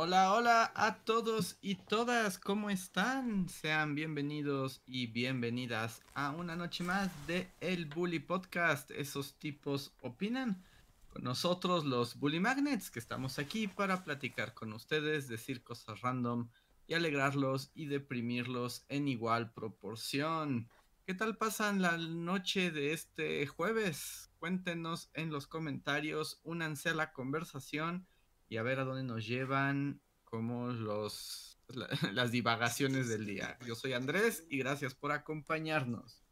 Hola, hola a todos y todas, ¿cómo están? Sean bienvenidos y bienvenidas a una noche más de El Bully Podcast. Esos tipos opinan. Con nosotros los Bully Magnets, que estamos aquí para platicar con ustedes, decir cosas random y alegrarlos y deprimirlos en igual proporción. ¿Qué tal pasan la noche de este jueves? Cuéntenos en los comentarios, únanse a la conversación y a ver a dónde nos llevan como los las divagaciones del día. Yo soy Andrés y gracias por acompañarnos.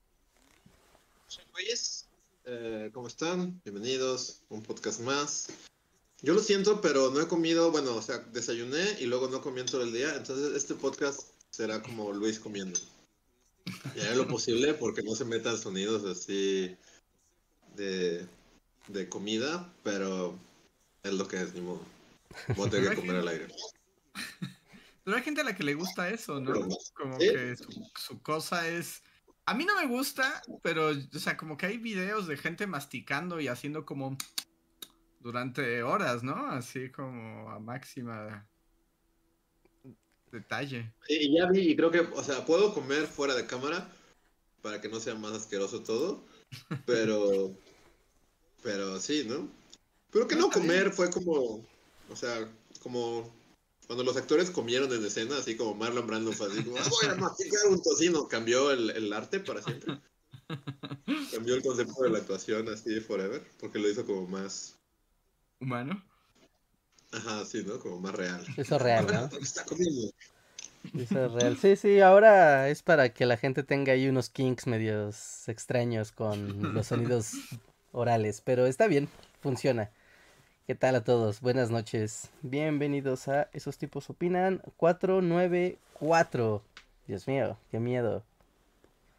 Eh, ¿cómo están? Bienvenidos a un podcast más. Yo lo siento, pero no he comido, bueno, o sea, desayuné y luego no comí todo el día, entonces este podcast será como Luis comiendo. Y haré lo posible porque no se metan sonidos así de, de comida, pero es lo que es, ni modo. Voy a tener que comer al aire. Pero hay gente a la que le gusta eso, ¿no? Como que su, cosa es... A mí no me gusta, pero, o sea, como que hay videos de gente masticando y haciendo como durante horas, ¿no? Así como a máxima detalle. Sí, ya vi, y creo que, o sea, puedo comer fuera de cámara para que no sea más asqueroso todo, pero, pero sí, ¿no? Pero que no comer fue como, o sea, como cuando los actores comieron en escena, así como Marlon Brando fue así como, ah, voy a masticar un tocino, cambió el, el, arte para siempre. cambió el concepto de la actuación así de forever, porque lo hizo como más... ¿Humano? Ajá, sí, ¿no? Como más real. Eso es real, ¿no? Está comiendo. Eso es real. Sí, sí, ahora es para que la gente tenga ahí unos kinks medios extraños con los sonidos orales, pero está bien, funciona. ¿Qué tal a todos? Buenas noches. Bienvenidos a Esos tipos opinan 494. Dios mío, qué miedo.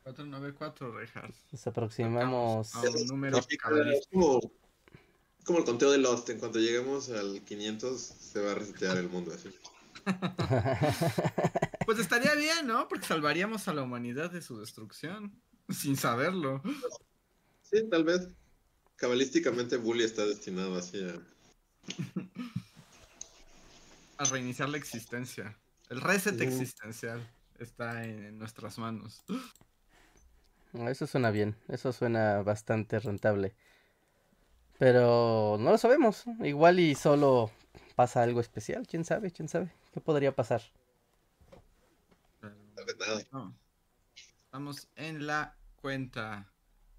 494, Rejas. Nos aproximamos a un número como, como el conteo de Lost. En cuanto lleguemos al 500, se va a resetear el mundo así. pues estaría bien, ¿no? Porque salvaríamos a la humanidad de su destrucción. Sin saberlo. Sí, tal vez. Cabalísticamente, Bully está destinado así a a reiniciar la existencia. El reset existencial está en nuestras manos. Eso suena bien, eso suena bastante rentable. Pero no lo sabemos. Igual y solo pasa algo especial. ¿Quién sabe? ¿Quién sabe? ¿Qué podría pasar? Estamos en la cuenta.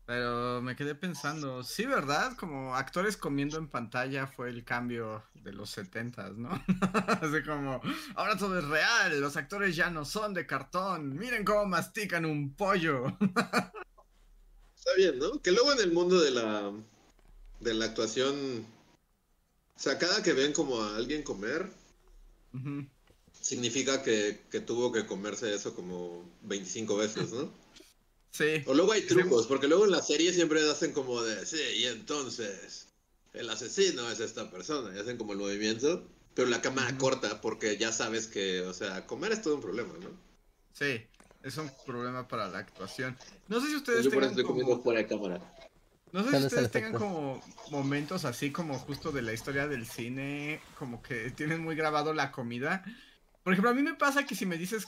Pero me quedé pensando, sí, ¿verdad? Como actores comiendo en pantalla fue el cambio de los setentas, ¿no? Así como, ahora todo es real, los actores ya no son de cartón, miren cómo mastican un pollo. Está bien, ¿no? Que luego en el mundo de la, de la actuación, o sea, cada que ven como a alguien comer, significa que, que tuvo que comerse eso como 25 veces, ¿no? Sí. O luego hay trucos, porque luego en la serie siempre hacen como de, sí, y entonces el asesino es esta persona, y hacen como el movimiento, pero la cámara corta porque ya sabes que, o sea, comer es todo un problema, ¿no? Sí, es un problema para la actuación. No sé si ustedes Yo tengan como... fuera de cámara. No sé si ustedes tengan como momentos así como justo de la historia del cine, como que tienen muy grabado la comida. Por ejemplo, a mí me pasa que si me dices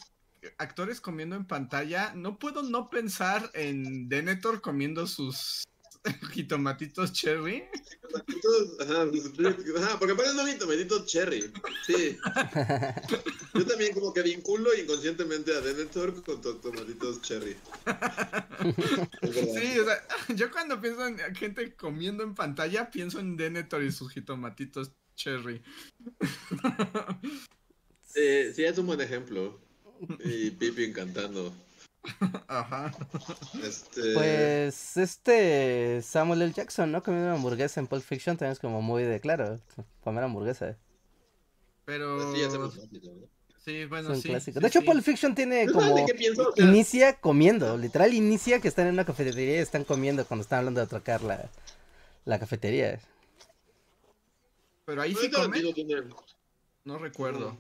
actores comiendo en pantalla, no puedo no pensar en Denethor comiendo sus jitomatitos cherry. ajá, porque aparte son jitomatitos cherry. Sí. Yo también como que vinculo inconscientemente a Denethor con tomatitos cherry. Sí, o sea, yo cuando pienso en gente comiendo en pantalla, pienso en Denethor y sus jitomatitos cherry. Sí, sí, es un buen ejemplo. Y Pippin cantando. Ajá. Este... Pues este Samuel L. Jackson, ¿no? Comiendo una hamburguesa en Pulp Fiction también es como muy de claro. Comer hamburguesa. Pero. Pues sí, Sí, bueno, sí, De hecho, Pulp Fiction tiene como... inicia comiendo, literal inicia que están en una cafetería y están comiendo cuando están hablando de atracar la, la cafetería. Pero ahí sí comen. No recuerdo.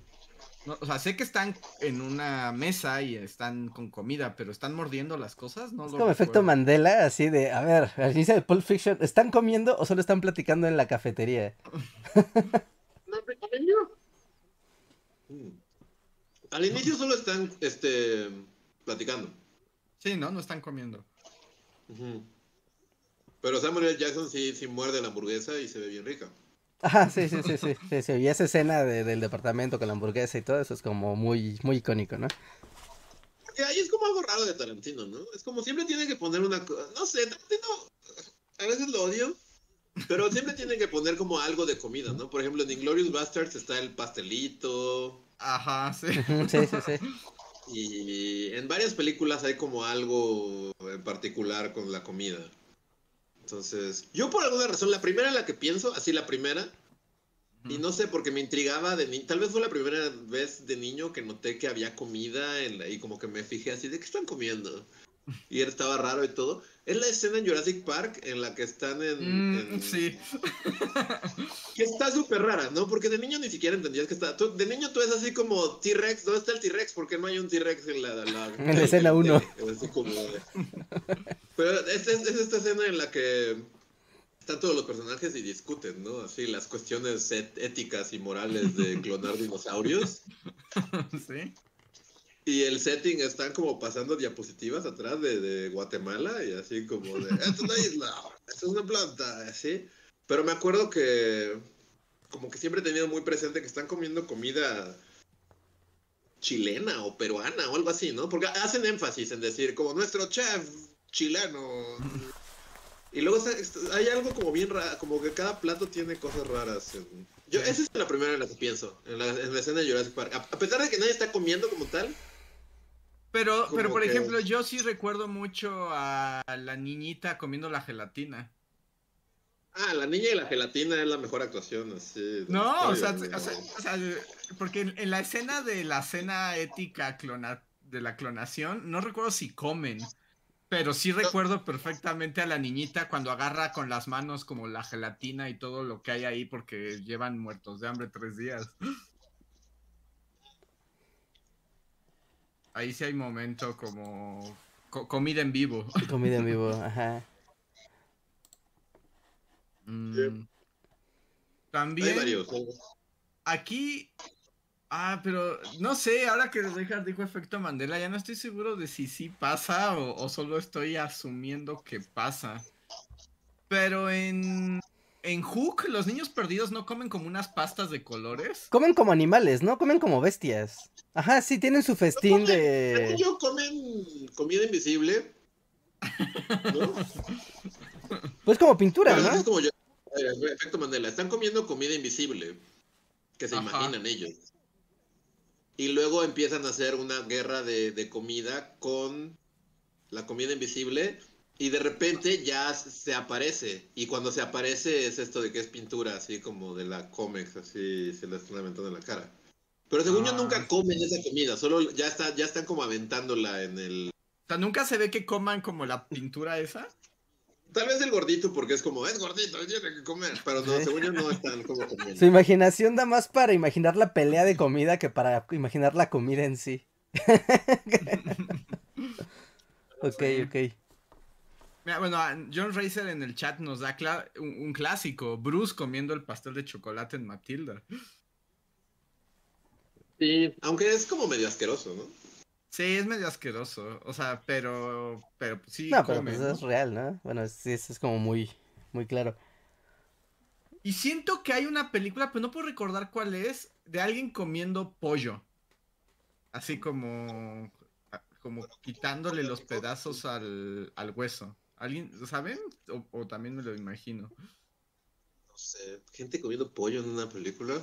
O sea, sé que están en una mesa y están con comida, pero ¿están mordiendo las cosas? No es como efecto Mandela, así de, a ver, al inicio de Pulp Fiction, ¿están comiendo o solo están platicando en la cafetería? Al inicio solo están este, platicando. Sí, ¿no? No están comiendo. Pero Samuel L. Jackson sí, sí muerde la hamburguesa y se ve bien rica. Ajá, sí, sí, sí, sí, sí, Y esa escena del departamento con la hamburguesa y todo eso es como muy, muy icónico, ¿no? Porque ahí es como algo raro de Tarantino, ¿no? Es como siempre tiene que poner una no sé, Tarantino a veces lo odio, pero siempre tiene que poner como algo de comida, ¿no? Por ejemplo, en Inglorious Bastards está el pastelito. Ajá, sí. sí, sí, sí. Y en varias películas hay como algo en particular con la comida. Entonces, yo por alguna razón, la primera en la que pienso, así la primera, y no sé, porque me intrigaba de niño, tal vez fue la primera vez de niño que noté que había comida y como que me fijé así de qué están comiendo. Y estaba raro y todo. Es la escena en Jurassic Park en la que están en. Mm, sí. que está súper rara, ¿no? Porque de niño ni siquiera entendías que está. de niño tú es así como T-Rex. ¿Dónde está el T-Rex? ¿Por qué no hay un T-Rex en la, en la escena 1? Pero es, es, esta escena en la que están todos los personajes y discuten, ¿no? Así las cuestiones éticas y morales de clonar dinosaurios. Sí. Y el setting están como pasando diapositivas atrás de, Guatemala y así como de, esto es una isla, esto es una planta, así. Pero me acuerdo que como que siempre he tenido muy presente que están comiendo comida chilena o peruana o algo así, ¿no? Porque hacen énfasis en decir, como nuestro chef chileno. Y luego hay algo como bien raro, como que cada plato tiene cosas raras. Yo, esa es la primera en la que pienso, en la, en la escena de Jurassic Park. A, pesar de que nadie está comiendo como tal, pero, pero por ejemplo, yo sí recuerdo mucho a la niñita comiendo la gelatina. Ah, la niña y la gelatina es la mejor actuación, así. No, o sea, porque en, la escena de la cena ética clona, de la clonación, no recuerdo si comen, pero sí recuerdo perfectamente a la niñita cuando agarra con las manos como la gelatina y todo lo que hay ahí porque llevan muertos de hambre tres días. Ahí sí hay momento como comida en vivo. Comida en vivo, ajá. Mm. También. Aquí. Ah, pero no sé, ahora que Richard dijo efecto Mandela, ya no estoy seguro de si sí pasa o solo estoy asumiendo que pasa. Pero en en Hook, los niños perdidos no comen como unas pastas de colores. Comen como animales, ¿no? Comen como bestias. Ajá, sí, tienen su festín de. Ellos comen comida invisible. ¿No? Pues como pintura, ¿no? Es como yo. Efecto Mandela. Están comiendo comida invisible. Que se imaginan ellos. Y luego empiezan a hacer una guerra de, de comida con la comida invisible y de repente ya se aparece. Y cuando se aparece es esto de que es pintura, así como de la cómics, así se la están aventando en la cara. Pero según yo nunca ah. comen esa comida, solo ya está, ya están como aventándola en el. O sea, nunca se ve que coman como la pintura esa. Tal vez el gordito, porque es como, es gordito, tiene que comer. Pero no, según yo no están como comiendo. Su imaginación da más para imaginar la pelea de comida que para imaginar la comida en sí. ok, ok bueno, John Racer en el chat nos da un, clásico, Bruce comiendo el pastel de chocolate en Matilda. Sí, aunque es como medio asqueroso, ¿no? Sí, es medio asqueroso, o sea, pero, pero sí. No, pero pues es real, ¿no? Bueno, sí, eso es como muy, muy claro. Y siento que hay una película, pero no puedo recordar cuál es, de alguien comiendo pollo. Así como, como quitándole los pedazos al, al hueso. ¿Alguien, saben? O, también me lo imagino. No sé, gente comiendo pollo en una película.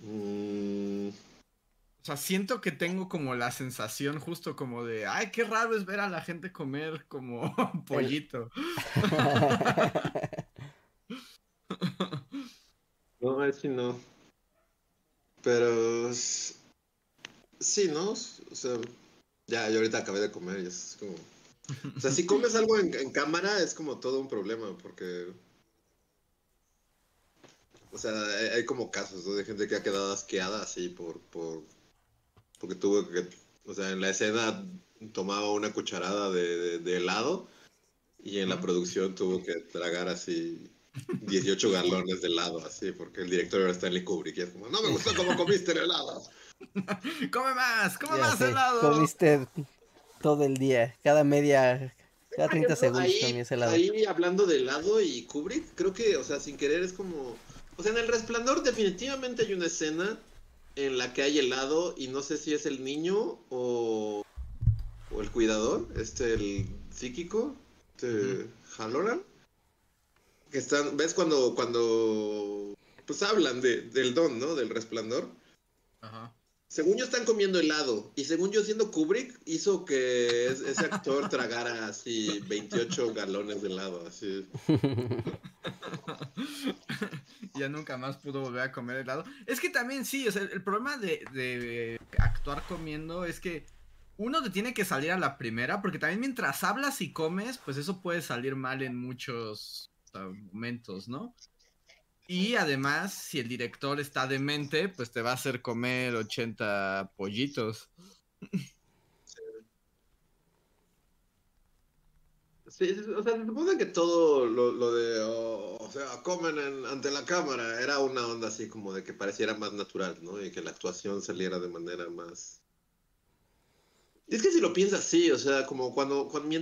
Mm. O sea, siento que tengo como la sensación justo como de, ay, qué raro es ver a la gente comer como pollito. no, a ver si no. Pero Sí, ¿no? O sea, ya, yo ahorita acabé de comer y es como... O sea, si comes algo en, cámara es como todo un problema, porque... O sea, hay, como casos de gente que ha quedado asqueada así por, por... Porque tuvo que... O sea, en la escena tomaba una cucharada de, de helado y en la producción tuvo que tragar así 18 galones de helado, así, porque el director era Stanley Kubrick. Y es como, no me gustó cómo comiste el helado. come más, come más helado. Comiste todo el día, cada media, cada 30 segundos ahí, helado. Ahí hablando de helado y Kubrick, creo que, o sea, sin querer es como. O sea, en El Resplandor definitivamente hay una escena en la que hay helado y no sé si es el niño o, o el cuidador, este, el psíquico, este, Halloran que están, ¿ves cuando, cuando, pues hablan de, del don, ¿no? Del resplandor. Ajá. Según yo están comiendo helado y según yo siendo Kubrick hizo que ese actor tragara así 28 galones de helado, así. ya nunca más pudo volver a comer helado. Es que también sí, o sea, el problema de, de actuar comiendo es que uno te tiene que salir a la primera, porque también mientras hablas y comes, pues eso puede salir mal en muchos momentos, ¿no? Y además, si el director está demente, pues te va a hacer comer 80 pollitos. Sí, o sea, se supone que todo lo, de, o sea, comen ante la cámara era una onda así como de que pareciera más natural, ¿no? Y que la actuación saliera de manera más, es que si lo piensas así, o sea, como cuando, cuando,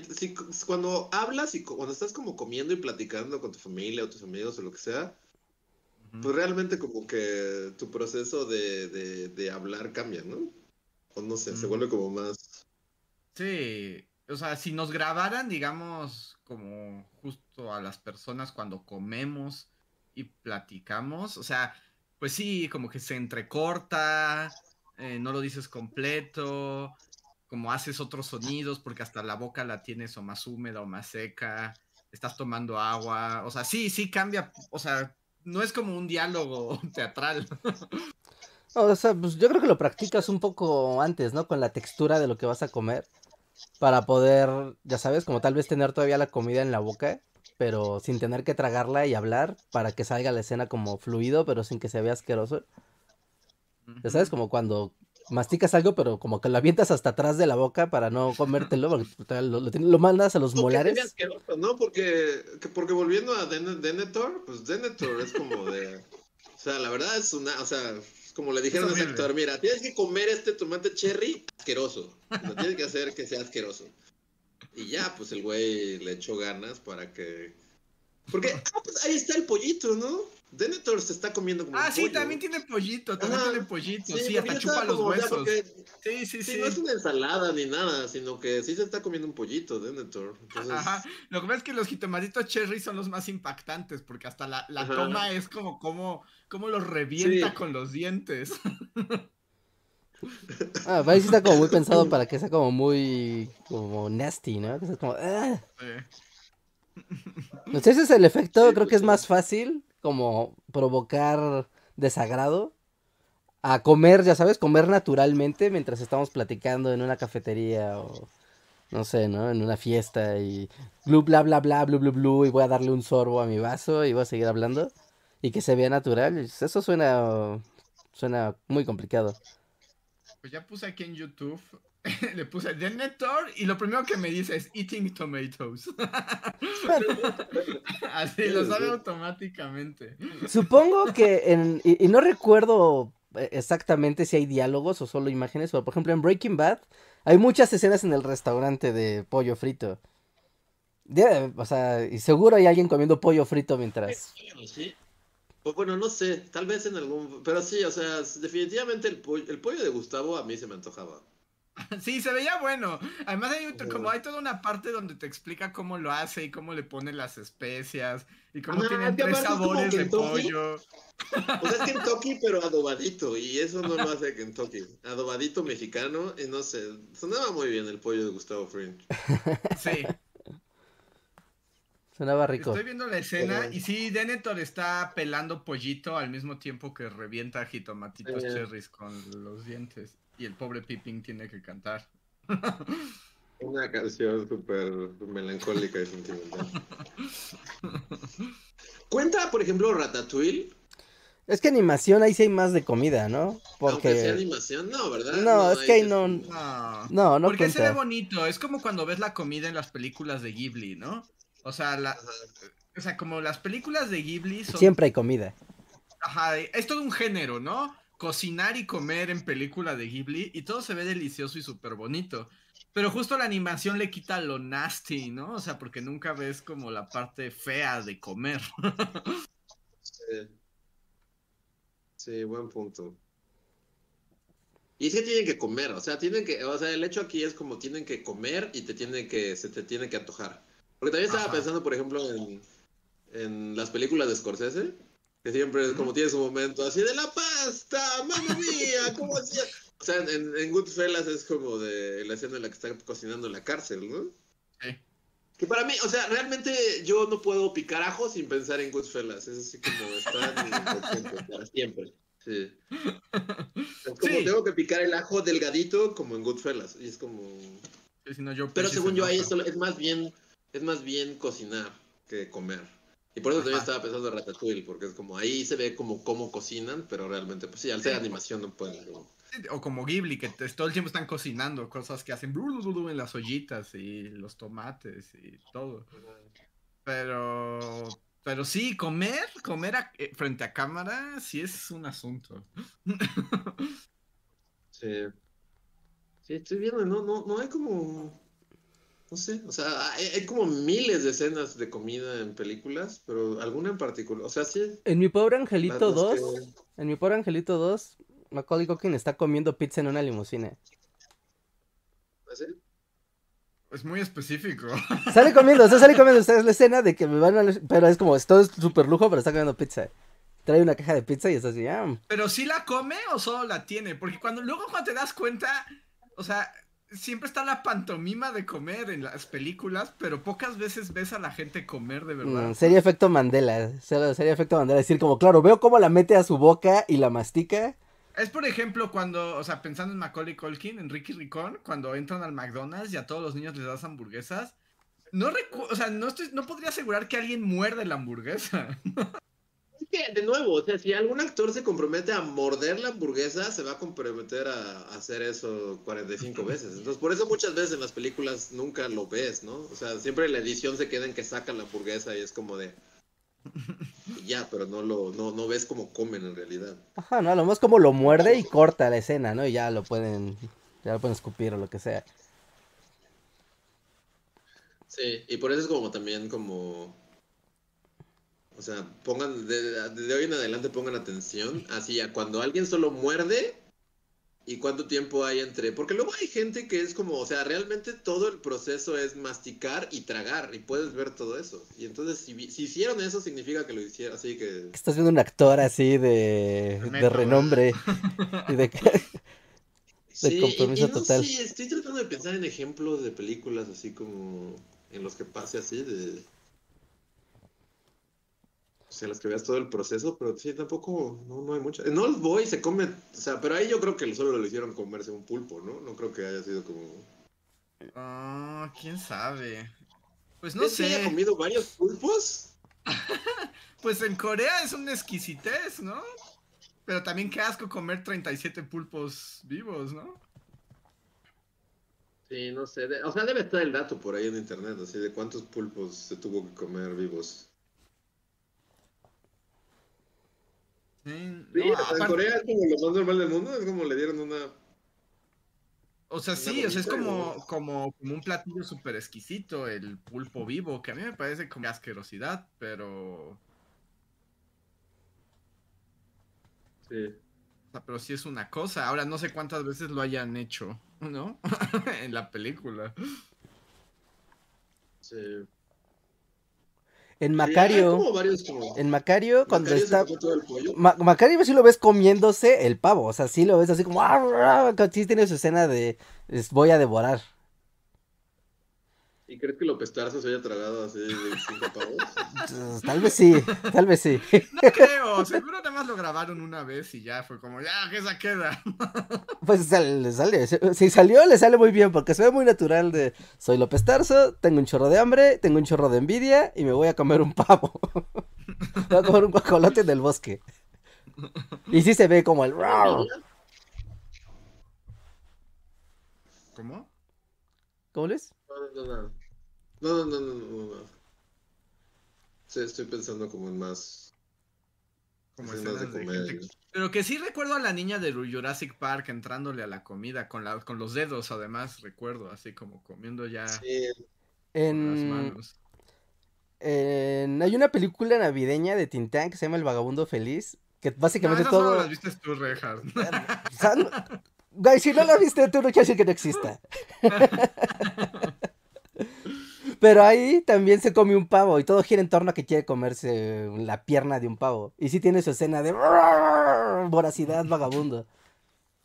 cuando hablas y cuando estás como comiendo y platicando con tu familia o tus amigos o lo que sea, pues realmente como que tu proceso de, hablar cambia, ¿no? O no sé, se vuelve como más... Sí, o sea, si nos grabaran, digamos, como justo a las personas cuando comemos y platicamos, o sea, pues sí, como que se entrecorta, eh, no lo dices completo, como haces otros sonidos, porque hasta la boca la tienes o más húmeda o más seca, estás tomando agua, o sea, sí, sí cambia, o sea, no es como un diálogo teatral. o sea, pues yo creo que lo practicas un poco antes, ¿no? Con la textura de lo que vas a comer, para poder, ya sabes, como tal vez tener todavía la comida en la boca, pero sin tener que tragarla y hablar, para que salga la escena como fluido, pero sin que se vea asqueroso. Ya sabes, como cuando masticas algo, pero como que lo avientas hasta atrás de la boca para no comértelo, porque lo, lo, mandas a los molares. ¿no? Porque, porque volviendo a Denethor, pues Denethor es como de... O sea, la verdad es una... O sea, como le dijeron al actor, mira, tienes que comer este tomate cherry asqueroso. Lo tienes que hacer que sea asqueroso. Y ya, pues el güey le echó ganas para que... Porque, ah, pues ahí está el pollito, ¿no? Denethor se está comiendo como Ah, sí, también tiene pollito, también tiene pollito, sí, hasta chupa los huesos. sí, sí, sí, No es una ensalada ni nada, sino que sí se está comiendo un pollito Denethor. Ajá, lo que pasa es que los jitomatitos cherry son los más impactantes, porque hasta la, la toma es como como, como los revienta con los dientes. Ah, parece que está como muy pensado para que sea como muy como nasty, ¿no? Que sea como ah". No sé, ese es el efecto, creo que es más fácil como provocar desagrado a comer, ya sabes, comer naturalmente mientras estamos platicando en una cafetería o no sé, ¿no? En una fiesta y blu bla bla bla y voy a darle un sorbo a mi vaso y voy a seguir hablando y que se vea natural. Eso suena suena muy complicado. Pues ya puse aquí en YouTube le puse Denethor y lo primero que me dice es eating tomatoes. Así lo sabe automáticamente. Supongo que en, y, no recuerdo exactamente si hay diálogos o solo imágenes, pero por ejemplo en Breaking Bad hay muchas escenas en el restaurante de pollo frito. o sea, y seguro hay alguien comiendo pollo frito mientras. ¿Sí? Pues bueno, no sé, tal vez en algún. Pero sí, o sea, definitivamente el, el pollo de Gustavo a mí se me antojaba. Sí, se veía bueno. Además, hay, como hay toda una parte donde te explica cómo lo hace y cómo le pone las especias y cómo tiene tres sabores de pollo. O sea, es Kentucky, pero adobadito. Y eso no lo hace Kentucky. Adobadito mexicano. Y no sé, sonaba muy bien el pollo de Gustavo Fringe. Sí. Sonaba rico. Estoy viendo la escena y sí, Denethor está pelando pollito al mismo tiempo que revienta jitomatitos cherries con los dientes. Y el pobre Pippin tiene que cantar. Una canción súper melancólica y sentimental. Cuenta, por ejemplo, Ratatouille. Es que animación ahí sí hay más de comida, ¿no? Porque... Aunque sea animación, no, ¿verdad? No, es que ahí no... No, no, Porque se ve bonito, es como cuando ves la comida en las películas de Ghibli, ¿no? O sea, la... o sea como las películas de Ghibli son... Siempre hay comida. Ajá, es todo un género, ¿no? Cocinar y comer en película de Ghibli y todo se ve delicioso y súper bonito. Pero justo la animación le quita lo nasty, ¿no? O sea, porque nunca ves como la parte fea de comer. sí. sí, buen punto. Y que tienen que comer, o sea, tienen que, o sea, el hecho aquí es como tienen que comer y te tienen que, se te tiene que antojar. Porque también estaba pensando, por ejemplo, en, en las películas de Scorsese, que siempre es como tiene su momento así de la pasta, mamá mía, ¿cómo hacía? O sea, en, en, Goodfellas es como de la escena en la que están cocinando en la cárcel, ¿no? Sí. Que para mí, o sea, realmente yo no puedo picar ajo sin pensar en Goodfellas. Es así como está para siempre. Sí. Es como tengo que picar el ajo delgadito como en Goodfellas. Y es como. Pero según yo ahí es más bien es más bien cocinar que comer. Y por eso también estaba pensando en Ratatouille, porque es como ahí se ve como cómo cocinan, pero realmente, pues sí, al ser animación no pueden. O como Ghibli, que todo el tiempo están cocinando cosas que hacen en las ollitas y los tomates y todo. Pero, pero sí, comer, comer eh, frente a cámara, sí es un asunto. Sí. Sí, estoy viendo, no, no, no hay como. No sé, o sea, hay, como miles de escenas de comida en películas, pero alguna en particular, o sea, sí. En mi pobre Angelito 2, en mi pobre Angelito 2, Macaulay Culkin está comiendo pizza en una limusina. ¿Así? Es muy específico. Sale comiendo, o sea, sale comiendo. es la escena de que me van a. Pero es como, todo es súper lujo, pero está comiendo pizza. Trae una caja de pizza y está así, ah. Pero sí la come o solo la tiene. Porque cuando luego cuando te das cuenta, o sea, siempre está la pantomima de comer en las películas, pero pocas veces ves a la gente comer de verdad. Mm, sería efecto Mandela. Sería efecto Mandela. Decir como, claro, veo cómo la mete a su boca y la mastica. Es por ejemplo cuando, o sea, pensando en Macaulay Culkin, en Ricky Ricón, cuando entran al McDonald's y a todos los niños les das hamburguesas. No o sea, no estoy, no podría asegurar que alguien muerde la hamburguesa. Que, de nuevo, o sea, si algún actor se compromete a morder la hamburguesa, se va a comprometer a, hacer eso 45 veces. Entonces, por eso muchas veces en las películas nunca lo ves, ¿no? O sea, siempre la edición se queda en que sacan la hamburguesa y es como de, ya, pero no lo, no, no ves cómo comen en realidad. Ajá, no, lo más como lo muerde y corta la escena, ¿no? Y ya lo pueden, ya lo pueden escupir o lo que sea. Sí, y por eso es como también como, o sea, pongan, de, de hoy en adelante pongan atención, así a cuando alguien solo muerde, y cuánto tiempo hay entre. Porque luego hay gente que es como, o sea, realmente todo el proceso es masticar y tragar, y puedes ver todo eso. Y entonces, si, hicieron eso, significa que lo hicieron, así que. Estás viendo un actor así de, de renombre y de, de compromiso total. Sí, estoy tratando de pensar en ejemplos de películas así como en los que pase así de en las que veas todo el proceso, pero sí, tampoco, no, no hay mucho. En Old Boy se come, o sea, pero ahí yo creo que solo lo hicieron comerse un pulpo, ¿no? No creo que haya sido como... Ah, quién sabe. Pues no sé. haya comido varios pulpos? pues en Corea es una exquisitez, ¿no? Pero también qué asco comer 37 pulpos vivos, ¿no? Sí, no sé. o sea, debe estar el dato por ahí en internet, así de cuántos pulpos se tuvo que comer vivos. Sí, en Corea es como lo más normal del mundo, es como le dieron una. O sea, sí, o sea, es como, como, como un platillo súper exquisito, el pulpo vivo, que a mí me parece como asquerosidad, pero. Sí. O sea, pero sí es una cosa. Ahora no sé cuántas veces lo hayan hecho, ¿no? en la película. Sí. En Macario. En Macario, cuando está. Macario sí lo ves comiéndose el pavo. O sea, sí lo ves así como. ¡Ah, sí tiene su escena de. voy a devorar. ¿Y crees que López Tarso se haya tragado así de cinco pavos? Tal vez sí, tal vez sí. No creo, seguro nada más lo grabaron una vez y ya fue como, ya, que esa queda. Pues le sale, si salió, le sale muy bien porque se ve muy natural de, soy López Tarso, tengo un chorro de hambre, tengo un chorro de envidia y me voy a comer un pavo. voy a comer un guajolote en el bosque. Y sí se ve como el... ¿Cómo? ¿Cómo les? No, no, no. No, no, no, no, no. Sí, estoy pensando como en más. Como escenas de comedia. gente- Pero que sí recuerdo a la niña de Jurassic Park entrándole a la comida con, la, con los dedos, además, recuerdo, así como comiendo ya Sí, con las En, manos. en- hay una película navideña de Tintán que se llama El Vagabundo Feliz, que No, básicamente esas todo... solo las viste tú, Rejas. No- si no la viste tú, no quiere decir que no exista. Pero ahí también se come un pavo y todo gira en torno a que quiere comerse la pierna de un pavo. Y sí tiene su escena de voracidad vagabundo.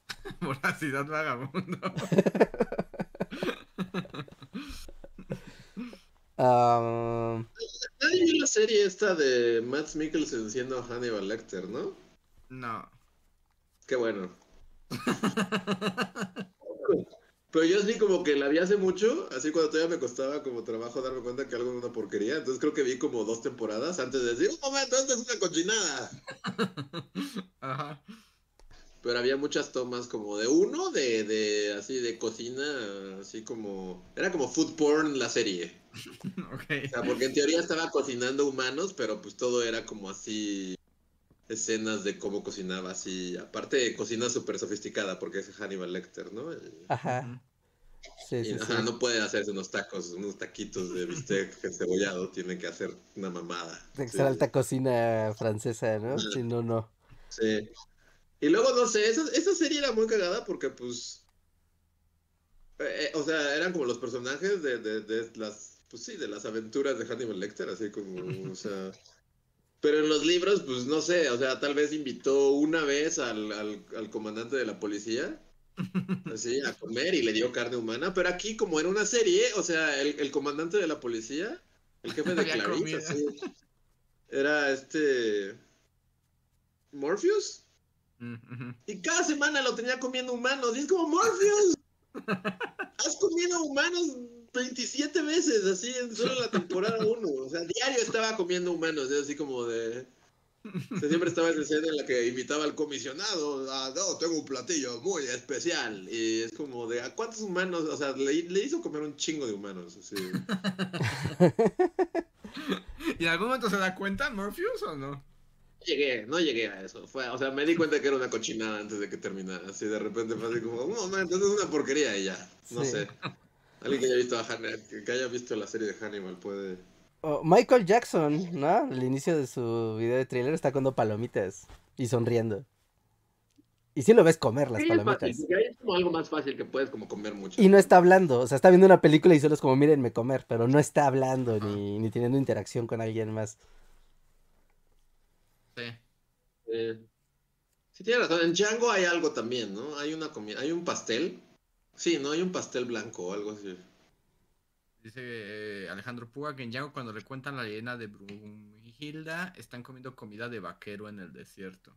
Voracidad vagabundo. Ah, Nadie vio la serie esta de Matt Mikkelsen siendo Hannibal Lecter, ¿no? No. Qué bueno. Pero yo así como que la vi hace mucho, así cuando todavía me costaba como trabajo darme cuenta que algo era una porquería. Entonces creo que vi como dos temporadas antes de decir, un momento, esto es una cochinada. Ajá. Pero había muchas tomas como de uno, de, de así de cocina, así como... Era como food porn la serie. Ok. O sea, porque en teoría estaba cocinando humanos, pero pues todo era como así escenas de cómo cocinaba así. Aparte, cocina súper sofisticada porque es Hannibal Lecter, ¿no? Y- ajá. Sí, y, sí, sí. ajá, no puede hacerse unos tacos, unos taquitos de bistec cebollado, tiene que hacer una mamada. Que Sí, alta cocina francesa, ¿no? Si no, no. sí. Y luego, no sé, esa, esa serie era muy cagada porque, pues, eh, eh, o sea, eran como los personajes de, de, de las, pues sí, de las aventuras de Hannibal Lecter, así como, o sea... Pero en los libros, pues no sé, o sea, tal vez invitó una vez al, al, al comandante de la policía, así, a comer y le dio carne humana, pero aquí como era una serie, o sea, el, el comandante de la policía, el jefe de comida. así, era este... Morpheus. Mm, ujú. Y cada semana lo tenía comiendo humanos. Y es como, Morpheus, has comido humanos 27 veces, así en solo la temporada 1. O sea, diario estaba comiendo humanos. Es así como de... o sea, siempre estaba esa escena en la que invitaba al comisionado. Ah, no, tengo un platillo muy especial. Y es como de, ¿a cuántos humanos? O sea, le, le hizo comer un chingo de humanos. Así. ¿Y en algún momento se da cuenta Morpheus o no? No llegué, no llegué a eso. Fue, o sea, me di cuenta que era una cochinada antes de que terminara. Así de repente fue así como, un momento, esto es una porquería y ya. No Sí. sé. Alguien que haya visto a Hannibal, que que haya visto la serie de Hannibal puede. Oh, Michael Jackson, ¿no? Al inicio de su video de trailer está comiendo palomitas y sonriendo. Y sí lo ves comer las Sí, es fácil, palomitas. porque ahí es como algo más fácil que puedes como comer mucho. Y no está hablando, o sea, está viendo una película y solo es como, mírenme comer, pero no está hablando ni, ni teniendo interacción con alguien más. Sí. Eh, sí, tiene razón. En Django hay algo también, ¿no? Hay una comida, hay un pastel. Sí, ¿no? Hay un pastel blanco o algo así. Dice eh, Alejandro Puga que en Django cuando le cuentan la leyenda de Brunhilda están comiendo comida de vaquero en el desierto.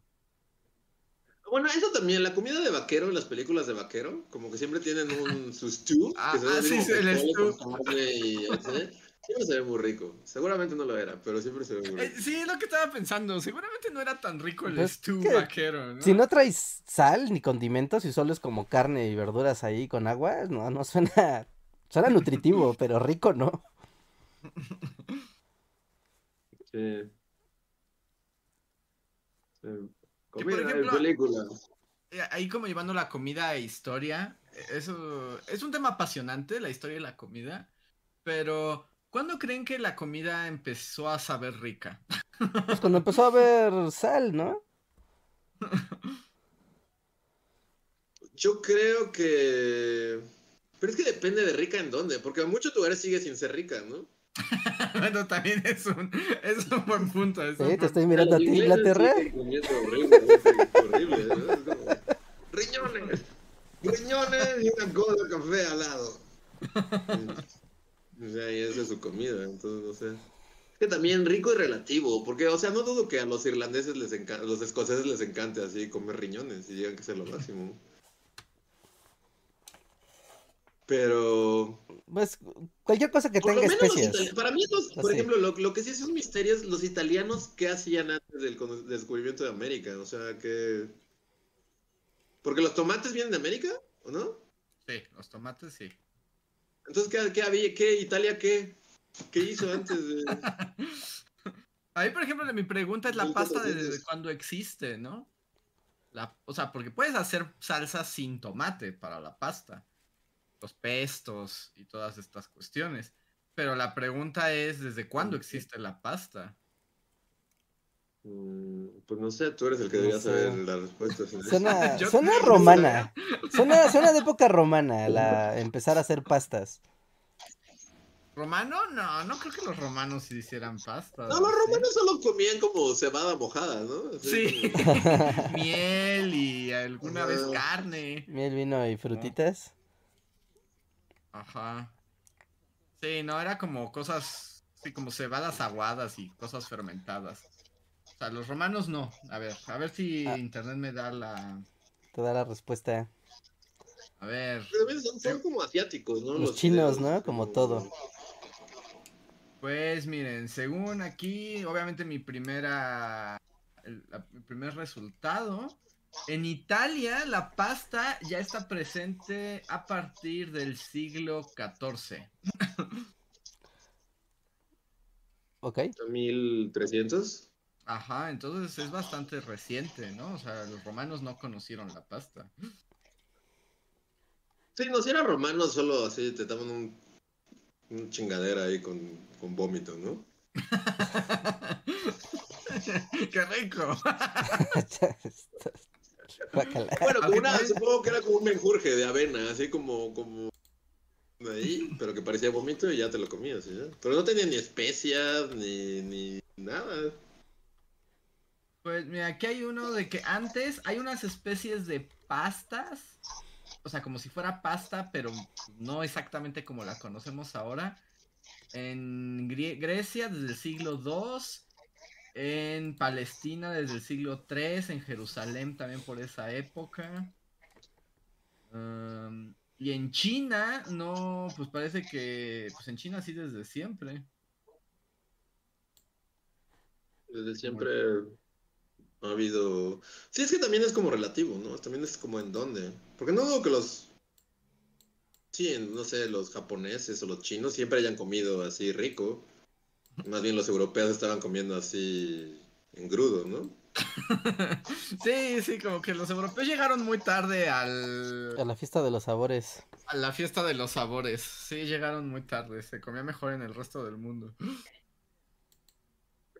Bueno, eso también, la comida de vaquero en las películas de vaquero, como que siempre tienen un su stew, Ah, que se ve ah, sí, el stew. y. Siempre se ve muy rico. Seguramente no lo era, pero siempre se ve muy Eh, rico. sí, es lo que estaba pensando. Seguramente no era tan rico el Pues stew que vaquero, ¿no? Si no traes sal ni condimentos y solo es como carne y verduras ahí con agua, no, no suena, suena nutritivo, pero rico no. Sí. Sí. Que, por ejemplo, en película. Eh, Ahí como llevando la comida a historia, eh, eso es un tema apasionante, la historia de la comida, pero ¿cuándo creen que la comida empezó a saber rica? Pues cuando empezó a haber sal, ¿no? Yo creo que. Pero es que depende de rica en dónde, porque en muchos lugares sigue sin ser rica, ¿no? bueno, también es un, es un buen punto. es un Sí, te buen- estoy mirando a ti, Inglaterra. comiendo horrible, horrible, ¿no? Es como, riñones, riñones y una cola de café al lado. O sea, y esa es su comida, entonces no sé. Es que también rico y relativo, porque, o sea, no dudo que a los irlandeses les encanta, a los escoceses les encante así comer riñones y digan que es lo máximo. Pero. Pues cualquier cosa que Por lo tenga menos los especias. itali- para mí, los- por Así. ejemplo, lo, lo que sí es un misterio es los italianos qué hacían antes del descubrimiento de América. O sea, que. Porque los tomates vienen de América, ¿o no? Sí, los tomates sí. Entonces, ¿qué, qué había? ¿Qué? ¿Italia qué? ¿Qué hizo antes de.? Ahí, por ejemplo, mi pregunta es la pasta desde cuando existe, ¿no? La, o sea, porque puedes hacer salsa sin tomate para la pasta. Los pestos y todas estas cuestiones. Pero la pregunta es, ¿desde cuándo existe la pasta? Mm, Pues no sé, tú eres el que No debería sé. saber la respuesta. Suena, romana. Suena, suena de época romana la empezar a hacer pastas. ¿Romano? No, no creo que los romanos hicieran pasta. No, los romanos solo comían como cebada mojada, ¿no? Así Sí. como- Miel y alguna vez carne. Miel, vino y frutitas. Ajá. Sí, no, era como cosas, sí, como cebadas aguadas y cosas fermentadas. O sea, los romanos no. A ver, a ver si Ah. internet me da la... Te da la respuesta. A ver, Pero son, son como asiáticos, ¿no? Los chinos, ¿no? Como todo. pues miren, según aquí, obviamente mi primera, el, la- mi primer resultado, en Italia la pasta ya está presente a partir del siglo XIV. Ok. 1300. Ajá, entonces es bastante reciente, ¿no? O sea, los romanos no conocieron la pasta. Sí, no, si era romano, solo así te daban un, un chingadera ahí con, con vómito, ¿no? ¡Qué rico! Bueno, como una, supongo que era como un menjurje de avena, así como, como ahí, pero que parecía vómito y ya te lo comías, ¿sí? Pero no tenía ni especias, ni, ni nada. Pues mira, aquí hay uno de que antes hay unas especies de pastas, o sea, como si fuera pasta, pero no exactamente como la conocemos ahora. En Grecia desde el siglo II, en Palestina desde el siglo III, en Jerusalén también por esa época. Y en China, no, pues parece que, pues en China sí desde siempre. Desde siempre ha habido... Sí, es que también es como relativo, ¿no? También es como en dónde. Porque no dudo que los... Sí, en, no sé, los japoneses o los chinos siempre hayan comido así rico. Más bien los europeos estaban comiendo así en grudo, ¿no? Sí, sí, como que los europeos llegaron muy tarde al, A la fiesta de los sabores. a la fiesta de los sabores. Sí, llegaron muy tarde. Se comía mejor en el resto del mundo.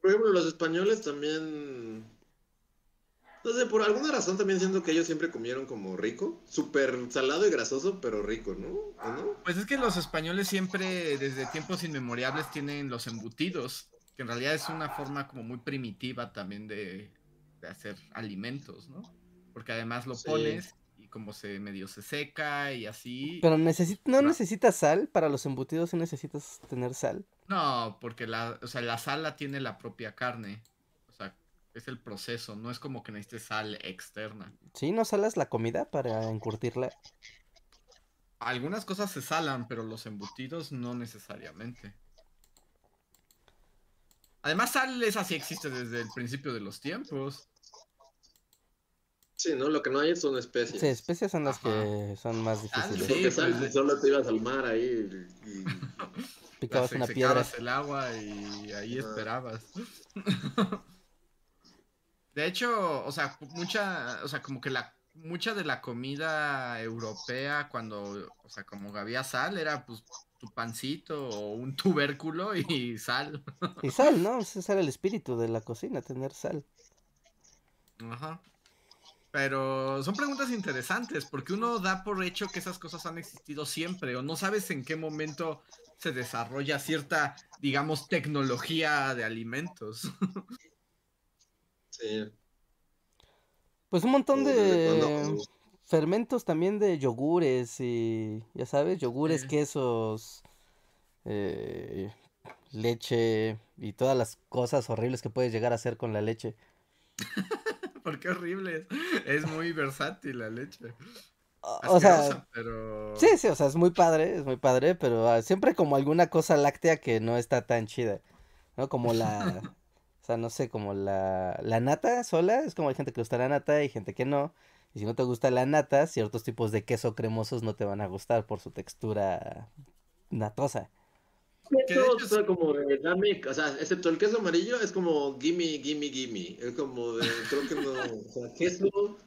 Por ejemplo, los españoles también... No sé, por alguna razón también siento que ellos siempre comieron como rico. Súper salado y grasoso, pero rico, ¿no? ¿O no? Pues es que los españoles siempre, desde tiempos inmemorables, tienen los embutidos. Que en realidad es una forma como muy primitiva también de, de hacer alimentos, ¿no? Porque además lo Sí. pones y como se medio se seca y así. Pero necesi- no No. necesitas sal para los embutidos, sí necesitas tener sal. No, porque la, o sea, la sal la tiene la propia carne. Es el proceso, no es como que necesites sal externa. Sí, no salas la comida para encurtirla. Algunas cosas se salan, pero los embutidos no necesariamente. Además, sal esa sí existe desde el principio de los tiempos. Sí, ¿no? Lo que no hay son especies. Sí, especias son las Ajá. que son más Sal, difíciles. sí. Porque sal, pues, solo te ibas al mar ahí y... Picabas una piedra. el agua y ahí Ajá. esperabas. De hecho, o sea, mucha, o sea, como que la mucha de la comida europea cuando, o sea, como había sal era pues tu pancito o un tubérculo y sal. Y sal, ¿no? Ese era el espíritu de la cocina, tener sal. Ajá. Pero son preguntas interesantes porque uno da por hecho que esas cosas han existido siempre o no sabes en qué momento se desarrolla cierta, digamos, tecnología de alimentos. Sí. Pues un montón de fermentos también de yogures y, ya sabes, yogures, Sí. quesos, eh, leche y todas las cosas horribles que puedes llegar a hacer con la leche. Porque horrible. Es muy versátil la leche. O sea, sí, sí, o sea, es muy padre, es muy padre, pero ah, siempre como alguna cosa láctea que no está tan chida, ¿no? Como la, o sea, no sé, como la, la nata sola, es como hay gente que le gusta la nata y gente que no, y si no te gusta la nata, ciertos tipos de queso cremosos no te van a gustar por su textura natosa. Queso, como de dame, o sea, excepto el queso amarillo, es como gimme, gimme, gimme. Es como de, creo que no, o sea, queso,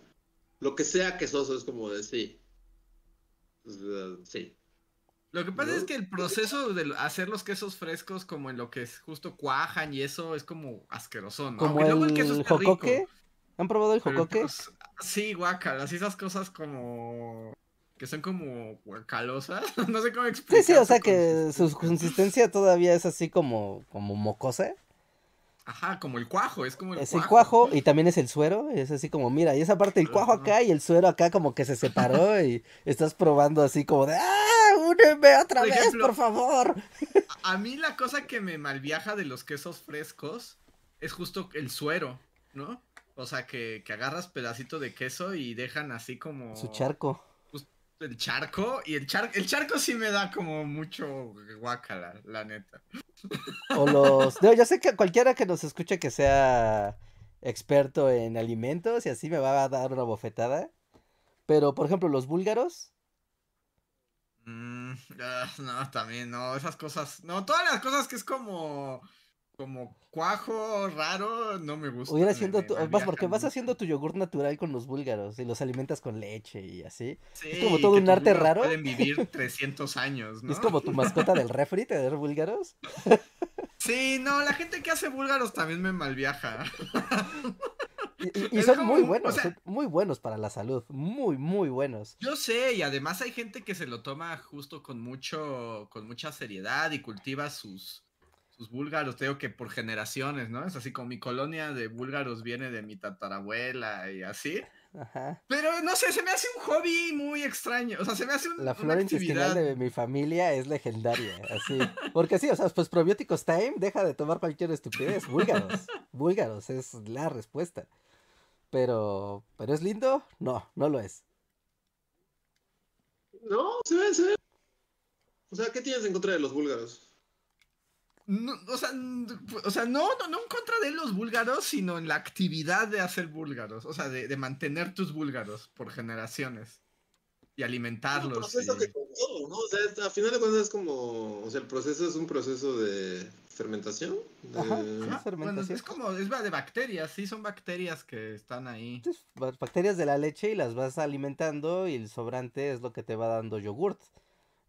lo que sea quesoso es como de sí. sí. Lo que pasa es que el proceso de hacer los quesos frescos, como en lo que es justo cuajan y eso, es como asqueroso, ¿no? Como el, queso jocoque. ¿Han probado el jocoque? Pues, sí, guacalas, esas cosas como que son como calosas, no sé cómo explicar. Sí, sí, o sea que su consistencia todavía es así como, como mocosa. Ajá, como el cuajo, es como el es el cuajo y también es el suero, es así como, mira, y esa parte del cuajo acá y el suero acá como que se separó y estás probando así como de, ¡ah! ¡Úneme otra vez, por favor! A mí la cosa que me malviaja de los quesos frescos es justo el suero, ¿no? O sea, que, que agarras pedacito de queso y dejan así como... Su charco el charco y el charco, el charco sí me da como mucho guacala, la neta. O los, no, yo sé que cualquiera que nos escuche que sea experto en alimentos y así me va a dar una bofetada. Pero, por ejemplo, los búlgaros. Mm, ah, no, también, no, esas cosas, no, todas las cosas que es como como cuajo raro, no me gusta. Hubiera haciendo tu, vas, porque vas haciendo tu yogur natural con los búlgaros y los alimentas con leche y así. es como todo un arte raro. Pueden vivir 300 años, ¿no? Es como tu mascota del refri tener búlgaros. Sí, no, la gente que hace búlgaros también me malviaja. Y, son muy buenos, son muy buenos para la salud, muy, muy buenos. Yo sé, y además hay gente que se lo toma justo con mucho, con mucha seriedad y cultiva sus, sus búlgaros, te digo que por generaciones, ¿no? Es así como mi colonia de búlgaros viene de mi tatarabuela y así. Ajá. Pero no sé, se me hace un hobby muy extraño. O sea, se me hace un, La flora intestinal de mi familia es legendaria, así. Porque sí, o sea, pues probióticos time, deja de tomar cualquier estupidez. Búlgaros. Búlgaros es la respuesta. Pero, ¿pero es lindo? No, no lo es. No, se ve, se ve. O sea, ¿qué tienes en contra de los búlgaros? No, o, sea, o sea, no, no, no en contra de los búlgaros, sino en la actividad de hacer búlgaros, o sea, de, de mantener tus búlgaros por generaciones y alimentarlos. Es proceso que con todo, ¿no? O sea, a final de cuentas es como, o sea, el proceso es un proceso de fermentación. Ajá, fermentación. es como, es de bacterias, sí, son bacterias que están ahí. bacterias de la leche y las vas alimentando y el sobrante es lo que te va dando yogurt.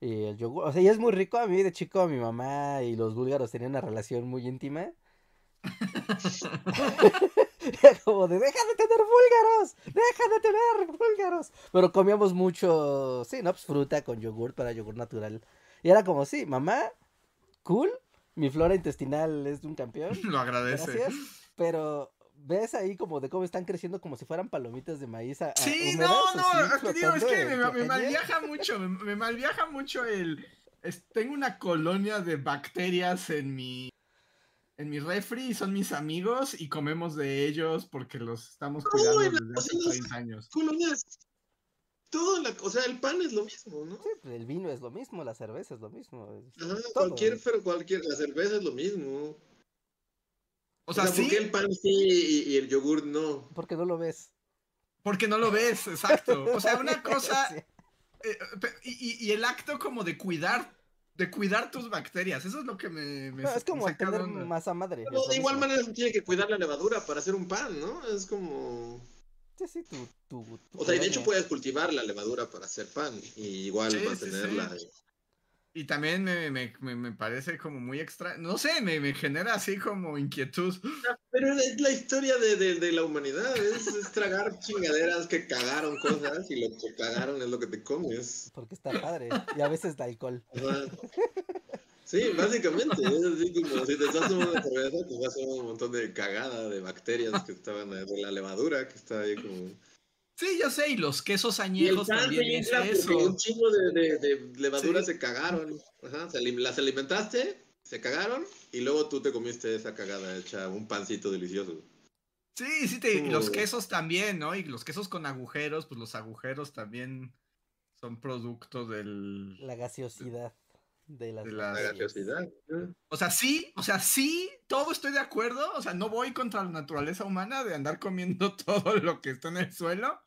Y el yogur, o sea, y es muy rico. A mí de chico, mi mamá y los búlgaros tenían una relación muy íntima. como de, deja de tener búlgaros, deja de tener búlgaros. Pero comíamos mucho, sí, no, pues fruta con yogur para yogur natural. Y era como, sí, mamá, cool, mi flora intestinal es un campeón. Lo agradece. Gracias, pero ves ahí como de cómo están creciendo como si fueran palomitas de maíz. sí, no, no, lo que digo es que me, me, malviaja mucho, me, me, malviaja mucho el... tengo una colonia de bacterias en mi... En mi refri son mis amigos y comemos de ellos porque los estamos cuidando desde hace 30 años. Colonias todo, la, o sea, el pan es lo mismo, ¿no? Sí, el vino es lo mismo, la cerveza es lo mismo. Ajá, cualquier, pero cualquier, la cerveza es lo mismo. O sea, ¿sí? ¿por qué el pan sí y, el yogur no? Porque no lo ves. Porque no lo ves, exacto. O sea, una cosa. Eh, y, y, el acto como de cuidar. De cuidar tus bacterias. Eso es lo que me. me es como tener masa madre. de igual manera se tiene que cuidar la levadura para hacer un pan, ¿no? Es como. Sí, sí, tu, tu, o sea, y de hecho puedes cultivar la levadura para hacer pan. Y igual mantenerla. Y también me, me, me, parece como muy extraño. No sé, me, me, genera así como inquietud. Pero es la historia de, de, de la humanidad. Es, tragar chingaderas que cagaron cosas y lo que cagaron es lo que te comes. Porque está padre. Y a veces da alcohol. Sí, básicamente. Es así como si te estás tomando una cerveza, te vas a un montón de cagada de bacterias que estaban de la levadura que está ahí como. Sí, yo sé, y los quesos añejos también eso. Un chingo de, de, levaduras se cagaron. Ajá, las alimentaste, se cagaron, y luego tú te comiste esa cagada hecha un pancito delicioso. Sí, sí, te, los quesos también, ¿no? Y los quesos con agujeros, pues los agujeros también son producto del... La gaseosidad. De, la, gaseosidad. O sea, sí, o sea, sí, todo estoy de acuerdo. O sea, no voy contra la naturaleza humana de andar comiendo todo lo que está en el suelo.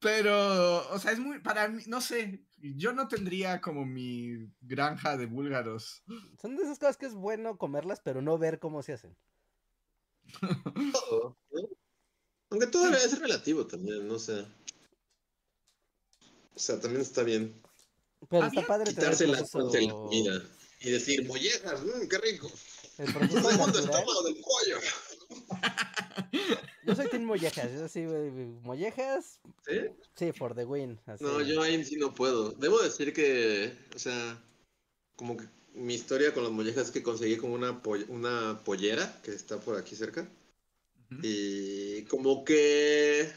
Pero, o sea, es muy, para mí, no sé, yo no tendría como mi granja de búlgaros. Son de esas cosas que es bueno comerlas, pero no ver cómo se hacen. Aunque todo es relativo también, no sé. O sea, también está bien. Pero está padre quitarse la, la comida y decir, mollejas, mmm, qué rico. El proceso estómago del pollo. Yo soy Team Mollejas, yo sí, Mollejas. ¿Sí? Sí, for the win. No, yo ahí sí no puedo. Debo decir que, o sea, como que mi historia con las mollejas es que conseguí como una, una pollera que está por aquí cerca. Y como que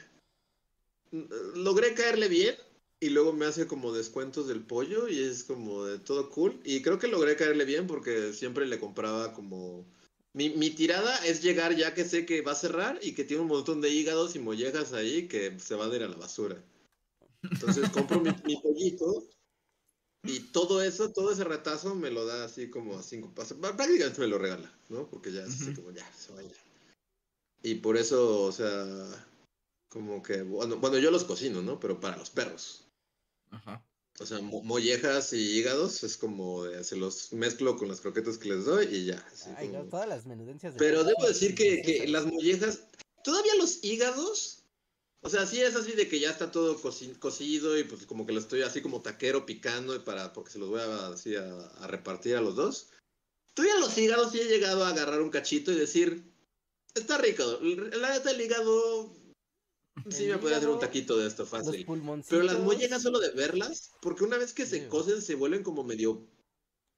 logré caerle bien y luego me hace como descuentos del pollo y es como de todo cool. Y creo que logré caerle bien porque siempre le compraba como mi, mi, tirada es llegar ya que sé que va a cerrar y que tiene un montón de hígados y mollejas ahí que se van a ir a la basura. Entonces compro mi, pollito y todo eso, todo ese retazo me lo da así como a cinco pasos. Prácticamente me lo regala, ¿no? Porque ya es así como ya, se vaya. Y por eso, o sea, como que, bueno, bueno, yo los cocino, ¿no? Pero para los perros. Ajá. O sea, mollejas y hígados es como de, se los mezclo con las croquetas que les doy y ya. Ay, todas las menudencias. Pero debo decir que, que, las mollejas, todavía los hígados, o sea, sí es así de que ya está todo cocido y pues como que lo estoy así como taquero picando para, porque se los voy a, así a, repartir a los dos. Todavía los hígados sí he llegado a agarrar un cachito y decir, está rico. La neta el hígado Sí, me podría hacer un taquito de esto fácil. Pero las mollejas solo de verlas, porque una vez que se cocen se vuelven como medio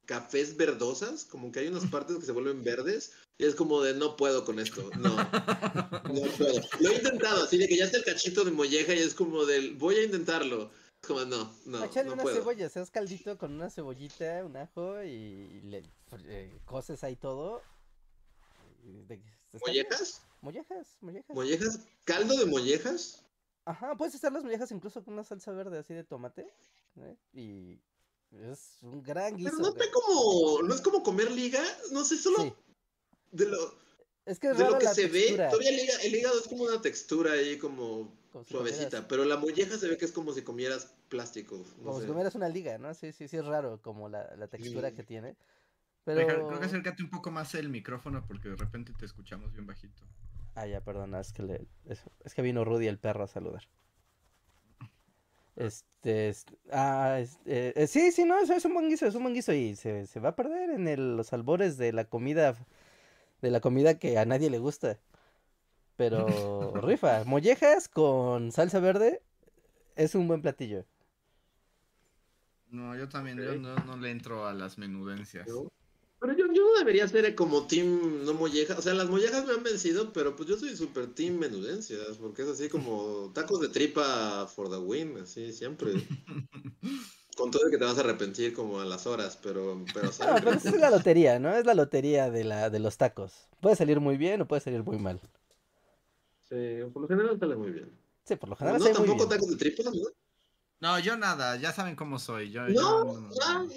cafés verdosas, como que hay unas partes que se vuelven verdes, y es como de no puedo con esto, no, no puedo. Lo he intentado, así de que ya está el cachito de molleja y es como del voy a intentarlo. Como no, no. Echarle una cebolla, seas caldito con una cebollita, un ajo y le eh, coces ahí todo. ¿Mollejas? Mollejas, mollejas. ¿Mollejas? ¿Caldo de mollejas? Ajá, puedes hacer las mollejas incluso con una salsa verde así de tomate. ¿eh? Y es un gran guiso. Pero no es como, no es como comer liga, no sé, solo de lo, es que, de lo que se ve, todavía el hígado, es como una textura ahí como, suavecita, pero la molleja se ve que es como si comieras plástico. como si comieras una liga, ¿no? Sí, sí, sí, es raro como la, la textura que tiene. Pero... creo que acércate un poco más el micrófono porque de repente te escuchamos bien bajito. Ah, ya, perdona, es que, le, es, que vino Rudy el perro a saludar. Este, ah, eh, eh, sí, sí, no, es, un buen guiso, es un buen guiso y se, va a perder en los albores de la comida, de la comida que a nadie le gusta. Pero rifa, mollejas con salsa verde es un buen platillo. No, yo también, yo no, no le entro a las menudencias. Pero yo, yo no debería ser como team no mollejas. O sea, las mollejas me han vencido, pero pues yo soy super team menudencias, porque es así como tacos de tripa for the win, así siempre. Con todo el que te vas a arrepentir como a las horas, pero... Pero, no, pero es la lotería, ¿no? Es la lotería de, la, de los tacos. Puede salir muy bien o puede salir muy mal. Sí, por lo general sale muy bien. Sí, por lo general no, tampoco tacos de tripa, ¿no? No, yo nada, ya saben cómo soy. Yo, no, no,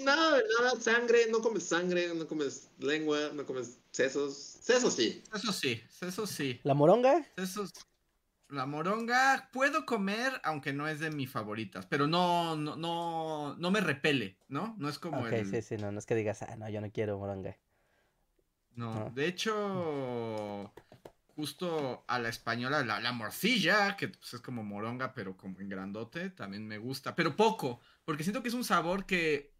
nada, nada, sangre, no comes sangre, no comes lengua, no comes sesos. Sesos sí. Eso sí, eso sí. ¿La moronga? Sesos. La moronga puedo comer, aunque no es de mis favoritas, pero no, no, no, no me repele, ¿no? No es como okay, sí, sí, no, no es que digas, ah, no, yo no quiero moronga. no. de hecho, justo a la española, la, morcilla, que pues, es como moronga, pero como en grandote, también me gusta, pero poco, porque siento que es un sabor que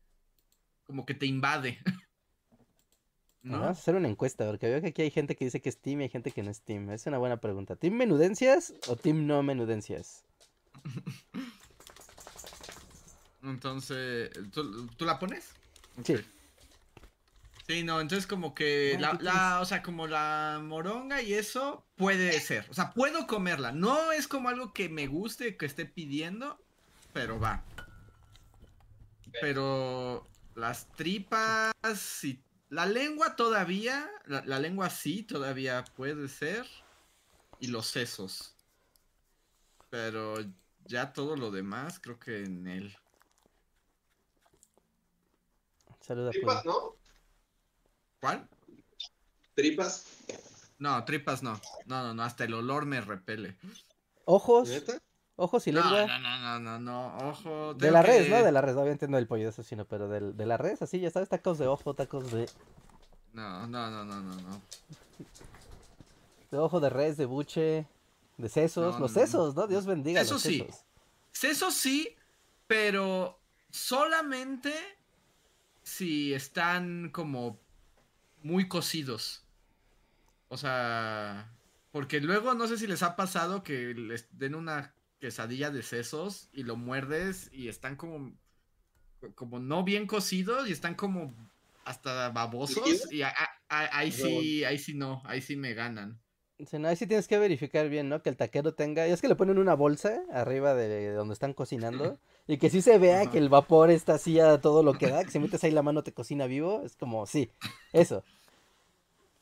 como que te invade. ¿No? Vamos a hacer una encuesta, porque veo que aquí hay gente que dice que es team y hay gente que no es team. Es una buena pregunta. ¿Team menudencias o team no menudencias? Entonces, ¿tú, la pones? Sí. Sí, no, entonces como que la, ¿qué la, o sea, como la moronga y eso puede ser. O sea, puedo comerla. No es como algo que me guste, que esté pidiendo, pero va. Pero las tripas y la lengua todavía, la, la lengua sí todavía puede ser. Y los sesos. Pero ya todo lo demás creo que en él. Saluda, Tripas. ¿no? ¿Cuál? Tripas. No, tripas no. No, no, no, hasta el olor me repele. Ojos, ¿Neta? ojos y lengua. no, no, no, no, no, ojo. De la res, ¿no? De la res, obviamente no del pollo, eso sí, no, pero del, de la res, así, ya sabes, tacos de ojo, tacos de, No, no, no, no, no, no. de ojo de res, de buche, de sesos, No, los no, sesos, ¿no? Dios bendiga Eso los sí. sesos. Eso sí, pero solamente si están como muy cocidos. O sea, porque luego no sé si les ha pasado que les den una quesadilla de sesos y lo muerdes y están como como no bien cocidos y están como hasta babosos y a- a- a- ahí sí, ahí sí no, ahí sí me ganan. Sí, no, ahí sí tienes que verificar bien, ¿no? Que el taquero tenga, y es que le ponen una bolsa arriba de donde están cocinando, y que sí se vea Ajá. que el vapor está así a todo lo que da, que si metes ahí la mano te cocina vivo, es como, sí, eso.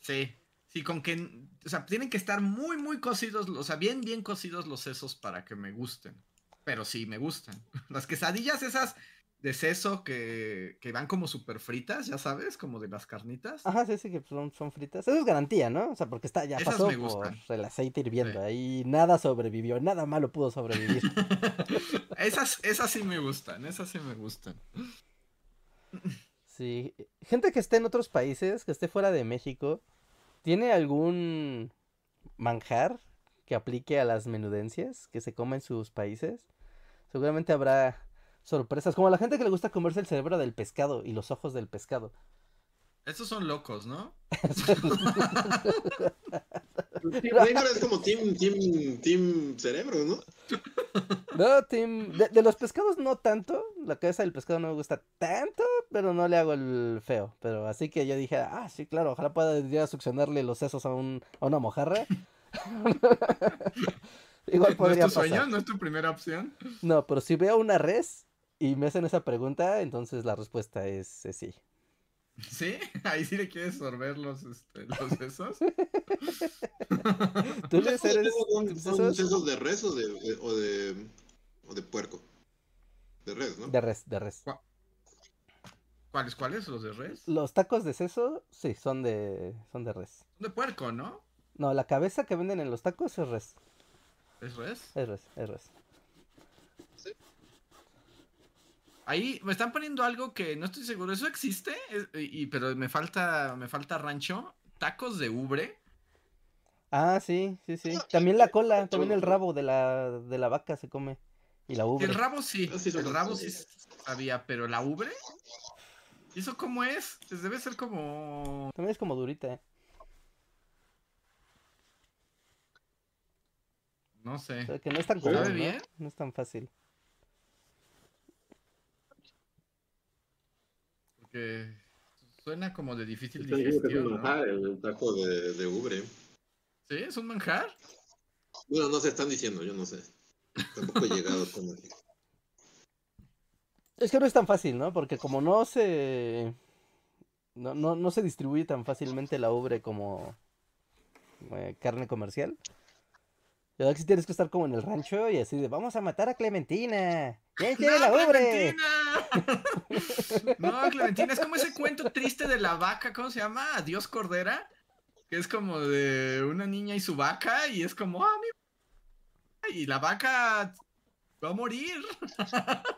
Sí, sí, con que, o sea, tienen que estar muy, muy cocidos, o sea, bien, bien cocidos los sesos para que me gusten. Pero sí, me gustan. Las quesadillas esas de seso que, que van como súper fritas, ya sabes, como de las carnitas. Ajá, sí, sí, que son, son fritas. Eso es garantía, ¿no? O sea, porque está, ya Esas pasó por el aceite hirviendo, Sí. ahí nada sobrevivió, nada malo pudo sobrevivir. esas, esas sí me gustan, esas sí me gustan. Sí, gente que esté en otros países, que esté fuera de México, ¿tiene algún manjar que aplique a las menudencias que se come en sus países? Seguramente habrá sorpresas, como a la gente que le gusta comerse el cerebro del pescado y los ojos del pescado. Estos son locos, ¿no? Es como team, team, team cerebro, ¿no? No, Tim, de, de los pescados no tanto, la cabeza del pescado no me gusta tanto, pero no le hago el feo. Pero así que yo dije, ah, sí, claro, ojalá pueda ir a succionarle los sesos a, un, a una mojarra. Igual ¿No es podría tu sueño? pasar. ¿No es tu primera opción? No, pero si veo una res y me hacen esa pregunta, entonces la respuesta es, es sí. ¿Sí? Ahí sí le quieres sorber los, este, los sesos. ¿Tú eres ¿Son, sesos? de res o de, de- o de, o de puerco? De res, ¿no? De res, de res. ¿Cuáles, cuáles? ¿Los de res? Los tacos de seso, sí, son de, son de res. De puerco, ¿no? No, la cabeza que venden en los tacos es res. ¿Es res? Es res, es res. Ahí me están poniendo algo que no estoy seguro. ¿Eso existe? Es- y, y- pero me falta, me falta rancho. Tacos de ubre. Ah, sí, sí, sí. También la cola, también el rabo de la, de la vaca se come. Y la ubre. El rabo sí. Ah, el rabo sí sabía, pero la ubre. ¿Y eso cómo es? Pues debe ser como. También es como durita, ¿eh? No O sé. sea, que no es tan ¿Sabe común, ¿no? bien? No es tan fácil. Porque suena como de difícil Está que es un digestión. ¿no? manjar el taco de, de ubre. ¿Sí? ¿Es un manjar? Bueno, no se están diciendo, yo no sé. Tampoco he llegado el... Es que no es tan fácil, ¿no? Porque como no se... No, no, no se distribuye tan fácilmente la ubre como eh, carne comercial. La verdad que sí tienes que estar como en el rancho y así de, vamos a matar a Clementina. ¿Quién quiere la ¡No, ubre? Clementina! no, Clementina, es como ese cuento triste de la vaca, ¿cómo se llama? Adiós Cordera. Que es como de una niña y su vaca, y es como, ah, mi... Y la vaca va a morir.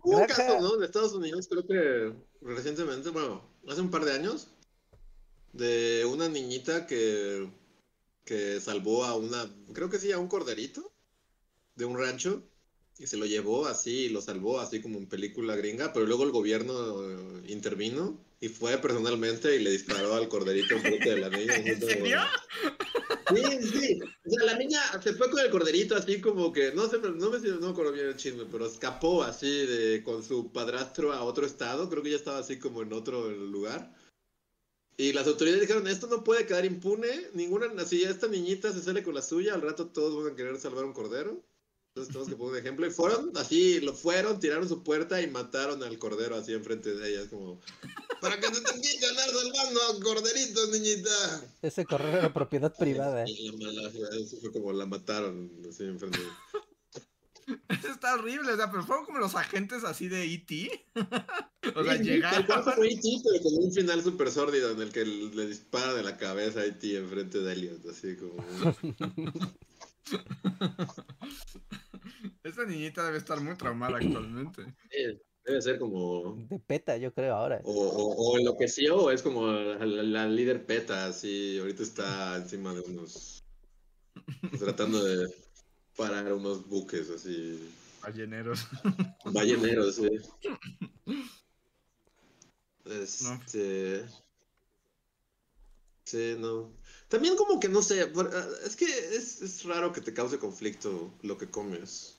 Hubo un caso, ¿no? En Estados Unidos, creo que recientemente, bueno, hace un par de años, de una niñita que, que salvó a una, creo que sí, a un corderito de un rancho y se lo llevó así, y lo salvó así como en película gringa, pero luego el gobierno intervino y fue personalmente y le disparó al corderito enfrente de la niña. ¿En serio? Sí, sí. O sea, la niña se fue con el corderito así como que, no sé, no me no acuerdo bien el chisme, pero escapó así de con su padrastro a otro estado, creo que ya estaba así como en otro lugar. Y las autoridades dijeron, esto no puede quedar impune, ninguna, así esta niñita se sale con la suya, al rato todos van a querer salvar un cordero. Entonces tenemos que poner un ejemplo. Y fueron, así, lo fueron, tiraron su puerta y mataron al cordero así enfrente de ellas, como, para que te tengas que ganar salvando a corderitos, niñita. Ese cordero era propiedad privada. Y la mala, eso fue como la mataron así enfrente de Eso está horrible, o sea, pero fueron como los agentes así de E.T. o sea, Sí, llegaron. como E.T., pero con un final súper sórdido en el que le dispara de la cabeza a E.T. enfrente de Elliot, así como... Esa niñita debe estar muy traumada actualmente. Sí, debe ser como... De peta, yo creo, ahora. O, o, o enloqueció, o es como la, la- la líder peta, así, ahorita está encima de unos... tratando de parar unos buques, así, Balleneros. balleneros, sí. Este... Sí, no. También como que no sé, es que es, es raro que te cause conflicto lo que comes.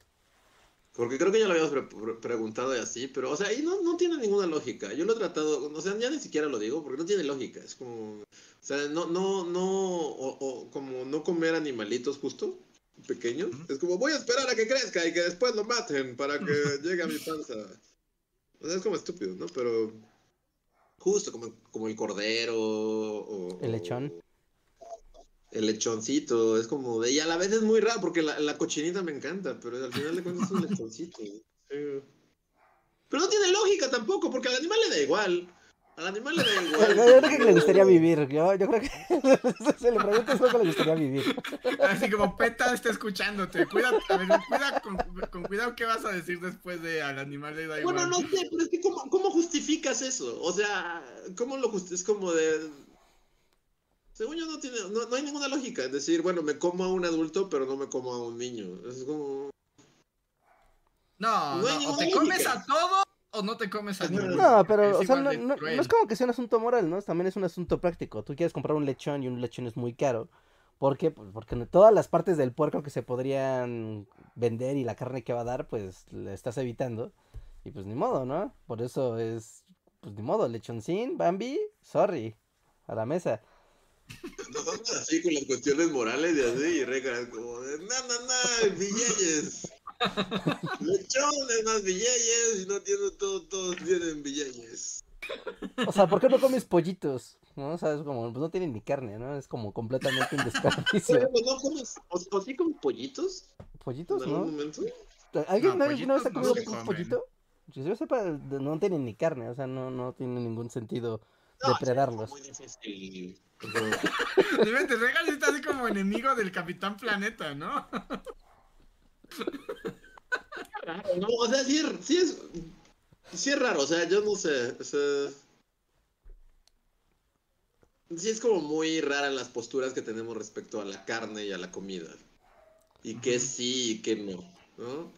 Porque creo que ya lo habíamos pre- pre- preguntado y así, pero, o sea, ahí no, no tiene ninguna lógica. Yo lo he tratado, o sea, ya ni siquiera lo digo porque no tiene lógica. Es como, o sea, no, no, no, o, o como no comer animalitos justo, pequeños. Ujú. Es como, voy a esperar a que crezca y que después lo maten para que llegue a mi panza. O sea, es como estúpido, ¿no? Pero justo como, como el cordero o... El lechón. El lechoncito, es como de... Y a la vez es muy raro porque la, la cochinita me encanta, pero al final de cuentas es un lechoncito. Pero no tiene lógica tampoco, porque al animal le da igual. Al animal le da Yo igual. creo que le gustaría vivir. Yo, yo creo que se le pregunta es lo que le gustaría vivir. Así como Peta está escuchándote. Cuida, a ver, cuida con, con cuidado qué vas a decir después de al animal le da igual. Bueno, no sé, pero es que ¿cómo, cómo justificas eso? O sea, ¿cómo lo justificas? Es como de... Según yo no tiene, no, no hay ninguna lógica. Es decir, bueno, me como a un adulto, pero no me como a un niño. Es como... No, No hay no, o ninguna te lógica. comes a todo o no te comes a Ajá. ninguno. No, pero, o sea, no, no- no es como que sea un asunto moral, ¿no? También es un asunto práctico. Tú quieres comprar un lechón y un lechón es muy caro. ¿Por qué? Pues porque todas las partes del puerco que se podrían vender y la carne que va a dar, pues la estás evitando. Y pues ni modo, ¿no? Por eso es, pues ni modo, lechoncín, Bambi, sorry, a la mesa. Nosotros así con las cuestiones morales y así, y Reca es como de, no, no, no, billeyes. Lechones más billeyes, y no tiene todo, todos tienen billeyes. O sea, ¿por qué no comes pollitos? ¿No? O sea, es como, pues no tienen ni carne, ¿no? Es como completamente un desperdicio. ¿no comes, o, o sí comes pollitos ¿Pollitos, en algún no? momento? ¿Alguien No, pollitos ha no comido se un comen. pollito? Si yo sepa, no tienen ni carne, o sea, no, no tiene ningún sentido No, depredarlos. es muy difícil. De repente, Regal está así como enemigo del Capitán Planeta, ¿no? No, o sea, sí, es- sí es, sí es raro, o sea, yo no sé, o sea, sí es como muy rara las posturas que tenemos respecto a la carne y a la comida. Y que sí y que no, ¿no?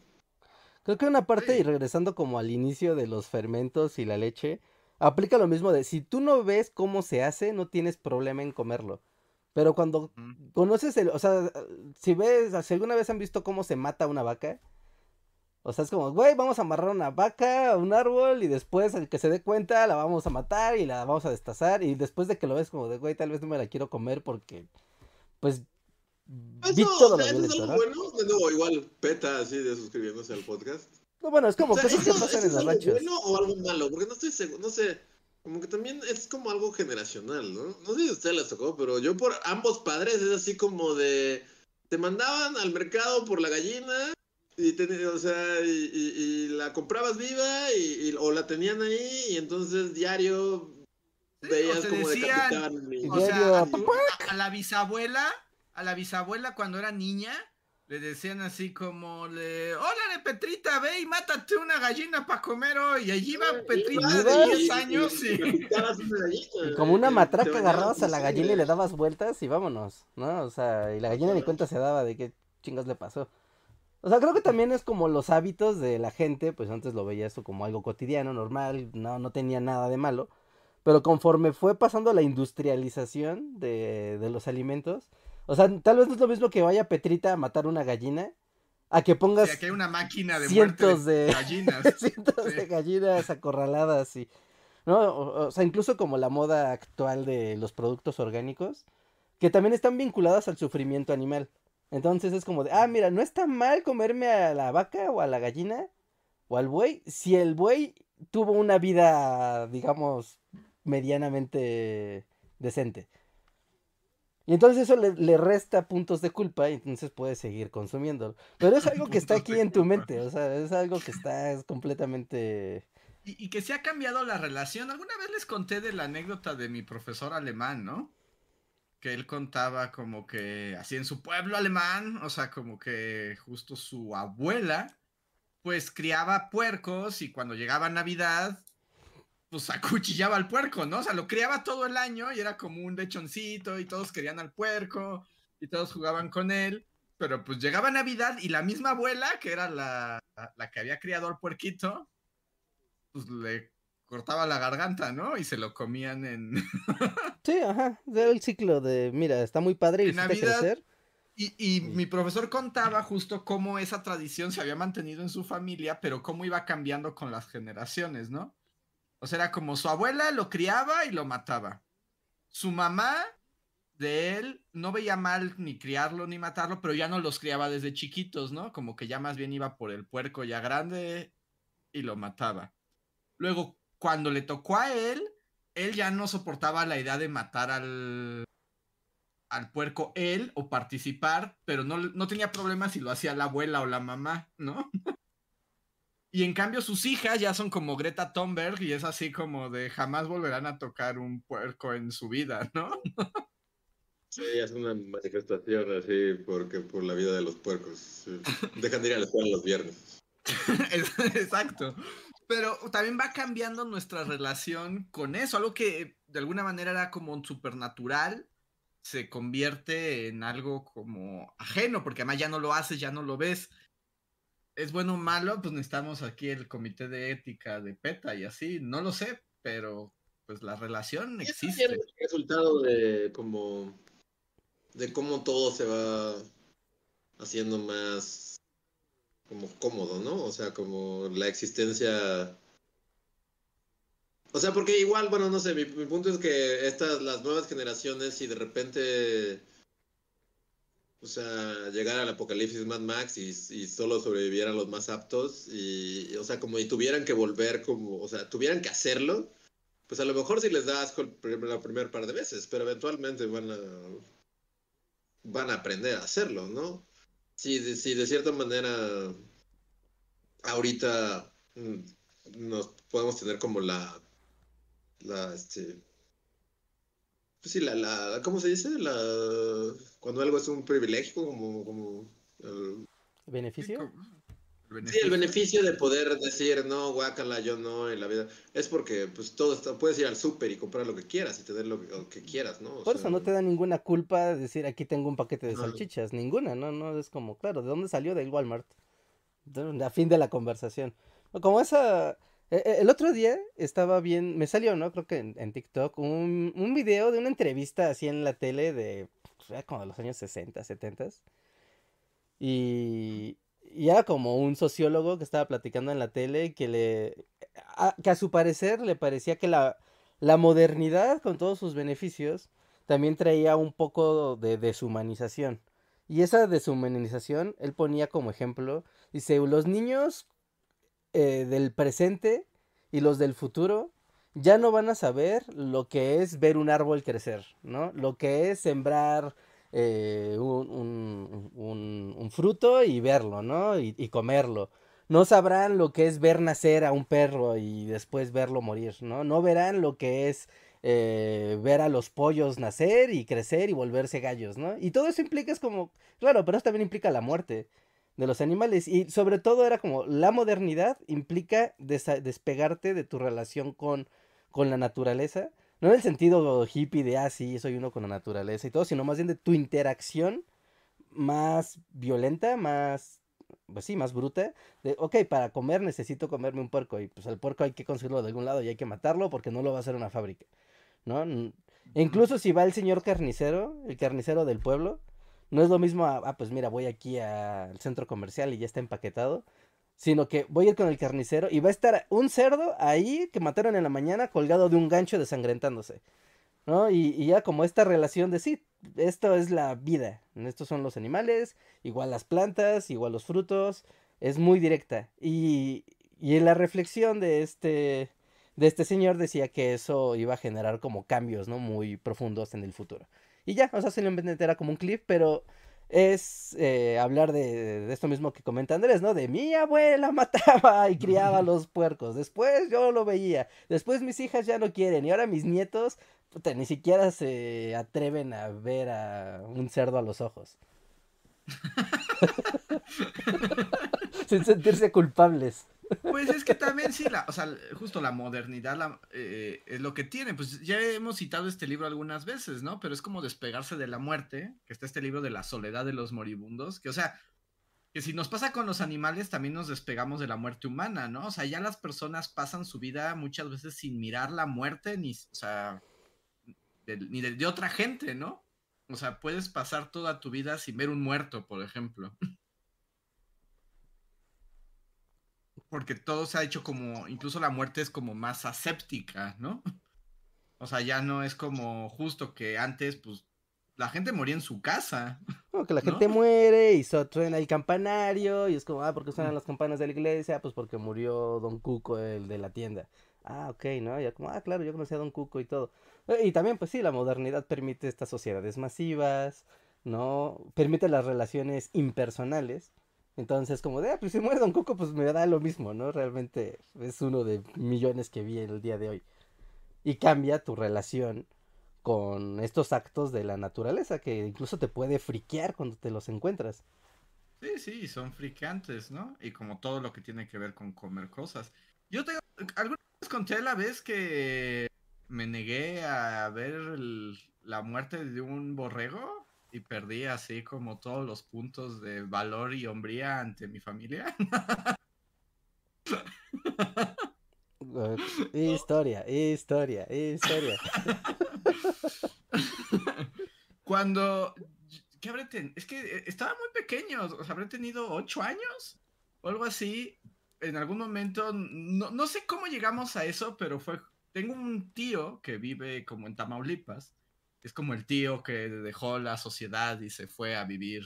Creo que una parte, Sí. y regresando como al inicio de los fermentos y la leche, aplica lo mismo de si tú no ves cómo se hace, no tienes problema en comerlo. Pero cuando conoces el, o sea, si ves, si alguna vez han visto cómo se mata una vaca, o sea, es como, güey, vamos a amarrar una vaca a un árbol y después el que se dé cuenta la vamos a matar y la vamos a destazar y después de que lo ves como de, güey, tal vez no me la quiero comer porque, pues, vi Eso, todo o sea, lo eso es algo ¿no? bueno, de nuevo, igual, peta así de suscribiéndose al podcast. No, bueno, es como O sea, cosas que eso- pasan eso en es los algo ranchos. bueno o algo malo? Porque no estoy seguro, no sé, como que también es como algo generacional, ¿no? No sé si a ustedes les tocó, pero yo por ambos padres es así como de, te mandaban al mercado por la gallina y, te- o sea, y, y- y la comprabas viva y, y- o la tenían ahí y entonces diario Sí, veías o como decían, decapitaban y- O Diario, sea, a, papá. tu- a- a la bisabuela, a la bisabuela cuando era niña, le decían así como le, órale Petrita, ve y mátate una gallina para comer hoy. Y allí va Petrita ¿Y de ibas? 10 años y y... Y como una matraca agarrabas a la gallina y le dabas vueltas y vámonos, ¿no? O sea, y la gallina ni cuenta se daba de qué chingas le pasó. O sea, creo que también es como los hábitos de la gente, pues antes lo veía eso como algo cotidiano, normal, no, no tenía nada de malo. Pero conforme fue pasando la industrialización de, de los alimentos, O sea, tal vez no es lo mismo que vaya Petrita a matar una gallina a que pongas hay una máquina de cientos de, gallinas. cientos de gallinas acorraladas y ¿no? O, sea, incluso como la moda actual de los productos orgánicos, que también están vinculadas al sufrimiento animal. Entonces es como de, ah, mira, no está mal comerme a la vaca o a la gallina o al buey si el buey tuvo una vida, digamos, medianamente decente. Y entonces eso le, resta puntos de culpa y entonces puedes seguir consumiéndolo. Pero es algo que está aquí en tu mente, o sea, es algo que está es completamente... Y, que se ha cambiado la relación. Alguna vez les conté de la anécdota de mi profesor alemán, ¿no? Que él contaba como que así en su pueblo alemán, o sea, como que justo su abuela, pues criaba puercos y cuando llegaba Navidad, pues acuchillaba al puerco, ¿no? O sea, lo criaba todo el año y era como un lechoncito y todos querían al puerco y todos jugaban con él. Pero pues llegaba Navidad y la misma abuela, que era la, la que había criado al puerquito, pues le cortaba la garganta, ¿no? Y se lo comían en... sí, ajá. Era el ciclo de, mira, está muy padre y Navidad, Y, y mi profesor contaba justo cómo esa tradición se había mantenido en su familia, pero cómo iba cambiando con las generaciones, ¿no? O sea, era como su abuela lo criaba y lo mataba. Su mamá de él no veía mal ni criarlo ni matarlo, pero ya no los criaba desde chiquitos, ¿no? Como que ya más bien iba por el puerco ya grande y lo mataba. Luego, cuando le tocó a él, él ya no soportaba la idea de matar al, al puerco él o participar, pero no, no tenía problema si lo hacía la abuela o la mamá, ¿no? Y en cambio sus hijas ya son como Greta Thunberg y es así como de jamás volverán a tocar un puerco en su vida, ¿no? Sí, es una manifestación así porque por la vida de los puercos. Dejan de ir a la escuela los viernes. Exacto. Pero también va cambiando nuestra relación con eso, algo que de alguna manera era como un supernatural, se convierte en algo como ajeno, porque además ya no lo haces, ya no lo ves es bueno o malo, pues necesitamos aquí el comité de ética de PETA y así, no lo sé, pero pues la relación existe. Es el resultado de como de cómo todo se va haciendo más como cómodo, ¿no? O sea, como la existencia o sea, porque igual, bueno, no sé, mi, mi punto es que estas, las nuevas generaciones, si de repente o sea, llegar al apocalipsis Mad Max y, solo sobrevivieran los más aptos y, o sea, como y tuvieran que volver como, o sea, tuvieran que hacerlo, pues a lo mejor sí les da asco la primer par de veces, pero eventualmente van a, van a aprender a hacerlo, ¿no? Si, si de cierta manera ahorita mm, nos podemos tener como la, la, este, pues sí, la, la, ¿cómo se dice? La, cuando algo es un privilegio, como, como el... ¿Beneficio? Sí, el beneficio de poder decir, no, guácala, yo no, en la vida. Es porque, pues, todo está, puedes ir al súper y comprar lo que quieras y tener lo que, quieras, ¿no? Por eso no te da ninguna culpa de decir, aquí tengo un paquete de salchichas, ninguna, ¿no? No, es como, claro, ¿de dónde salió? Del Walmart. A fin de la conversación. Como esa el otro día estaba bien, me salió, ¿no? Creo que en, TikTok, un, un, video de una entrevista así en la tele de, pues, como de los años 60, 70. Y, y era como un sociólogo que estaba platicando en la tele que le, a, que a su parecer le parecía que la, la modernidad con todos sus beneficios también traía un poco de deshumanización. Y esa deshumanización, él ponía como ejemplo, dice, los niños eh, del presente y los del futuro ya no van a saber lo que es ver un árbol crecer, ¿no? Lo que es sembrar eh, un, un, fruto y verlo, ¿no? Y, comerlo. No sabrán lo que es ver nacer a un perro y después verlo morir, ¿no? No verán lo que es eh, ver a los pollos nacer y crecer y volverse gallos, ¿no? Y todo eso implica, es como, claro, pero eso también implica la muerte de los animales. Y sobre todo era como la modernidad implica despegarte de tu relación con, con la naturaleza. No en el sentido hippie de, ah, sí, soy uno con la naturaleza y todo, sino más bien de tu interacción más violenta, más, pues sí, más bruta. De, ok, para comer necesito comerme un puerco y pues el puerco hay que conseguirlo de algún lado y hay que matarlo porque no lo va a hacer una fábrica, ¿no? incluso si va el señor carnicero, el carnicero del pueblo, No es lo mismo, ah, pues mira, voy aquí al centro comercial y ya está empaquetado, sino que voy a ir con el carnicero y va a estar un cerdo ahí que mataron en la mañana colgado de un gancho desangrentándose. ¿no? Y, ya como esta relación de sí, esto es la vida, estos son los animales, igual las plantas, igual los frutos, es muy directa. Y, y en la reflexión de este, de este señor decía que eso iba a generar como cambios, ¿no? Muy profundos en el futuro. Y ya, o sea, se lo era como un clip, pero es eh, hablar de, esto mismo que comenta Andrés, ¿no? De mi abuela mataba y criaba los puercos. Después yo lo veía. Después mis hijas ya no quieren. Y ahora mis nietos, puta, ni siquiera se atreven a ver a un cerdo a los ojos. Sin sentirse culpables. Pues es que también sí, la, o sea, justo la modernidad eh, es lo que tiene. Pues ya hemos citado este libro algunas veces, ¿no? Pero es como despegarse de la muerte, que está este libro de la soledad de los moribundos, que o sea, que si nos pasa con los animales, también nos despegamos de la muerte humana, ¿no? O sea, ya las personas pasan su vida muchas veces sin mirar la muerte, ni, o sea, ni de otra gente, ¿no? O sea, puedes pasar toda tu vida sin ver un muerto, por ejemplo. porque todo se ha hecho como, incluso la muerte es como más aséptica, ¿no? O sea, ya no es como justo que antes, pues, la gente moría en su casa. No, que la gente muere y suena el campanario y es como, ah, ¿por qué suenan las campanas de la iglesia? Pues porque murió Don Cuco, el de la tienda. Ah, ok, ¿no? Ya como, ah, claro, yo conocí a Don Cuco y todo. Y también, pues sí, la modernidad permite estas sociedades masivas, ¿no? Permite las relaciones impersonales entonces, como de, ah, pues si muere Don Coco, pues me da lo mismo, ¿no? Realmente es uno de millones que vi el día de hoy. Y cambia tu relación con estos actos de la naturaleza que incluso te puede friquear cuando te los encuentras. Sí, sí, son friqueantes, ¿no? Y como todo lo que tiene que ver con comer cosas. Yo te alguna vez conté la vez que me negué a ver la muerte de un borrego y perdí así como todos los puntos de valor y hombría ante mi familia. historia, historia, historia. Cuando, ¿qué habré tenido? Es que eh, estaba muy pequeño, o sea, habré tenido ocho años o algo así. En algún momento, no, no sé cómo llegamos a eso, pero fue, tengo un tío que vive como en Tamaulipas es como el tío que dejó la sociedad y se fue a vivir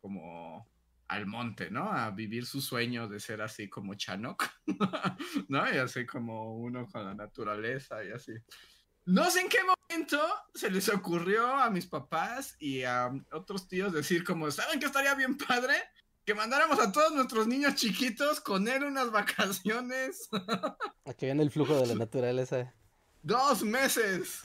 como al monte, ¿no? A vivir su sueño de ser así como Chanok, ¿no? Y así como uno con la naturaleza y así. No sé en qué momento se les ocurrió a mis papás y a otros tíos decir como, ¿saben qué estaría bien padre? Que mandáramos a todos nuestros niños chiquitos con él unas vacaciones. a que vean el flujo de la naturaleza. Dos meses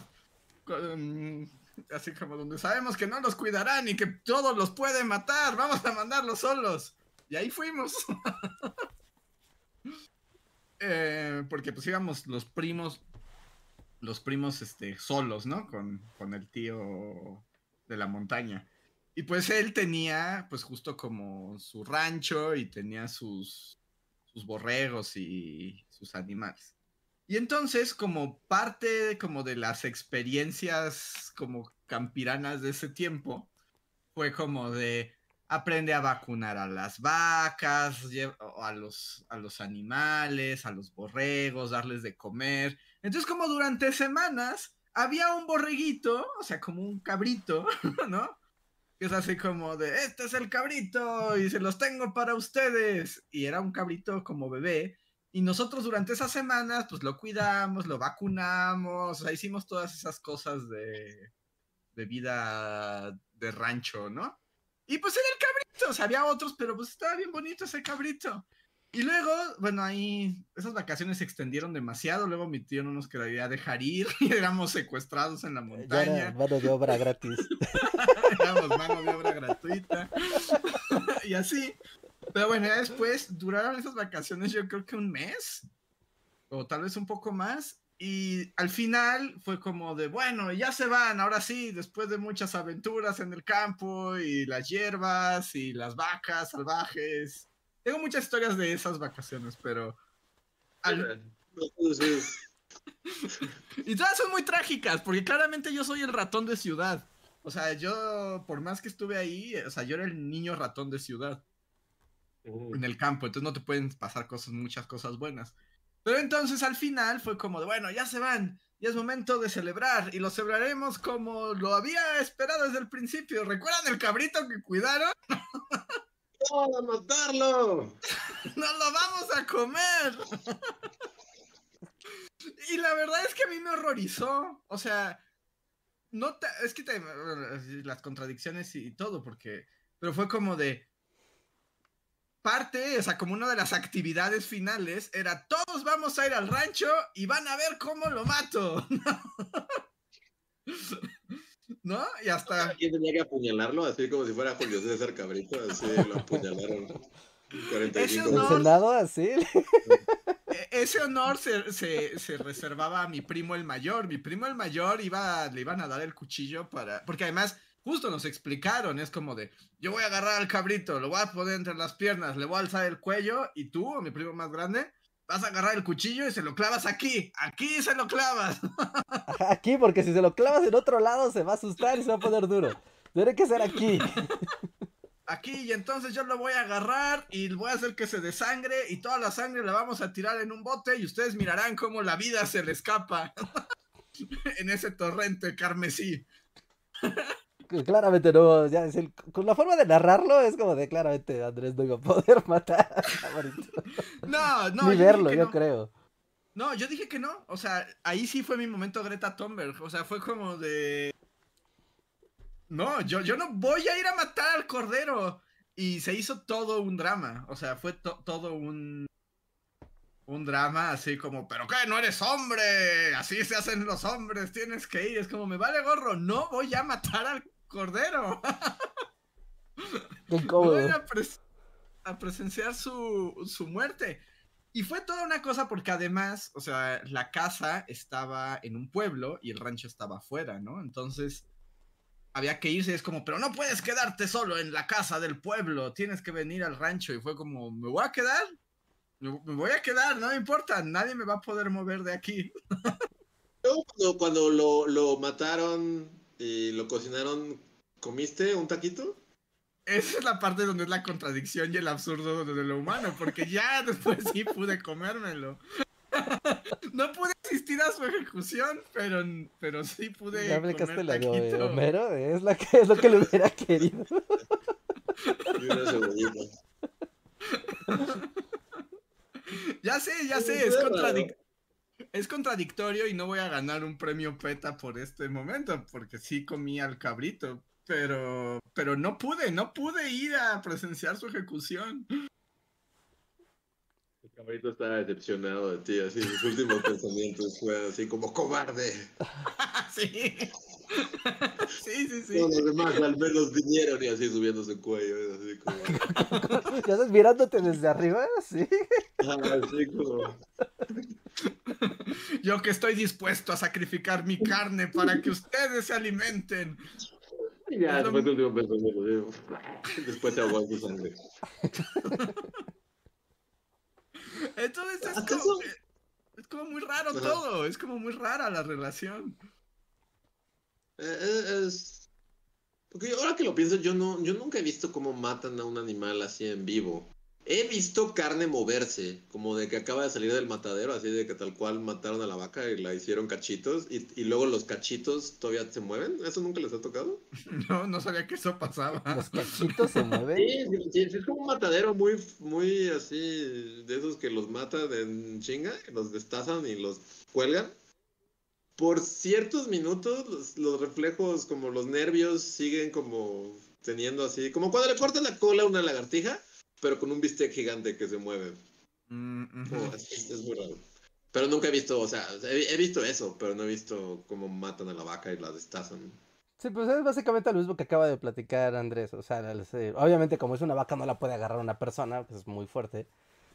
así como donde sabemos que no los cuidarán y que todos los pueden matar, vamos a mandarlos solos. Y ahí fuimos. Eh, porque pues íbamos los primos, los primos este, solos, ¿no? Con, con el tío de la montaña. Y pues él tenía, pues justo como su rancho y tenía sus, sus borregos y sus animales. Y entonces, como parte como de las experiencias como campiranas de ese tiempo, fue como de aprende a vacunar a las vacas, a los, a los animales, a los borregos, darles de comer. Entonces, como durante semanas había un borreguito, o sea, como un cabrito, ¿no? Que es así como de, este es el cabrito y se los tengo para ustedes. Y era un cabrito como bebé y nosotros durante esas semanas, pues lo cuidamos, lo vacunamos, o sea, hicimos todas esas cosas de, de vida de rancho, ¿no? Y pues era el cabrito, o sea, había otros, pero pues estaba bien bonito ese cabrito. Y luego, bueno, ahí esas vacaciones se extendieron demasiado. Luego mi tío no nos quería dejar ir y éramos secuestrados en la montaña. mano de obra gratis. éramos mano de obra gratuita. y así. Pero bueno, ya después duraron esas vacaciones yo creo que un mes, o tal vez un poco más, y al final fue como de, bueno, ya se van, ahora sí, después de muchas aventuras en el campo y las hierbas y las vacas salvajes. Tengo muchas historias de esas vacaciones, pero... y todas son muy trágicas, porque claramente yo soy el ratón de ciudad. O sea, yo, por más que estuve ahí, o sea, yo era el niño ratón de ciudad. En el campo, entonces no te pueden pasar cosas, muchas cosas buenas. Pero entonces al final fue como de, bueno, ya se van, y es momento de celebrar, y lo celebraremos como lo había esperado desde el principio. ¿Recuerdan el cabrito que cuidaron? ¡Vamos a matarlo! ¡Nos lo vamos a comer! y la verdad es que a mí me horrorizó. O sea, no es que te, las contradicciones y todo, porque. Pero fue como de. Parte, o sea, como una de las actividades finales era todos vamos a ir al rancho y van a ver cómo lo mato. ¿No? Y hasta. ¿Quién tenía que apuñalarlo? Así como si fuera Julio César Cabrito, así lo apuñalaron. 45 ¿El Senado así? E, ese honor se, se, se, reservaba a mi primo el mayor. Mi primo el mayor iba, le iban a dar el cuchillo para. Porque además, justo nos explicaron: es como de, yo voy a agarrar al cabrito, lo voy a poner entre las piernas, le voy a alzar el cuello, y tú, mi primo más grande, vas a agarrar el cuchillo y se lo clavas aquí. Aquí se lo clavas. Aquí, porque si se lo clavas en otro lado se va a asustar y se va a poner duro. Tiene que ser aquí. Aquí, y entonces yo lo voy a agarrar y voy a hacer que se desangre y toda la sangre la vamos a tirar en un bote y ustedes mirarán cómo la vida se le escapa en ese torrente carmesí. Claramente no, ya es el, con la forma de narrarlo es como de claramente Andrés no iba a poder matar a No, no. Ni verlo, yo creo. No, yo dije que no. O sea, ahí sí fue mi momento Greta Thunberg. O sea, fue como de. No, yo, yo no voy a ir a matar al cordero. Y se hizo todo un drama. O sea, fue todo un. Un drama así como, ¿pero qué? No eres hombre. Así se hacen los hombres. Tienes que ir. Es como, me vale gorro. No voy a matar al Cordero. Voy a, presenciar su, su, muerte. Y fue toda una cosa porque además, o sea, la casa estaba en un pueblo y el rancho estaba afuera, ¿no? Entonces había que irse, es como, pero no puedes quedarte solo en la casa del pueblo, tienes que venir al rancho. Y fue como, ¿me voy a quedar? Me voy a quedar, no me importa, nadie me va a poder mover de aquí. cuando, cuando lo, lo mataron y lo cocinaron, ¿comiste un taquito? Esa es la parte donde es la contradicción y el absurdo de lo humano, porque ya después sí pude comérmelo. No pude asistir a su ejecución, pero, pero sí pude. Ya aplicaste la de Homero, es, la que, es lo que le hubiera querido. ya sé, ya sé, es contradictorio es contradictorio y no voy a ganar un premio PETA por este momento, porque sí comí al cabrito, pero, pero no pude, no pude ir a presenciar su ejecución. El cabrito estaba decepcionado de ti, así sus últimos pensamientos fue así como cobarde. sí. Sí, sí, sí. Todos los demás al menos vinieron y así subiendo su cuello, así como... ¿Ya estás mirándote desde arriba? Sí. Ah, así como... Yo que estoy dispuesto a sacrificar mi carne para que ustedes se alimenten. Ya, después tu último pensamiento. Después te aguanto sangre. Entonces es como, es como muy raro todo. Es como muy rara la relación. Eh, eh, es. Porque ahora que lo pienso, yo no, yo nunca he visto cómo matan a un animal así en vivo. He visto carne moverse, como de que acaba de salir del matadero, así de que tal cual mataron a la vaca y la hicieron cachitos, y, y luego los cachitos todavía se mueven. ¿Eso nunca les ha tocado? No, no sabía que eso pasaba. ¿Los cachitos se mueven? Sí, sí, es como un matadero muy, muy así, de esos que los matan en chinga, los destazan y los cuelgan. Por ciertos minutos, los, los reflejos, como los nervios, siguen como teniendo así, como cuando le cortan la cola a una lagartija pero con un bistec gigante que se mueve. Mm, es, muy raro. Pero nunca he visto, o sea, he, visto eso, pero no he visto cómo matan a la vaca y la destazan. Sí, pues es básicamente lo mismo que acaba de platicar Andrés. O sea, obviamente como es una vaca no la puede agarrar una persona, pues es muy fuerte.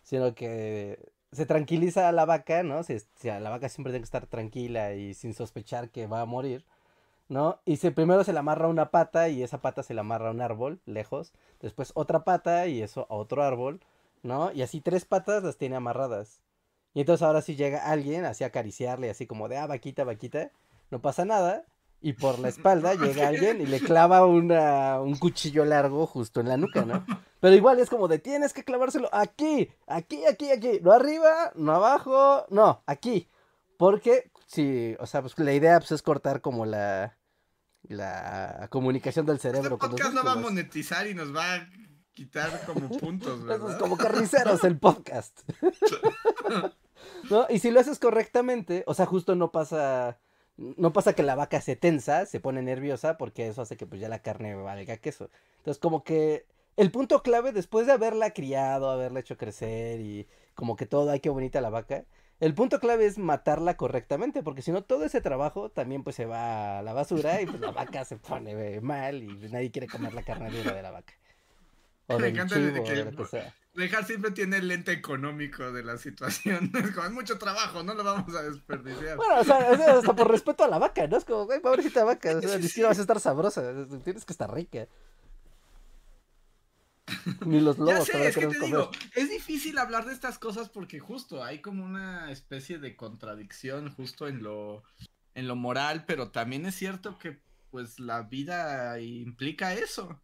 Sino que se tranquiliza a la vaca, ¿no? Si, si la vaca siempre tiene que estar tranquila y sin sospechar que va a morir. ¿No? Y se, primero se le amarra una pata y esa pata se le amarra a un árbol, lejos. Después otra pata y eso a otro árbol, ¿no? Y así tres patas las tiene amarradas. Y entonces ahora si llega alguien así a acariciarle, así como de, ah, vaquita, vaquita, no pasa nada. y por la espalda llega alguien y le clava una, un cuchillo largo justo en la nuca, ¿no? Pero igual es como de tienes que clavárselo aquí, aquí, aquí, aquí, no arriba, no abajo, no, aquí. Porque, sí, o sea, pues la idea pues, es cortar como la, la comunicación del cerebro. Este podcast no va a monetizar y nos va a quitar como puntos, ¿verdad? Es como carniceros el podcast. ¿No? Y si lo haces correctamente, o sea, justo no pasa no pasa que la vaca se tensa, se pone nerviosa, porque eso hace que pues ya la carne valga queso. Entonces como que el punto clave después de haberla criado, haberla hecho crecer y como que todo, ay, qué bonita la vaca. El punto clave es matarla correctamente, porque si no todo ese trabajo también pues se va a la basura y pues la vaca se pone mal y nadie quiere comer la carne de la vaca. O Me encanta chivo, que, sea. Siempre tiene el lente económico de la situación. Es como, mucho trabajo, no lo vamos a desperdiciar. Bueno, o sea, hasta por respeto a la vaca, ¿no? Es como, güey, pobrecita vaca, o sea, ni siquiera vas a estar sabrosa, tienes que estar rica. Ni los lobos. Ya sé, es que te digo, es difícil hablar de estas cosas porque justo hay como una especie de contradicción justo en lo, en lo moral, pero también es cierto que pues la vida implica eso.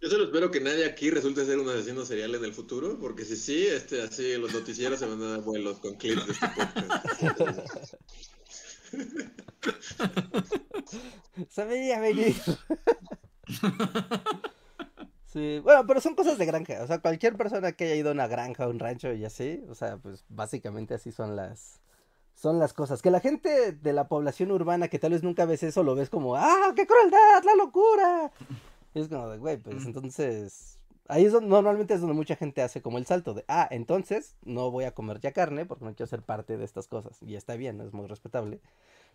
Yo solo espero que nadie aquí resulte ser un asesino serial en el futuro, porque si sí, este, así los noticieros se van a dar vuelos con clips de este podcast. Sabía venir. Sí, bueno, pero son cosas de granja. O sea, cualquier persona que haya ido a una granja o un rancho y así, o sea, pues básicamente así son las son las cosas. Que la gente de la población urbana que tal vez nunca ves eso, lo ves como, ¡ah, qué crueldad, la locura! es como de, güey, pues entonces. Ahí es donde normalmente es donde mucha gente hace como el salto de, ah, entonces no voy a comer ya carne porque no quiero ser parte de estas cosas. Y está bien, es muy respetable.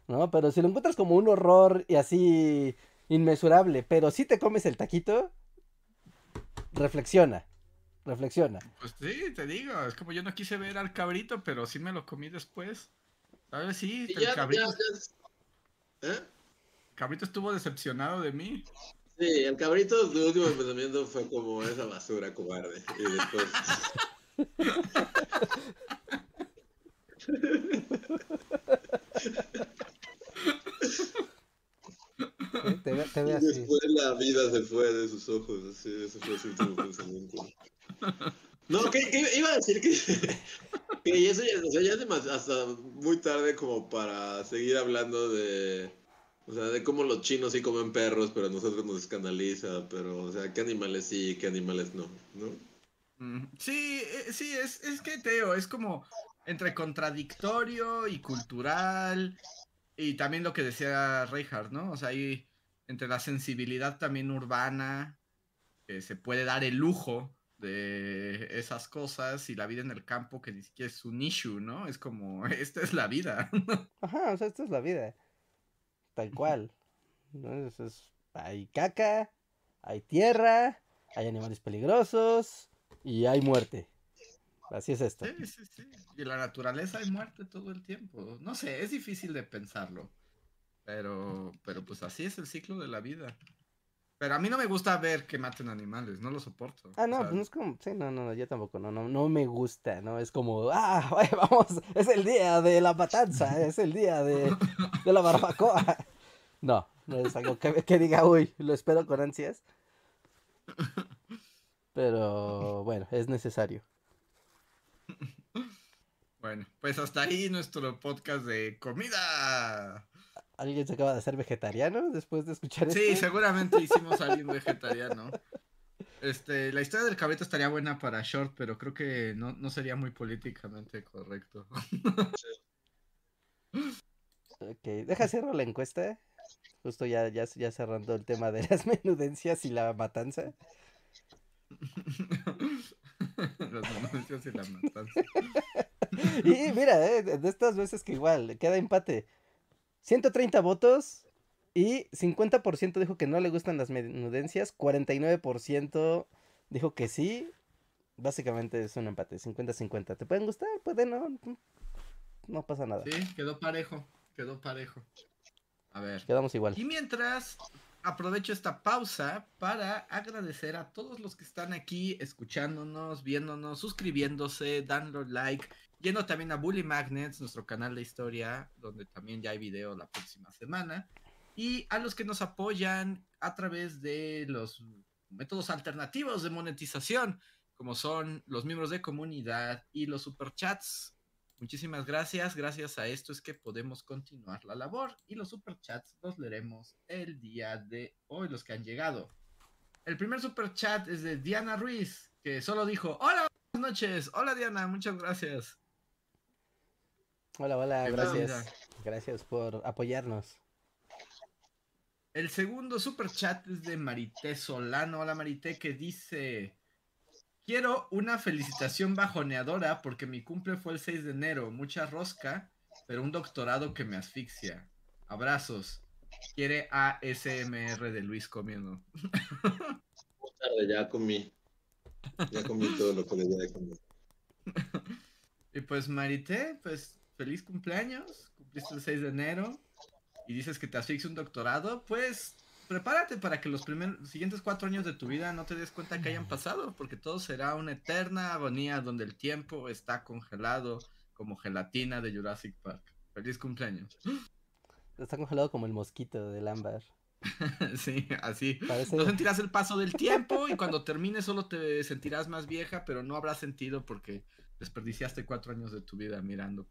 ¿No? Pero si lo encuentras como un horror y así inmesurable, pero si te comes el taquito, reflexiona. Reflexiona. Pues sí, te digo, es como yo no quise ver al cabrito, pero sí me lo comí después. ¿Sabes? Sí, el cabrito. ¿Eh? cabrito estuvo decepcionado de mí. Sí, el cabrito, su último pensamiento fue como esa basura cobarde. Y después. Te, te y después la vida se fue de sus ojos, así, ese fue su último pensamiento. No, que, iba a decir que, que eso ya, o sea, ya es hasta muy tarde como para seguir hablando de o sea, de cómo los chinos sí comen perros, pero a nosotros nos escandaliza, pero, o sea, qué animales sí y qué animales no, ¿no? Mm, sí, eh, sí, es, es que, Teo, es como entre contradictorio y cultural, y también lo que decía Reinhardt, ¿no? O sea, hay entre la sensibilidad también urbana, que se puede dar el lujo de esas cosas, y la vida en el campo, que ni siquiera es un issue, ¿no? Es como, esta es la vida. Ajá, o sea, esta es la vida tal cual. hay caca, hay tierra, hay animales peligrosos y hay muerte. Así es esto. Sí, sí, sí. Y en la naturaleza hay muerte todo el tiempo. No sé, es difícil de pensarlo. Pero, pero pues así es el ciclo de la vida. Pero a mí no me gusta ver que maten animales, no lo soporto. Ah, no, pues no es como, sí, no, no, yo tampoco, no, no, no me gusta, ¿no? Es como, ah, vamos, es el día de la matanza, es el día de, de la barbacoa. No, no es algo que, que diga, uy, lo espero con ansias. Pero bueno, es necesario. Bueno, pues hasta ahí nuestro podcast de comida. ¿Alguien se acaba de hacer vegetariano después de escuchar esto? Sí, seguramente hicimos a alguien vegetariano. Este, la historia del cabrito estaría buena para short, pero creo que no, no sería muy políticamente correcto. ok, deja cerrar la encuesta. Justo ya, ya, ya cerrando el tema de las menudencias y la matanza. las menudencias y la matanza. y mira, eh, de estas veces que igual, queda empate. 130 votos y 50% dijo que no le gustan las menudencias, 49% dijo que sí. Básicamente es un empate, 50-50. ¿Te pueden gustar? Puede no. No pasa nada. Sí, quedó parejo, quedó parejo. A ver. Quedamos igual. Y mientras, aprovecho esta pausa para agradecer a todos los que están aquí escuchándonos, viéndonos, suscribiéndose, dando like yendo también a Bully Magnets, nuestro canal de historia, donde también ya hay video la próxima semana, y a los que nos apoyan a través de los métodos alternativos de monetización, como son los miembros de comunidad y los superchats. Muchísimas gracias. Gracias a esto es que podemos continuar la labor y los superchats los leeremos el día de hoy, los que han llegado. El primer superchat es de Diana Ruiz, que solo dijo, hola, buenas noches. Hola Diana, muchas gracias. Hola, hola, gracias. Gracias por apoyarnos. El segundo super chat es de Marité Solano. Hola Marité, que dice: Quiero una felicitación bajoneadora porque mi cumple fue el 6 de enero. Mucha rosca, pero un doctorado que me asfixia. Abrazos. Quiere ASMR de Luis comiendo. tarde, ya comí. Ya comí todo lo que le de comer. Y pues Marité, pues feliz cumpleaños. Cumpliste el 6 de enero y dices que te asfixia un doctorado, pues prepárate para que los primeros, siguientes cuatro años de tu vida no te des cuenta que hayan pasado, porque todo será una eterna agonía donde el tiempo está congelado como gelatina de Jurassic Park. Feliz cumpleaños. Está congelado como el mosquito del ámbar. sí, así. No sentirás el paso del tiempo y cuando termine solo te sentirás más vieja, pero no habrá sentido porque desperdiciaste cuatro años de tu vida mirando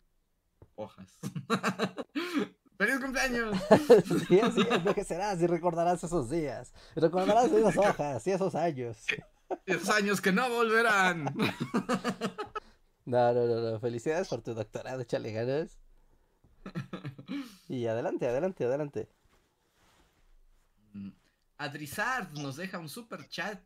hojas. ¡Feliz cumpleaños! sí, así envejecerás y recordarás esos días. Recordarás esas hojas y esos años. Esos años que no volverán. No, no, no, no. Felicidades por tu doctorado, échale ganas. Y adelante, adelante, adelante. Mm, Adrizard nos deja un super chat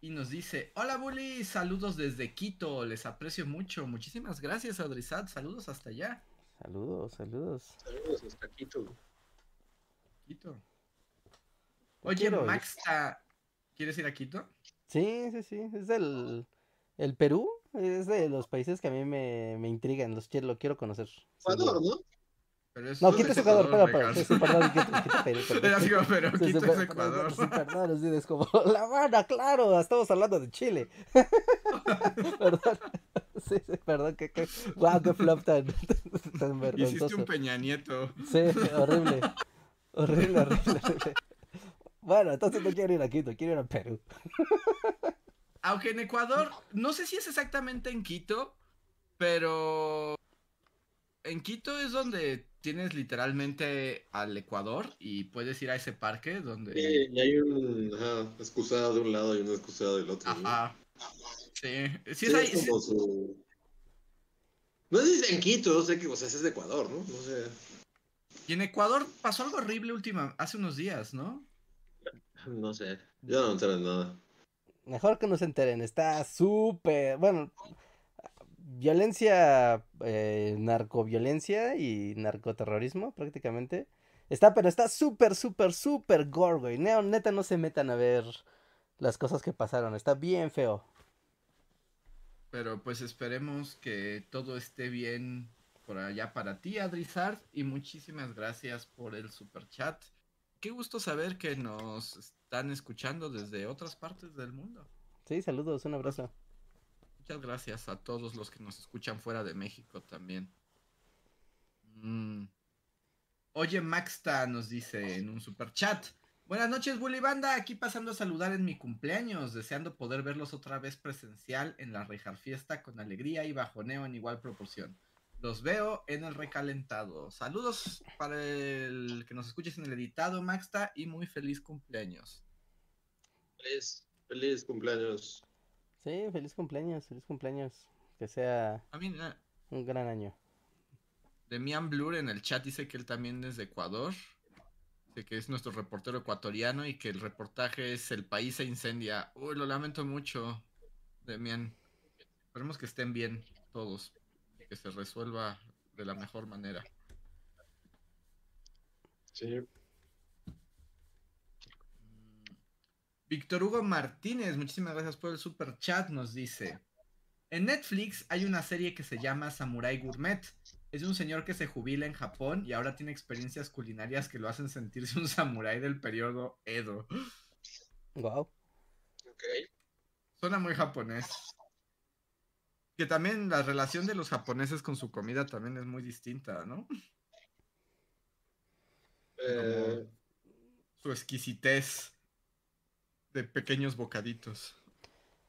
y nos dice: Hola Bully, saludos desde Quito, les aprecio mucho. Muchísimas gracias, Adrizard, saludos hasta allá. Saludos, saludos. Saludos hasta Quito. Quito. Oye, Max, ¿quieres ir a Quito? Sí, sí, sí. Es del el Perú. Es de los países que a mí me, me intrigan. Los quiero, lo quiero conocer. Ecuador, ¿no? No, Quito es Ecuador, pero, pero, sí, perdón, Perú. Pero, es Ecuador. Sí, perdón, sí, es como, La Habana, claro, estamos hablando de Chile. perdón. Sí, sí, perdón, que, que, wow, qué flop tan, tan vergonzoso. Hiciste un Peña Nieto. Sí, horrible. Horrible, horrible, horrible. Bueno, entonces no quiero ir a Quito, quiero ir a Perú. Aunque en Ecuador, no sé si es exactamente en Quito, pero en Quito es donde tienes literalmente al Ecuador y puedes ir a ese parque donde... Sí, y hay un ajá, excusado de un lado y un excusado del otro. Ajá. Sí, sí, es, ahí, Su... No sé si es en Quito, sé que o sea, es de Ecuador, ¿no? No sé. Y en Ecuador pasó algo horrible última, hace unos días, ¿no? No sé, yo no enteré nada. Mejor que no se enteren, está súper, bueno, violencia, eh, narcoviolencia y narcoterrorismo prácticamente. Está, pero está súper, súper, súper gore, güey. neta, no se metan a ver las cosas que pasaron. Está bien feo. Pero pues esperemos que todo esté bien por allá para ti, Adrizard. Y muchísimas gracias por el super chat. Qué gusto saber que nos están escuchando desde otras partes del mundo. Sí, saludos, un abrazo. Gracias a todos los que nos escuchan fuera de México también. Mm. Oye, Maxta nos dice en un super chat. Buenas noches, Bully Banda. Aquí pasando a saludar en mi cumpleaños, deseando poder verlos otra vez presencial en la Rejar Fiesta con alegría y bajoneo en igual proporción. Los veo en el recalentado. Saludos para el que nos escuches en el editado, Maxta, y muy feliz cumpleaños. Feliz, feliz cumpleaños. Sí, feliz cumpleaños, feliz cumpleaños. Que sea un gran año. Demian Blur en el chat dice que él también es de Ecuador. Dice que es nuestro reportero ecuatoriano y que el reportaje es El país se incendia. Uy, lo lamento mucho, Demian. Esperemos que estén bien todos. Y que se resuelva de la mejor manera. Sí. Víctor Hugo Martínez, muchísimas gracias por el super chat, nos dice. En Netflix hay una serie que se llama Samurai Gourmet. Es de un señor que se jubila en Japón y ahora tiene experiencias culinarias que lo hacen sentirse un samurái del periodo Edo. Wow. Ok. Suena muy japonés. Que también la relación de los japoneses con su comida también es muy distinta, ¿no? Eh, Su exquisitez de pequeños bocaditos.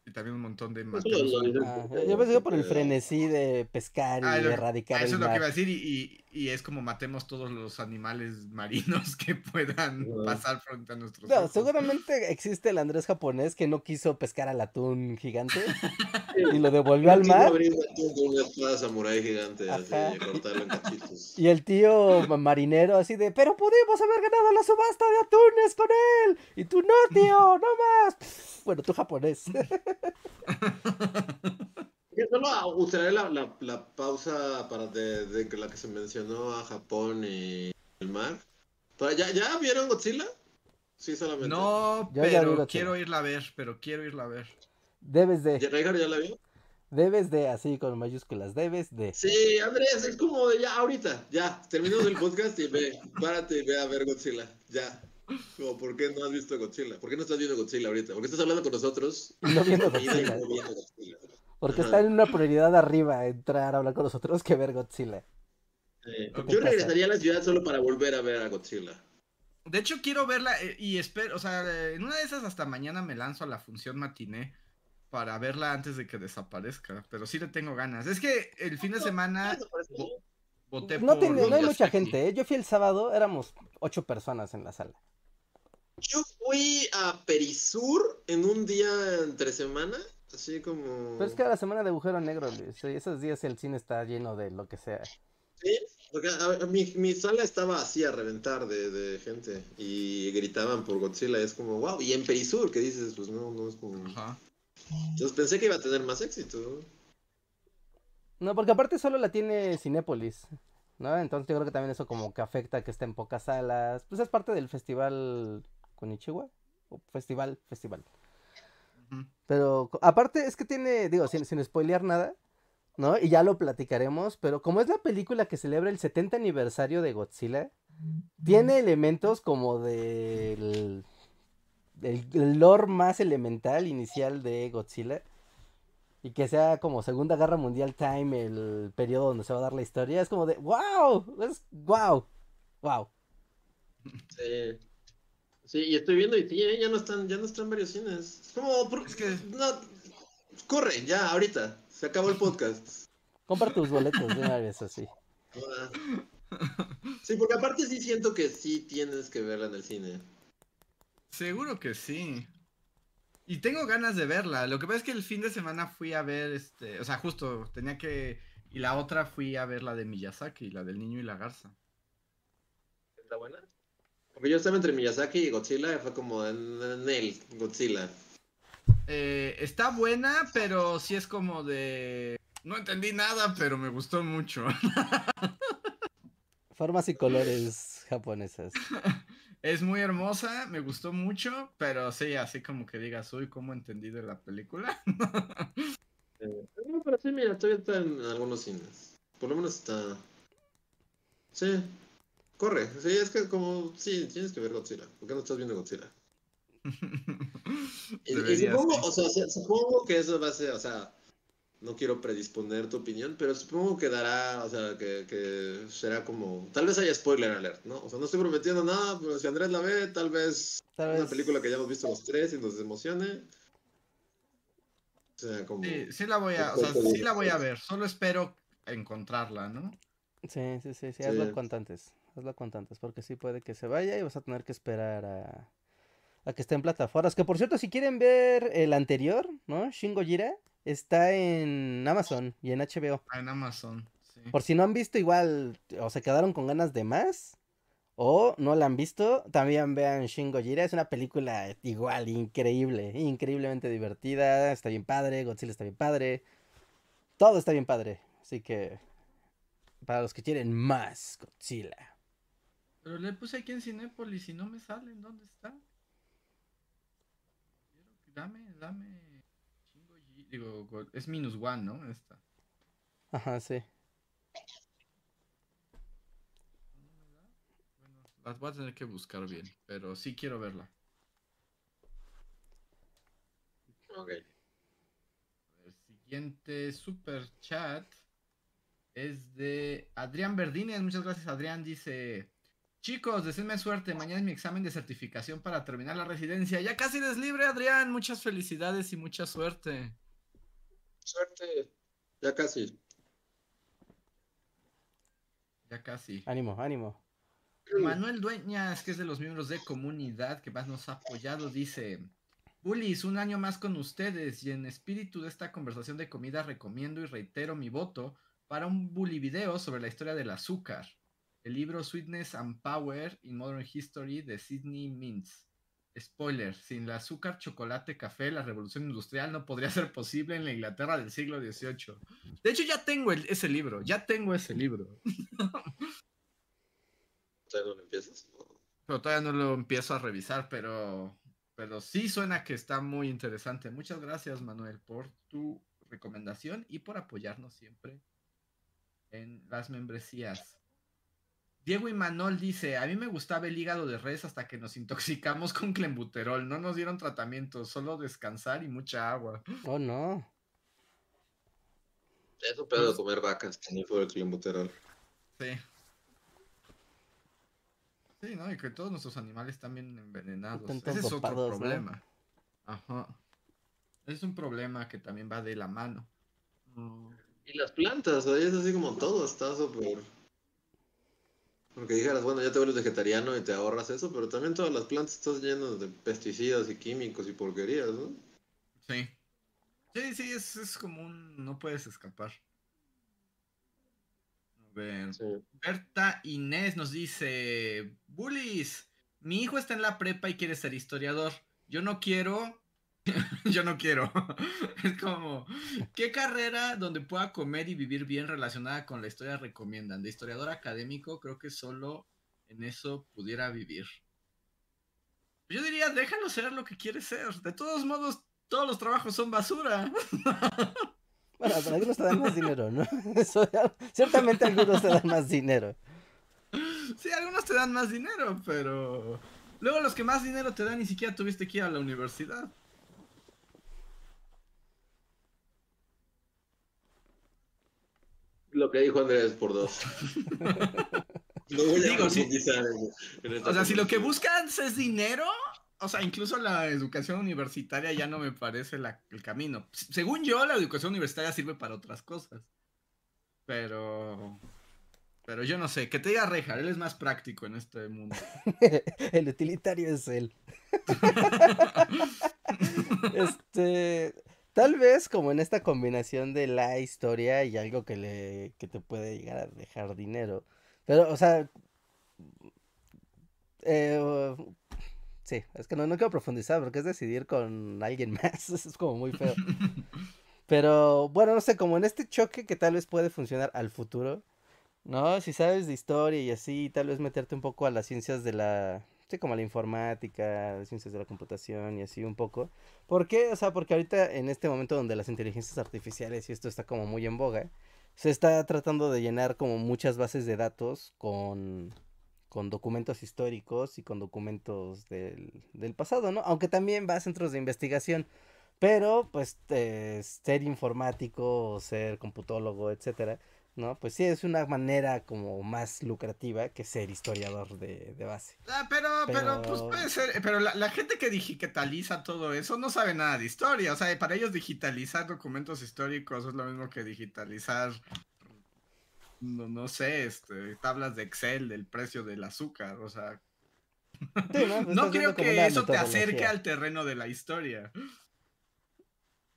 Y también un montón de lo- Ah, yo pensé por el eh, frenesí de pescar y Ah, de lo- erradicar ah, eso el es lo que iba a mar. decir y, y- y es como matemos todos los animales marinos que puedan pasar frente a nuestros No, ojos. seguramente existe el Andrés japonés que no quiso pescar al atún gigante y lo devolvió al mar. una gigante, así, y cortarlo en cachitos. Y el tío ma- marinero así de, pero pudimos haber ganado la subasta de atunes con él. Y tú no, tío, no más. Bueno, tú japonés. Yo solo usaré la, la, la pausa para de, la que se mencionó a Japón y el mar. ¿ya, ¿Ya vieron Godzilla? Sí, solamente. No, Yo pero quiero irla a ver, pero quiero irla a ver. Debes ¿Ya, de, Reinhardt ya la vio? debes de, así con mayúsculas, debes de. Sí, Andrés, es como de ya, ahorita, ya, terminamos el podcast y ve, párate y ve a ver Godzilla, ya. Como, ¿por qué no has visto Godzilla? ¿Por qué no estás viendo Godzilla ahorita? ¿Por qué estás hablando con nosotros? Y no viendo no Godzilla. viendo Godzilla? Porque Ajá. está en una prioridad arriba entrar a hablar con nosotros que ver Godzilla. Eh, ¿Qué yo pasa? regresaría a la ciudad solo para volver a ver a Godzilla. De hecho, quiero verla eh, y espero, o sea, en una de esas hasta mañana me lanzo a la función matiné para verla antes de que desaparezca. Pero sí le tengo ganas. Es que el fin de semana voté No, por tiene, no hay mucha gente, ¿eh? Yo fui el sábado, éramos ocho personas en la sala. Yo fui a Perisur en un día entre semana, así como... Pero es que a la semana de agujero negro, Luis. Esos días el cine está lleno de lo que sea. Sí, porque a- a mi, mi sala estaba así a reventar de, de gente y gritaban por Godzilla, es como, wow, y en Perisur, que dices, pues no, no es como... Ajá. Entonces pensé que iba a tener más éxito. ¿no? No, porque aparte solo la tiene Cinépolis, ¿no? Entonces yo creo que también eso como que afecta que esté en pocas salas. Pues es parte del festival Konichiwa. O festival, festival. Pero aparte es que tiene, digo, sin, sin spoilear nada, ¿no? Y ya lo platicaremos, pero como es la película que celebra el 70 aniversario de Godzilla, tiene elementos como del el, el lore más elemental inicial de Godzilla. Y que sea como Segunda Guerra Mundial Time, el periodo donde se va a dar la historia, es como de ¡Wow! Es wow. Wow. Sí. Sí, y estoy viendo y sí, ¿eh? ya no están, ya no están varios cines. Es como, por- Es que- no, corre, ya, ahorita, se acabó el podcast. Compra tus boletos de una vez así. Ah. Sí, porque aparte sí siento que sí tienes que verla en el cine. Seguro que sí. Y tengo ganas de verla. Lo que pasa es que el fin de semana fui a ver, este, o sea, justo tenía que... Y la otra fui a ver la de Miyazaki, la del niño y la garza. ¿Está buena? Porque yo estaba entre Miyazaki y Godzilla y fue como en, en el Godzilla. Eh, está buena, pero sí es como de... No entendí nada, pero me gustó mucho. Formas y colores japonesas. Es muy hermosa, me gustó mucho, pero sí, así como que digas, uy, ¿cómo entendí de la película? Eh, no, pero sí, mira, todavía está en algunos cines. Por lo menos está. Sí, corre. Sí, es que como. Sí, tienes que ver Godzilla. ¿Por qué no estás viendo Godzilla? Y, supongo, sí. o sea, se- supongo que eso va a ser, o sea, no quiero predisponer tu opinión, pero supongo que dará, o sea, que, que será como, tal vez haya spoiler alert, ¿no? O sea, no estoy prometiendo nada, pero si Andrés la ve, tal vez Tal una película que ya hemos visto los tres y nos emocione. O sea, como... Sí, sí la voy a, o sea, sí la voy a ver, solo espero encontrarla, ¿no? Sí, sí, sí, sí, Sí. hazlo cuanto antes. Hazlo cuanto antes, porque sí puede que se vaya y vas a tener que esperar a, a que esté en plataformas. Que por cierto, si quieren ver el anterior, ¿no? Shin Gojira, está en Amazon y en HBO. Ah, En Amazon, sí. Por si no han visto, igual, o se quedaron con ganas de más, o no la han visto, también vean Shin Gojira. Es una película igual, increíble, increíblemente divertida. Está bien padre, Godzilla está bien padre. Todo está bien padre. Así que, para los que quieren más Godzilla. Pero le puse aquí en Cinépolis y no me sale, ¿en dónde está? Quiero que- Dame, dame. Chingo G- Digo, go- es minus one, ¿no? Esta. Ajá, sí. Bueno, las voy a tener que buscar bien, pero sí quiero verla. Ok. Ver, siguiente super chat es de Adrián Verdines. Muchas gracias, Adrián. Dice: Chicos, deseenme suerte. Mañana es mi examen de certificación para terminar la residencia. Ya casi eres libre, Adrián. Muchas felicidades y mucha suerte. Suerte. Ya casi. Ya casi. Ánimo, ánimo. Manuel Dueñas, que es de los miembros de comunidad que más nos ha apoyado, dice: Bullies, un año más con ustedes y en espíritu de esta conversación de comida recomiendo y reitero mi voto para un bully video sobre la historia del azúcar. El libro Sweetness and Power in Modern History de Sidney Mintz. Spoiler, sin el azúcar, chocolate, café, la revolución industrial no podría ser posible en la Inglaterra del siglo XVIII. De hecho, ya tengo ese libro, ya tengo ese libro. ¿Todavía no lo empiezas? Pero todavía no lo empiezo a revisar, pero pero sí suena que está muy interesante. Muchas gracias, Manuel, por tu recomendación y por apoyarnos siempre en las membresías. Diego y Manuel dice, a mí me gustaba el hígado de res hasta que nos intoxicamos con clembuterol. No nos dieron tratamiento, solo descansar y mucha agua. Oh, no. Es un pedo de comer vacas, ni fue el clembuterol. Sí. Sí, ¿no? Y que todos nuestros animales están bien envenenados. Ese es otro problema. Ajá. Es un problema que también va de la mano. Y las plantas, ahí es así como todo, está súper... Porque dijeras, bueno, ya te vuelves vegetariano y te ahorras eso, pero también todas las plantas están llenas de pesticidas y químicos y porquerías, ¿no? Sí. Sí, sí, es, es como un... no puedes escapar. Berta Inés nos dice, Bullies, mi hijo está en la prepa y quiere ser historiador. Yo no quiero, yo no quiero. es como, ¿qué carrera donde pueda comer y vivir bien relacionada con la historia recomiendan? De historiador académico, creo que solo en eso pudiera vivir. Yo diría, déjalo ser lo que quiere ser. De todos modos, todos los trabajos son basura. Bueno, pero algunos te dan más dinero, ¿no? ciertamente algunos te dan más dinero. Sí, algunos te dan más dinero, pero luego los que más dinero te dan ni siquiera tuviste que ir a la universidad. Lo que dijo Andrés por dos. no voy a Digo, si, o sea, si lo que buscan es dinero, o sea, incluso la educación universitaria ya no me parece el camino. Según yo, la educación universitaria sirve para otras cosas. Pero. Pero yo no sé, que te diga Reja, él es más práctico en este mundo. el utilitario es él. este. Tal vez como en esta combinación de la historia y algo que le que te puede llegar a dejar dinero. Pero, o sea, eh, Sí, es que no, no quiero profundizar porque es decidir con alguien más. es como muy feo. Pero bueno, no sé, como en este choque que tal vez puede funcionar al futuro. ¿No? Si sabes de historia y así, tal vez meterte un poco a las ciencias de la. Sí, como la informática, ciencias de la computación y así un poco. ¿Por qué? O sea, porque ahorita en este momento donde las inteligencias artificiales y esto está como muy en boga, se está tratando de llenar como muchas bases de datos con con documentos históricos y con documentos del, del pasado, ¿no? Aunque también va a centros de investigación, pero pues ser informático ser computólogo, etcétera, ¿no? Pues sí, es una manera como más lucrativa que ser historiador de, base. Ah, pero, pero, pues puede ser, pero la, la, gente que digitaliza todo eso no sabe nada de historia, o sea, para ellos digitalizar documentos históricos es lo mismo que digitalizar no, no sé, este, tablas de Excel del precio del azúcar, o sea. no, pues, creo que eso te acerque al terreno de la historia.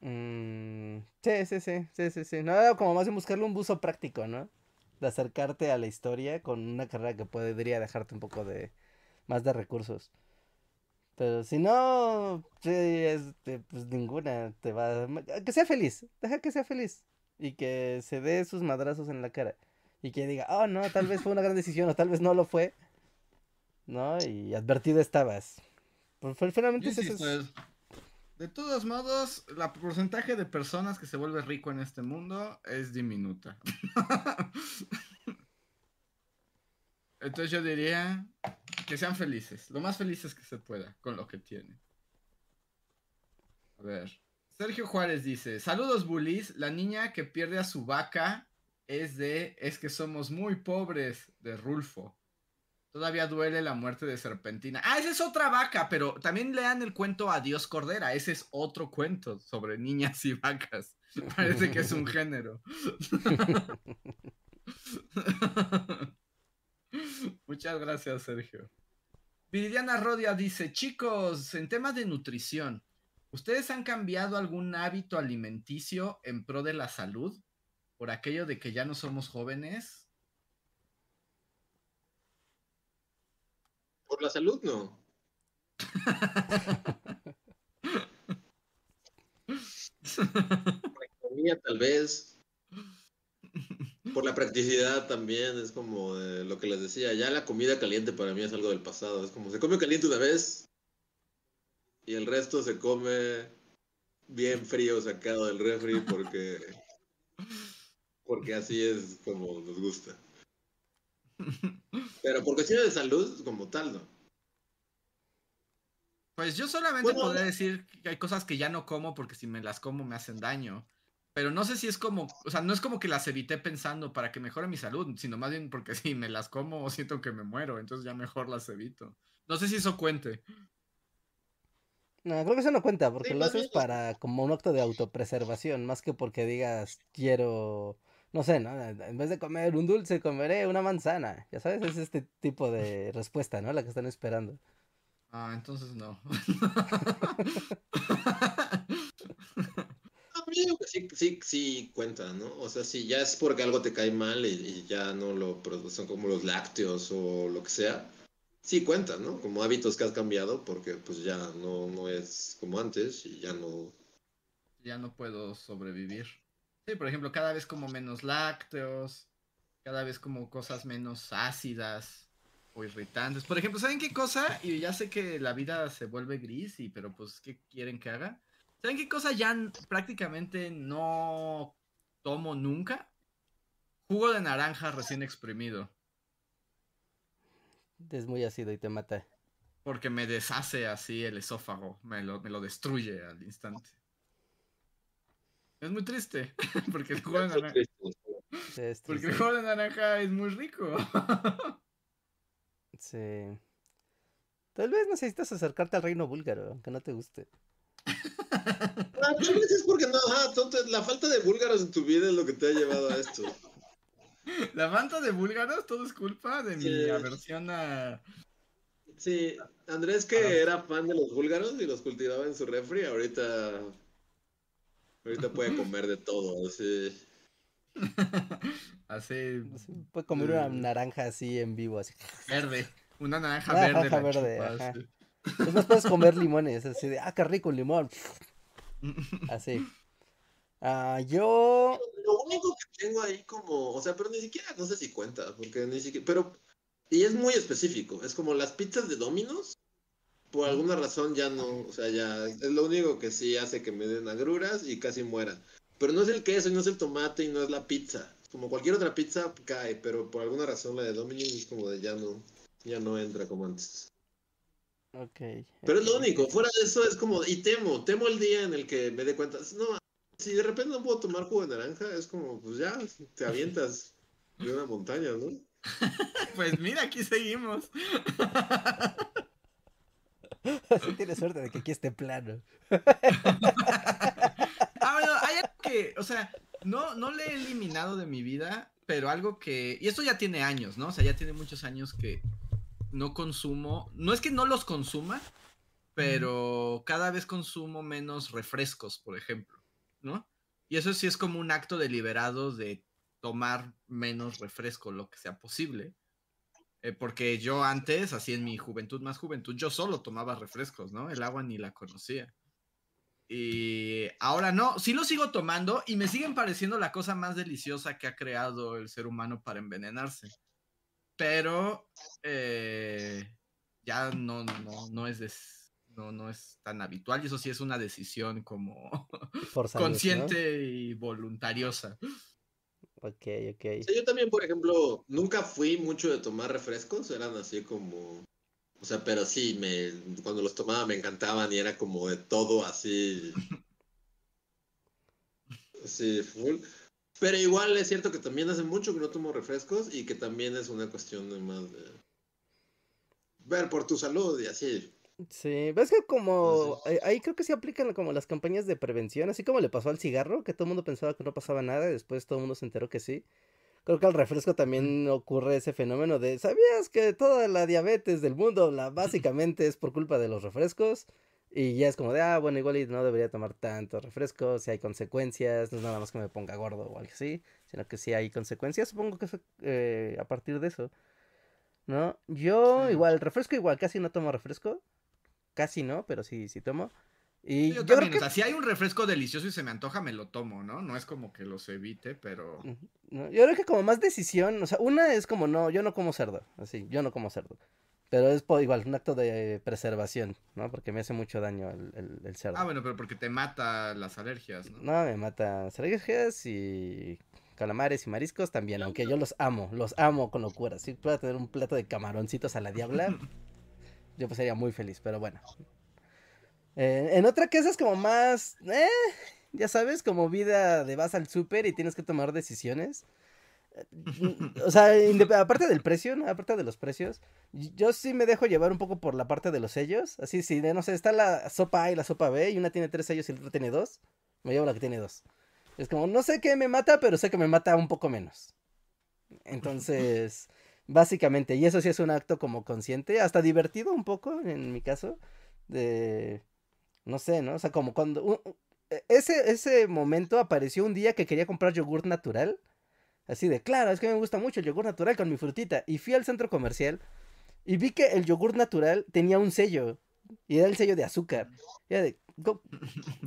Mm, sí, sí, sí, sí, sí, sí. No, como más en buscarle un buzo práctico, ¿no? De acercarte a la historia con una carrera que podría dejarte un poco de más de recursos. Pero si no, sí, es, pues ninguna te va. Que sea feliz, deja que sea feliz. Y que se dé sus madrazos en la cara y que diga, oh no, tal vez fue una gran decisión o tal vez no lo fue, ¿no? Y advertido estabas. Pues, finalmente es eso. De todos modos, el porcentaje de personas que se vuelve rico en este mundo es diminuta. Entonces yo diría que sean felices, lo más felices que se pueda con lo que tienen. A ver, Sergio Juárez dice, saludos bullies, la niña que pierde a su vaca es de, es que somos muy pobres, de Rulfo. Todavía duele la muerte de Serpentina. Ah, esa es otra vaca, pero también lean el cuento Adiós Cordera. Ese es otro cuento sobre niñas y vacas. Parece que es un género. Muchas gracias, Sergio. Viridiana Rodia dice, chicos, en temas de nutrición, ¿ustedes han cambiado algún hábito alimenticio en pro de la salud? Por aquello de que ya no somos jóvenes. Por la salud, no. Por la economía, tal vez. Por la practicidad también, es como lo que les decía, ya la comida caliente para mí es algo del pasado. Es como se come caliente una vez y el resto se come bien frío sacado del refri porque porque así es como nos gusta. Pero por cuestiones de salud, como tal, ¿no? Pues yo solamente podría decir que hay cosas que ya no como porque si me las como me hacen daño. Pero no sé si es como, o sea, no es como que las evité pensando para que mejore mi salud, sino más bien porque si me las como siento que me muero, entonces ya mejor las evito. No sé si eso cuente. No, creo que eso no cuenta, porque lo haces para como un acto de autopreservación, más que porque digas quiero no sé, ¿no? En vez de comer un dulce, comeré una manzana. Ya sabes, es este tipo de respuesta, ¿no? La que están esperando. Ah, entonces no. sí, sí, sí cuenta, ¿no? O sea, si ya es porque algo te cae mal y, ya no lo son como los lácteos o lo que sea, sí cuenta, ¿no? Como hábitos que has cambiado porque pues ya no, no es como antes y ya no... Ya no puedo sobrevivir. Sí, por ejemplo, cada vez como menos lácteos, cada vez como cosas menos ácidas o irritantes. Por ejemplo, ¿saben qué cosa? Y ya sé que la vida se vuelve gris, y, pero pues, ¿qué quieren que haga? ¿Saben qué cosa ya prácticamente no tomo nunca? Jugo de naranja recién exprimido. Es muy ácido y te mata. Porque me deshace así el esófago, me lo, me lo destruye al instante. Es muy triste, porque el jugo de naranja... Porque el jugo de naranja es muy rico. sí. Tal vez necesitas acercarte al reino búlgaro, aunque no te guste. Ah, tal vez es porque no, la falta de búlgaros en tu vida es lo que te ha llevado a esto. La falta de búlgaros, todo es culpa de mi aversión a. Sí, Andrés que era fan de los búlgaros y los cultivaba en su refri, ahorita Ahorita puede comer de todo, así. así. Puede comer una naranja así en vivo, así. Verde. Una naranja verde. Naranja verde, ajá. más puedes comer limones, así de, ah, qué rico un limón. Así. Ah, yo. Lo único que tengo ahí como, o sea, pero ni siquiera, no sé si cuenta, porque ni siquiera, pero, y es muy específico, es como las pizzas de Domino's, por alguna razón ya no, o sea, ya es lo único que sí hace que me den agruras y casi muera. Pero no es el queso, y no es el tomate y no es la pizza. Como cualquier otra pizza cae, pero por alguna razón la de Domino's es como de ya no, ya no entra como antes. Ok. Pero es lo único, fuera de eso es como, y temo, temo el día en el que me dé cuenta, no, si de repente no puedo tomar jugo de naranja, es como, pues ya, te avientas de una montaña, ¿no? pues mira, aquí seguimos. Así tienes suerte de que aquí esté plano. que, o sea, no, no le he eliminado de mi vida, pero algo que, y esto ya tiene años, ¿no? O sea, ya tiene muchos años que no consumo, no es que no los consuma, pero cada vez consumo menos refrescos, por ejemplo, ¿no? Y eso sí es como un acto deliberado de tomar menos refresco, lo que sea posible. Eh, porque yo antes, así en mi juventud más juventud, yo solo tomaba refrescos, ¿no? El agua ni la conocía. Y ahora no, sí lo sigo tomando y me siguen pareciendo la cosa más deliciosa que ha creado el ser humano para envenenarse. Pero eh, ya no, no, no es no, no es tan habitual y eso sí es una decisión como consciente y voluntariosa. Ok, ok. yo también, por ejemplo, nunca fui mucho de tomar refrescos, eran así como... O sea, pero sí, me, cuando los tomaba me encantaban y era como de todo así. Sí, full. Pero igual es cierto que también hace mucho que no tomo refrescos y que también es una cuestión de más de ver por tu salud y así. Sí, ves que como ahí creo que se aplican como las campañas de prevención, así como le pasó al cigarro, que todo el mundo pensaba que no pasaba nada y después todo el mundo se enteró que sí. Creo que al refresco también ocurre ese fenómeno de, ¿sabías que toda la diabetes del mundo la, básicamente es por culpa de los refrescos? Y ya es como de, ah, bueno, igual y no debería tomar tanto refresco, si hay consecuencias, no es nada más que me ponga gordo o algo así, sino que si hay consecuencias, supongo que es eh, a partir de eso. ¿No? Yo igual, refresco igual, casi no tomo refresco, casi no, pero sí, sí tomo. Y yo, también, o sea, si hay un refresco delicioso y se me antoja, me lo tomo, ¿no? No es como que los evite, pero... yo creo que como más decisión, o sea, una es como, no, yo no como cerdo, así, yo no como cerdo. Pero es igual, un acto de preservación, ¿no? Porque me hace mucho daño el, el, cerdo. Ah, bueno, pero porque te mata las alergias, ¿no? No, me mata las alergias y calamares y mariscos también, aunque yo los amo, los amo con locura. Si puedo tener un plato de camaroncitos a la diabla, yo pues sería muy feliz, pero bueno. Eh, en otra que es como más, eh, ya sabes, como vida de vas al súper y tienes que tomar decisiones. O sea, aparte del precio, ¿no? Aparte de los precios, yo sí me dejo llevar un poco por la parte de los sellos. Así, si no sé, está la sopa A y la sopa B y una tiene tres sellos y la otra tiene dos, me llevo la que tiene dos. Es como, no sé qué me mata, pero sé que me mata un poco menos. Entonces, básicamente, y eso sí es un acto como consciente, hasta divertido un poco en mi caso, de, no sé, ¿no? O sea, como cuando, e, ese, ese momento apareció un día que quería comprar yogur natural Así de, claro, es que me gusta mucho el yogur natural con mi frutita. Y fui al centro comercial y vi que el yogur natural tenía un sello. Y era el sello de azúcar. Y era de,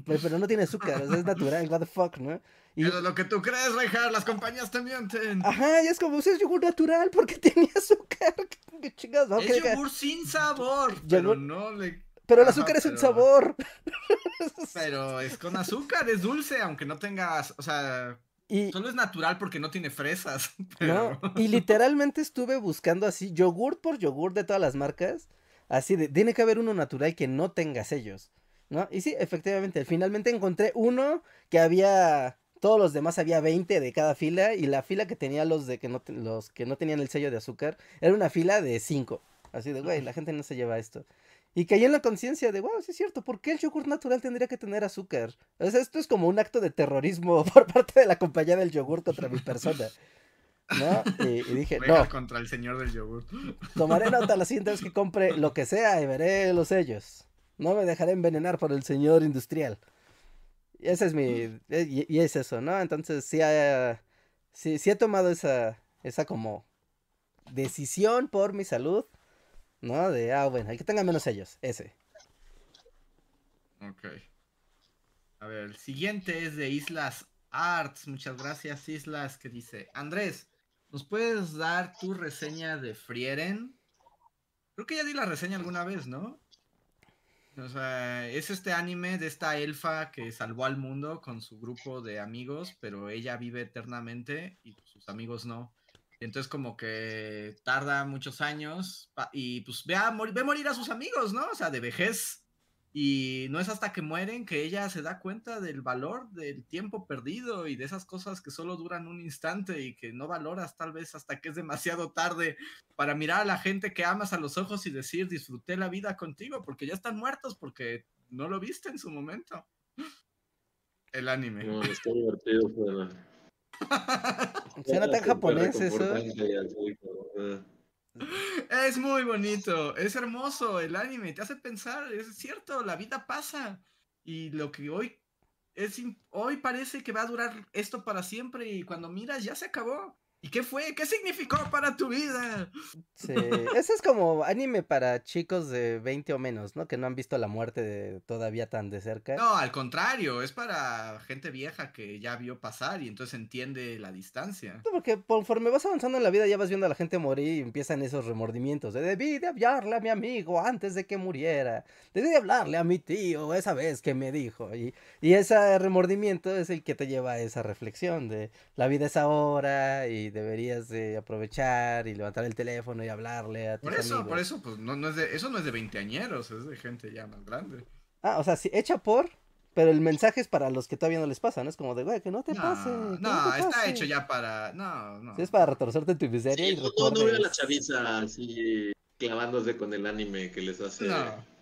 pero no tiene azúcar, es natural, what the fuck, ¿no? Y... es lo que tú crees, Rejar, las compañías te mienten. Ajá, y es como, es yogur natural porque tiene azúcar. ¿Qué chingados? Es yogur sin sabor, pero no le... Pero el azúcar es un sabor. Pero es con azúcar, es dulce, aunque no tengas, o sea, y, Solo es natural porque no tiene fresas. No, y literalmente estuve buscando así, yogur por yogur de todas las marcas. Así de, tiene que haber uno natural que no tenga sellos. ¿No? Y sí, efectivamente, finalmente encontré uno que había. Todos los demás había 20 de cada fila. Y la fila que tenía los de que no, los que no tenían el sello de azúcar era una fila de 5. Así de, güey, la gente no se lleva esto. Y caí en la conciencia de, wow, sí es cierto, ¿por qué el yogur natural tendría que tener azúcar? O sea, esto es como un acto de terrorismo por parte de la compañía del yogur contra mi persona. ¿No? Y, dije, no. contra el señor del yogur. Tomaré nota la siguiente vez que compre lo que sea y veré los sellos. No me dejaré envenenar por el señor industrial. Y ese es mi. Y, es eso, ¿no? Entonces sí, sí, sí he tomado esa, esa como decisión por mi salud ¿No? De, ah, bueno, hay que tengan menos sellos, ese. Ok. A ver, el siguiente es de Islas Arts. Muchas gracias, Islas, que dice, Andrés, ¿nos puedes dar tu reseña de Frieren? Creo que ya di la reseña alguna vez, ¿no? O sea, es este anime de esta elfa que salvó al mundo con su grupo de amigos, pero ella vive eternamente y sus amigos no. Entonces como que tarda muchos años y pues ve a morir, ve a sus amigos, ¿no? O sea, de vejez. Y no es hasta que mueren que ella se da cuenta del valor del tiempo perdido y de esas cosas que solo duran un instante y que no valoras tal vez hasta que es demasiado tarde para mirar a la gente que amas a los ojos y decir disfruté la vida contigo porque ya están muertos porque no lo viste en su momento. El anime. No, está divertido. Suena tan japonés eso. Es muy bonito, es hermoso el anime, te hace pensar, es cierto, la vida pasa y lo que hoy es hoy parece que va a durar esto para siempre y cuando miras ya se acabó. ¿Y qué fue? ¿Qué significó para tu vida? Sí, ese es como anime para chicos de 20 o menos, ¿no? Que no han visto la muerte todavía tan de cerca. No, al contrario, es para gente vieja que ya vio pasar y entonces entiende la distancia. porque conforme vas avanzando en la vida ya vas viendo a la gente morir y empiezan esos remordimientos. De, debí de hablarle a mi amigo antes de que muriera. Debí de hablarle a mi tío esa vez que me dijo. Y, y ese remordimiento es el que te lleva a esa reflexión de la vida es ahora y deberías de aprovechar y levantar el teléfono y hablarle a tus Por eso, amigos. por eso, pues no, no es de, eso no es de veinteañeros, es de gente ya más grande. Ah, o sea, sí, hecha por Pero el mensaje es para los que todavía no les pasa, ¿no? Es como de, güey, que no te pase. No, está hecho ya para. No, no. es para retorcerte tu miseria y no, no veo a la chaviza así clavándose con el anime que les hace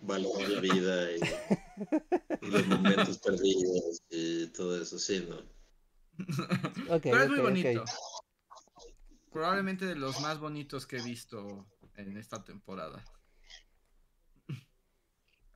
valorar la vida y, los momentos perdidos y todo eso, sí, ¿no? Pero es muy bonito. Probablemente de los más bonitos que he visto en esta temporada.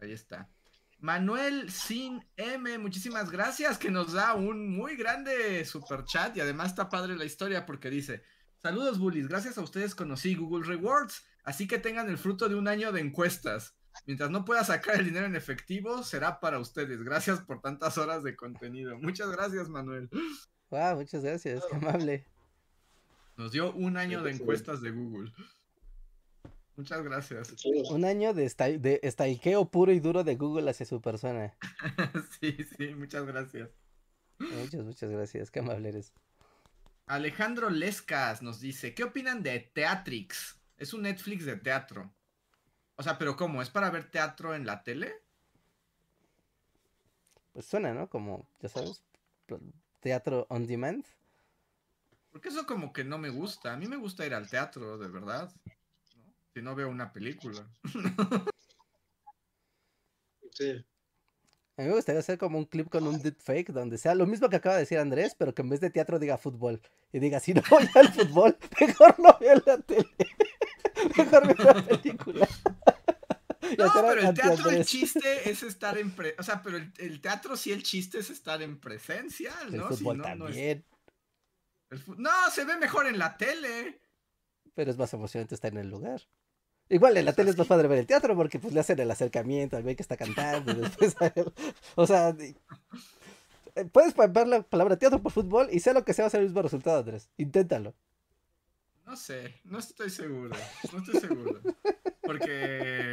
Ahí está. Manuel Sin M, muchísimas gracias, que nos da un muy grande super chat y además está padre la historia porque dice, saludos bullies, gracias a ustedes conocí Google Rewards, así que tengan el fruto de un año de encuestas. Mientras no pueda sacar el dinero en efectivo, será para ustedes. Gracias por tantas horas de contenido. Muchas gracias, Manuel. Wow, muchas gracias, qué amable. Nos dio un año de encuestas de Google. Muchas gracias. Un año de, de puro y duro de Google hacia su persona. sí, sí, muchas gracias. Muchas, muchas gracias. Qué amable eres. Alejandro Lescas nos dice, ¿qué opinan de Teatrix? Es un Netflix de teatro. O sea, pero ¿cómo? ¿Es para ver teatro en la tele? Pues suena, ¿no? Como, ya sabes, teatro on demand. Porque eso como que no me gusta. A mí me gusta ir al teatro, de verdad si no veo una película. sí. A mí me gustaría hacer como un clip con un deepfake donde sea lo mismo que acaba de decir Andrés, pero que en vez de teatro diga fútbol. Y diga, si no voy al fútbol, mejor no veo la tele. mejor veo la película. No, pero el teatro, el chiste es estar en... O sea, pero el, teatro sí el chiste es estar en presencia, ¿no? El fútbol también. No, se ve mejor en la tele. Pero es más emocionante estar en el lugar. Igual en la tele es más padre ver el teatro porque pues le hacen el acercamiento al güey que está cantando. después O sea, eh, puedes ver la palabra teatro por fútbol y sea lo que sea va a ser el mismo resultado, Andrés. Inténtalo. No sé, no estoy seguro. No estoy seguro. Porque.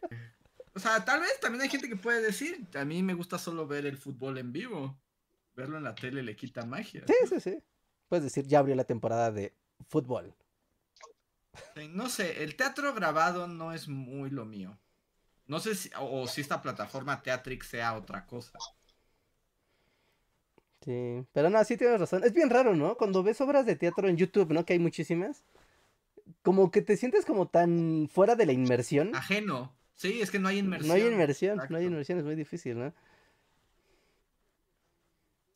O sea, tal vez también hay gente que puede decir, a mí me gusta solo ver el fútbol en vivo. Verlo en la tele le quita magia. Sí, sí, sí. Puedes decir, ya abrió la temporada de fútbol. No sé, el teatro grabado no es muy lo mío. No sé si, o, si esta plataforma Teatrix sea otra cosa. Sí, pero no, sí tienes razón. Es bien raro, ¿no? Cuando ves obras de teatro en YouTube, ¿no? Que hay muchísimas. Como que te sientes como tan fuera de la inmersión. Ajeno. Sí, es que no hay inmersión. No hay inmersión, no hay inmersión, es muy difícil, ¿no?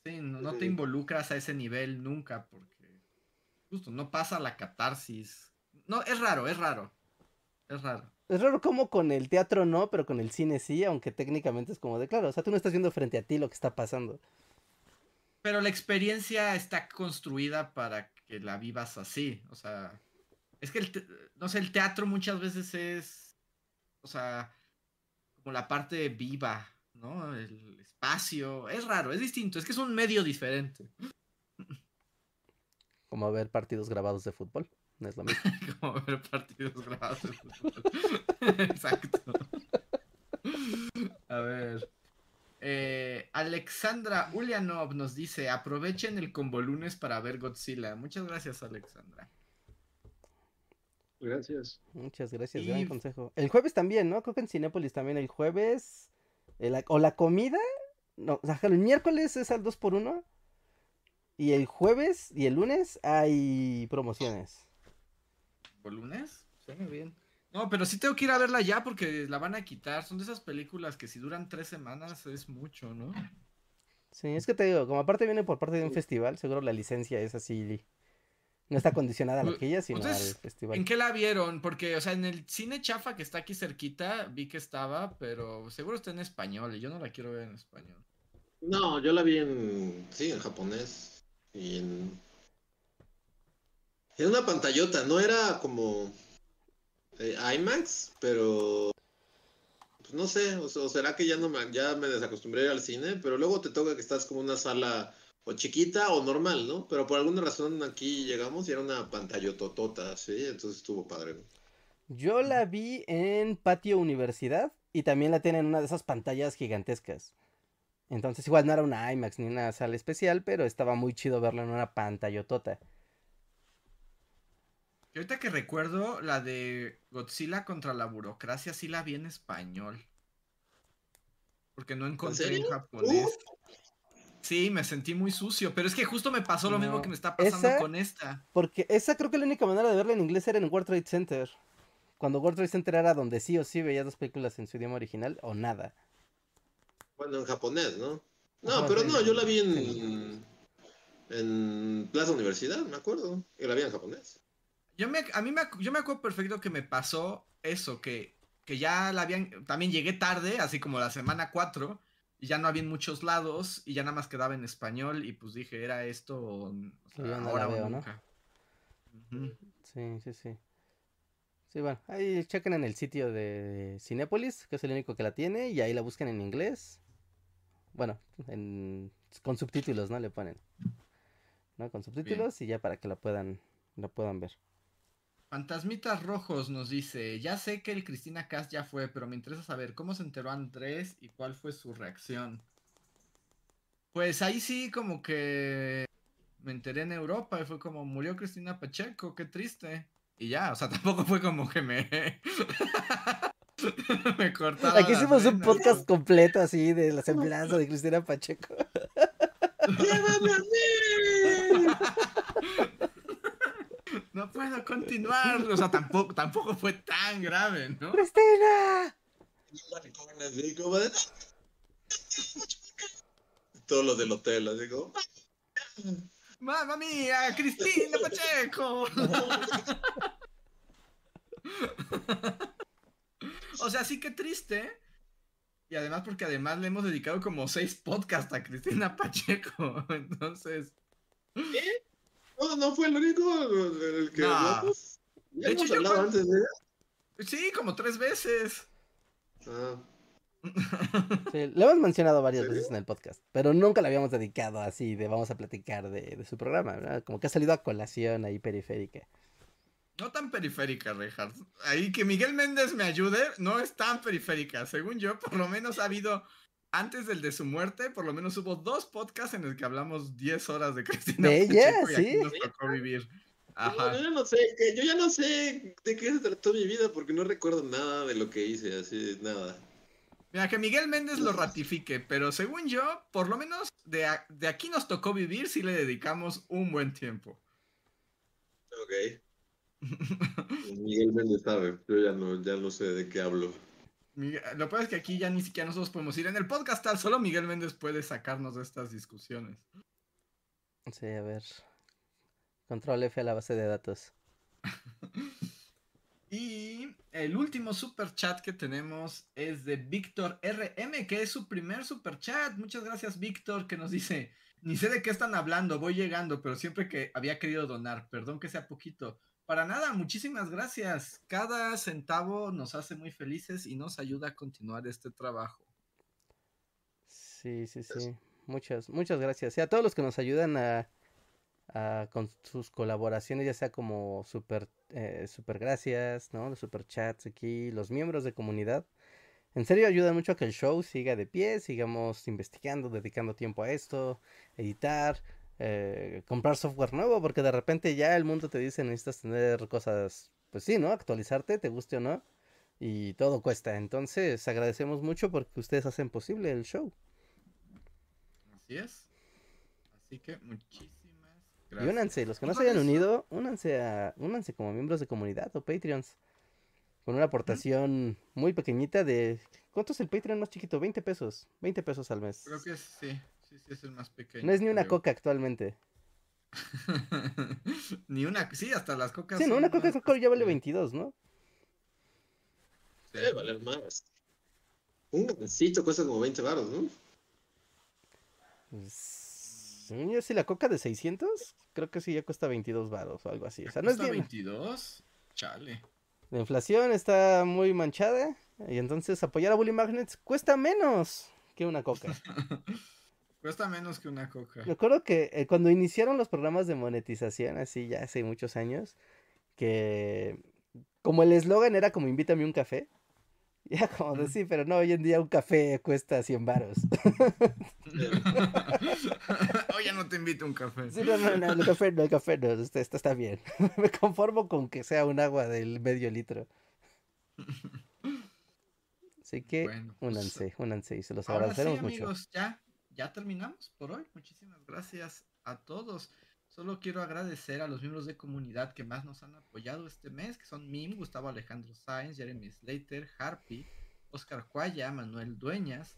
Sí, no te involucras a ese nivel nunca porque justo no pasa la catarsis no, es raro, es raro. Es raro. Es raro como con el teatro no, pero con el cine sí, aunque técnicamente es como de claro, o sea, tú no estás viendo frente a ti lo que está pasando. Pero la experiencia está construida para que la vivas así, o sea, es que el, no sé, el teatro muchas veces es, o sea, como la parte viva, ¿no? El espacio, es raro, es distinto, es que es un medio diferente. Como ver partidos grabados de fútbol. No es lo mismo. Como ver partidos grabados. Exacto. A ver. Eh, Alexandra Ulianov nos dice: aprovechen el combo lunes para ver Godzilla. Muchas gracias, Alexandra. Gracias. Muchas gracias, gran consejo. El jueves también, ¿no? Creo que en Cinépolis también el jueves. O la comida. No, o sea, el miércoles es al 2 por 1 Y el jueves y el lunes hay promociones por lunes. Suena bien. No, pero sí tengo que ir a verla ya porque la van a quitar. Son de esas películas que si duran tres semanas es mucho, ¿no? Sí, es que te digo, como aparte viene por parte de un festival, seguro la licencia es así. No está condicionada a la que sino al festival. ¿En qué la vieron? Porque, o sea, en el cine chafa que está aquí cerquita, vi que estaba, pero seguro está en español y yo no la quiero ver en español. No, yo la vi en. Sí, en japonés. Y en era una pantallota, no era como eh, IMAX, pero pues no sé, o, será que ya no me, ya me desacostumbré al cine, pero luego te toca que estás como una sala o chiquita o normal, ¿no? Pero por alguna razón aquí llegamos y era una pantallototota, ¿sí? Entonces estuvo padre. Yo la vi en Patio Universidad y también la tienen en una de esas pantallas gigantescas. Entonces igual no era una IMAX ni una sala especial, pero estaba muy chido verla en una pantallotota. Y ahorita que recuerdo, la de Godzilla contra la burocracia sí la vi en español. porque no encontré en japonés. Sí, me sentí muy sucio, pero es que justo me pasó lo mismo que me está pasando con esta. Porque esa creo que la única manera de verla en inglés era en World Trade Center. Cuando World Trade Center era donde sí o sí veías dos películas en su idioma original o nada. Bueno, en japonés, ¿no? No, pero no, yo la vi en, en Plaza Universidad, me acuerdo. Y la vi en japonés. Yo me, a mí me, yo me acuerdo perfecto que me pasó eso, que, que ya la habían, también llegué tarde, así como la semana 4, y ya no había en muchos lados, y ya nada más quedaba en español, y pues dije, era esto ahora o nunca. Sí, sí, sí. Sí, bueno, ahí chequen en el sitio de Cinepolis, que es el único que la tiene, y ahí la buscan en inglés. Bueno, con subtítulos, ¿no? Le ponen. ¿No? Con subtítulos y ya para que la puedan, la puedan ver. Fantasmitas Rojos nos dice, ya sé que el Cristina Cast ya fue, pero me interesa saber cómo se enteró Andrés y cuál fue su reacción. Pues ahí sí como que me enteré en Europa y fue como murió Cristina Pacheco, qué triste. Y ya, o sea, tampoco fue como que me... me cortaba. Aquí hicimos un podcast completo así de la semblanza de Cristina Pacheco. ¡Llévame a mí! no puedo continuar. O sea, tampoco, tampoco fue tan grave, ¿no? ¡Cristina! Todos los del hotel, así como. ¡Mamma mía! ¡Cristina Pacheco! o sea, sí que triste. Y además, porque además le hemos dedicado como seis podcasts a Cristina Pacheco. Entonces. ¿Qué? No, no fue el único el que hablamos. de hecho, hablado antes de ella? Sí, como tres veces. Ah. Sí, lo hemos mencionado varias veces en el podcast, pero nunca le habíamos dedicado así de vamos a platicar de, su programa, ¿verdad? Como que ha salido a colación ahí periférica. No tan periférica, Reinhardt. Ahí que Miguel Méndez me ayude, no es tan periférica. Según yo, por lo menos ha habido antes del de su muerte, por lo menos hubo dos podcasts en los que hablamos 10 horas de Cristina. De ella, sí. nos tocó vivir. Ajá. yo ya no sé, yo ya no sé de qué se trató mi vida porque no recuerdo nada de lo que hice, así, nada. Mira, que Miguel Méndez lo ratifique, pero según yo, por lo menos de, de aquí nos tocó vivir si le dedicamos un buen tiempo. Ok. Miguel Méndez sabe, yo ya no, ya no sé de qué hablo lo peor es que aquí ya ni siquiera nosotros podemos ir en el podcast, tal solo Miguel Méndez puede sacarnos de estas discusiones. Sí, a ver. Control F a la base de datos. y el último super chat que tenemos es de Víctor RM, que es su primer super chat. Muchas gracias, Víctor, que nos dice: Ni sé de qué están hablando, voy llegando, pero siempre que había querido donar, perdón que sea poquito. Para nada, muchísimas gracias. Cada centavo nos hace muy felices y nos ayuda a continuar este trabajo. Sí, sí, sí. Muchas, muchas gracias. Y a todos los que nos ayudan a, con sus colaboraciones, ya sea como super, eh, super gracias, ¿no? Los super chats aquí, los miembros de comunidad. En serio ayuda mucho a que el show siga de pie, sigamos investigando, dedicando tiempo a esto, editar, eh, comprar software nuevo, porque de repente ya el mundo te dice necesitas tener cosas, pues sí, ¿no? Actualizarte, te guste o no, y todo cuesta. Entonces agradecemos mucho porque ustedes hacen posible el show. Así es. Así que muchísimas gracias. Y únanse, los que no se hayan unido, únanse, a, únanse como miembros de comunidad o Patreons. Con una aportación muy pequeñita de... ¿Cuánto es el Patreon más chiquito? 20 pesos. 20 pesos al mes. Creo que sí. Sí, sí, es el más pequeño. No es ni una coca actualmente. ni una, sí, hasta las cocas. Sí, no, una coca ya vale 22, ¿no? Debe valer más. Un gancito cuesta como 20 baros, ¿no? Pues, yo, si la coca de 600, creo que sí ya cuesta 22 baros o algo así. O sea, no es 22? Chale. La inflación está muy manchada y entonces apoyar a Bully Magnets cuesta menos que una coca. Cuesta menos que una coca. Me acuerdo que eh, cuando iniciaron los programas de monetización, así ya hace muchos años, que como el eslogan era como invítame un café, ya como decir, pero no, hoy en día un café cuesta 100 varos. Oye, no te invito a un café. Sí, no, no, no, el café no, el café no, esto, esto está bien. Me conformo con que sea un agua del medio litro. Así que Bueno, pues, únanse, únanse y se los Ahora sí, agradeceremos mucho. amigos, ya, ya terminamos por hoy. Muchísimas gracias a todos. Solo quiero agradecer a los miembros de comunidad que más nos han apoyado este mes, que son Mim, Gustavo Alejandro Sáenz, Jeremy Slater, Harpy, Oscar Cuaya, Manuel Dueñas,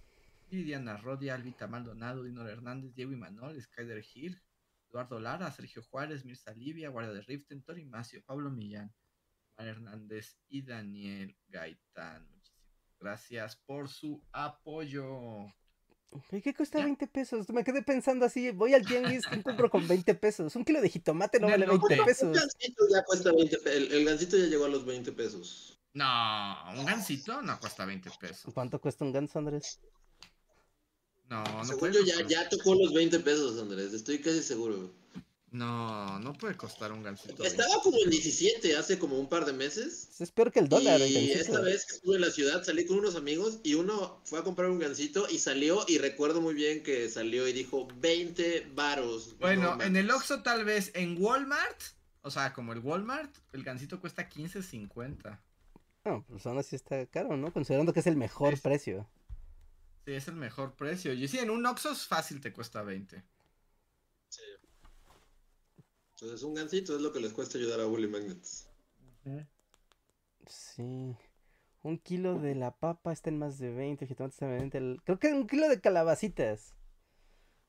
Lidiana Rodia, Albita Maldonado, Dinor Hernández, Diego Imanol, Skyder Hill, Eduardo Lara, Sergio Juárez, Mirza Livia, Guardia de Riften, Tori Macio, Pablo Millán, Juan Hernández y Daniel Gaitán. Muchísimas gracias por su apoyo. ¿Y qué cuesta Ya. 20 pesos? Me quedé pensando así, voy al tianguis, ¿qué compro con 20 pesos? Un kilo de jitomate no vale lo- 20 El pesos. gancito ya cuesta 20 pe- el, el gancito ya llegó a los 20 pesos. No, un gansito no cuesta 20 pesos. ¿Cuánto cuesta un ganso, Andrés? No, no Según yo ya, ya tocó los 20 pesos, Andrés, estoy casi seguro. No, no puede costar un gansito. Estaba como en 17 hace como un par de meses. Es peor que el dólar. Y esta vez que estuve en la ciudad salí con unos amigos y uno fue a comprar un gansito y salió y recuerdo muy bien que salió y dijo 20 varos. Bueno, No en el. Oxxo tal vez, en Walmart, o sea, como el Walmart, el gansito cuesta 15.50. No, pues aún así está caro, ¿no? Considerando que es el mejor Sí. precio. Sí, es el mejor precio. Y sí, en un Oxxo fácil te cuesta 20. Entonces un gansito es lo que les cuesta ayudar a Bully Magnets. Sí. Un kilo de la papa está en más de 20, jitomates está en 20. el- Creo que un kilo de calabacitas.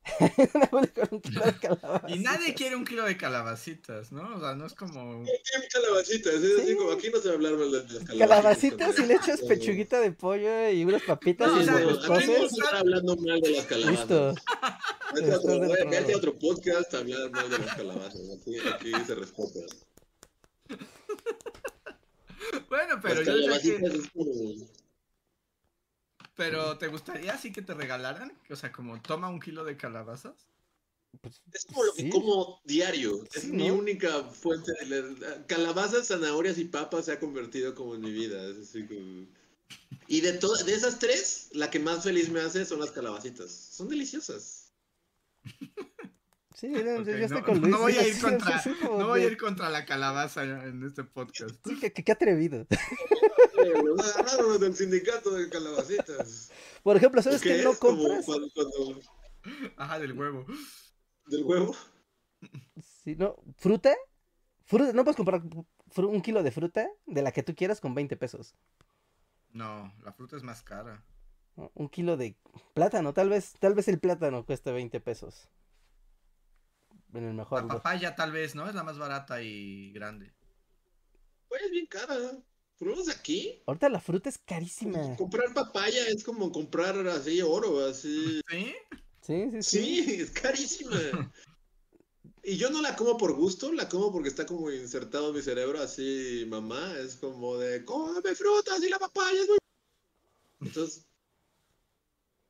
Con un kilo de calabacitas. Y nadie quiere un kilo de calabacitas, ¿no? O sea, no es como... ¿Qué calabacitas? Es así Sí. como aquí no se va a hablar mal de las calabacitas. Calabacitas y le echas pechuguita de pollo y unas papitas No, y o sea, los Aquí no a estar hablando mal de las calabazas. Listo. Vete a otro, podcast a hablar mal de las calabazas. Aquí, aquí se respeta. Bueno, pero las yo diría que- calabacitas es como... Pero ¿te gustaría así que te regalaran? O sea, como toma un kilo de calabazas. Pues, Es como lo que sí. como diario. Es Sí, mi ¿no? única fuente de la- calabazas, zanahorias y papas se ha convertido como en mi vida. Es así como- Y de todas, de esas tres, la que más feliz me hace son las calabacitas. Son deliciosas. Sí, no, yo- estoy no, con Luis. no voy a ir sí, contra, no voy a ir contra la calabaza en este podcast. Sí, qué atrevido. Agarraron los del sindicato de calabacitas. Por ejemplo, ¿sabes ¿Qué no es? Como compras? cuando- cuando- Ajá, del huevo. del huevo. Sí, no, ¿Fruta? Fruta, no puedes comprar un kilo de fruta de la que tú quieras con 20 pesos. No, la fruta es más cara. ¿no? Un kilo de plátano, tal vez, tal vez el plátano cueste 20 pesos. En el mejor. La lugar. papaya tal vez, ¿no? Es la más barata y grande. Pues es bien cara. Por menos aquí, Ahorita la fruta es carísima. comprar papaya es como comprar así oro, así. ¿Sí? Sí, sí, sí. Sí, es carísima. Y yo no la como por gusto, la como porque está como insertado en mi cerebro, así, mamá, es como de, cómeme frutas y la papaya es muy... Entonces,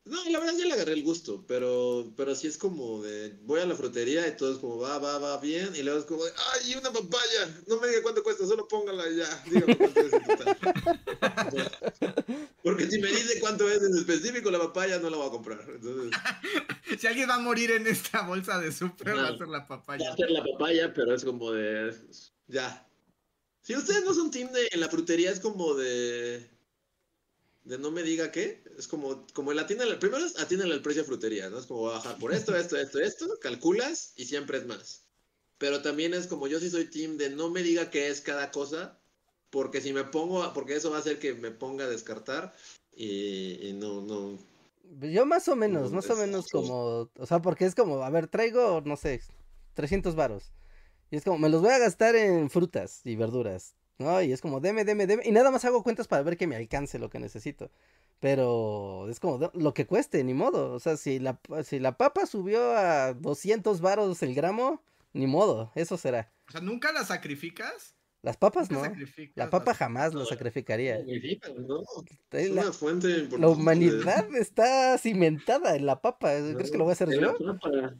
no, la verdad ya le agarré el gusto, pero, pero sí es como de, voy a la frutería y todo es como, va, va, va bien, y luego es como de, ay, una papaya, no me diga cuánto cuesta, solo póngala y ya, dígame cuánto es en total. Porque si me dice cuánto es en específico la papaya, no la voy a comprar. Entonces... Si alguien va a morir en esta bolsa de súper, va a ser la Va papaya. a ser la papaya, pero es como de. Ya. Si ustedes no son team de. En la frutería es como de. De no me diga qué. Es como. Como el atiende. Primero es el precio de frutería, ¿no? Es como voy a bajar por esto, esto, esto, esto. Calculas y siempre es más. Pero también es como yo sí soy team de no me diga qué es cada cosa. Porque si me pongo. a- Porque eso va a hacer que me ponga a descartar. Y, y no, no. Yo más o menos, No, más o es- menos sí. como, o sea, porque es como, a ver, traigo, no sé, 300 varos. Y es como, me los voy a gastar en frutas y verduras, ¿no? Y es como, deme, deme, deme. Y nada más hago cuentas para ver que me alcance lo que necesito. Pero es como, "Do- lo que cueste, ni modo. O sea, si la, si la papa subió a 200 varos el gramo, ni modo, eso será. O sea, ¿nunca la sacrificas? Las papas ¿Nunca no. La papa las- jamás lo sacrificaría. ¿no? Es La, una fuente importante. la humanidad está cimentada en la papa. ¿Crees que lo voy a hacer yo? la papa.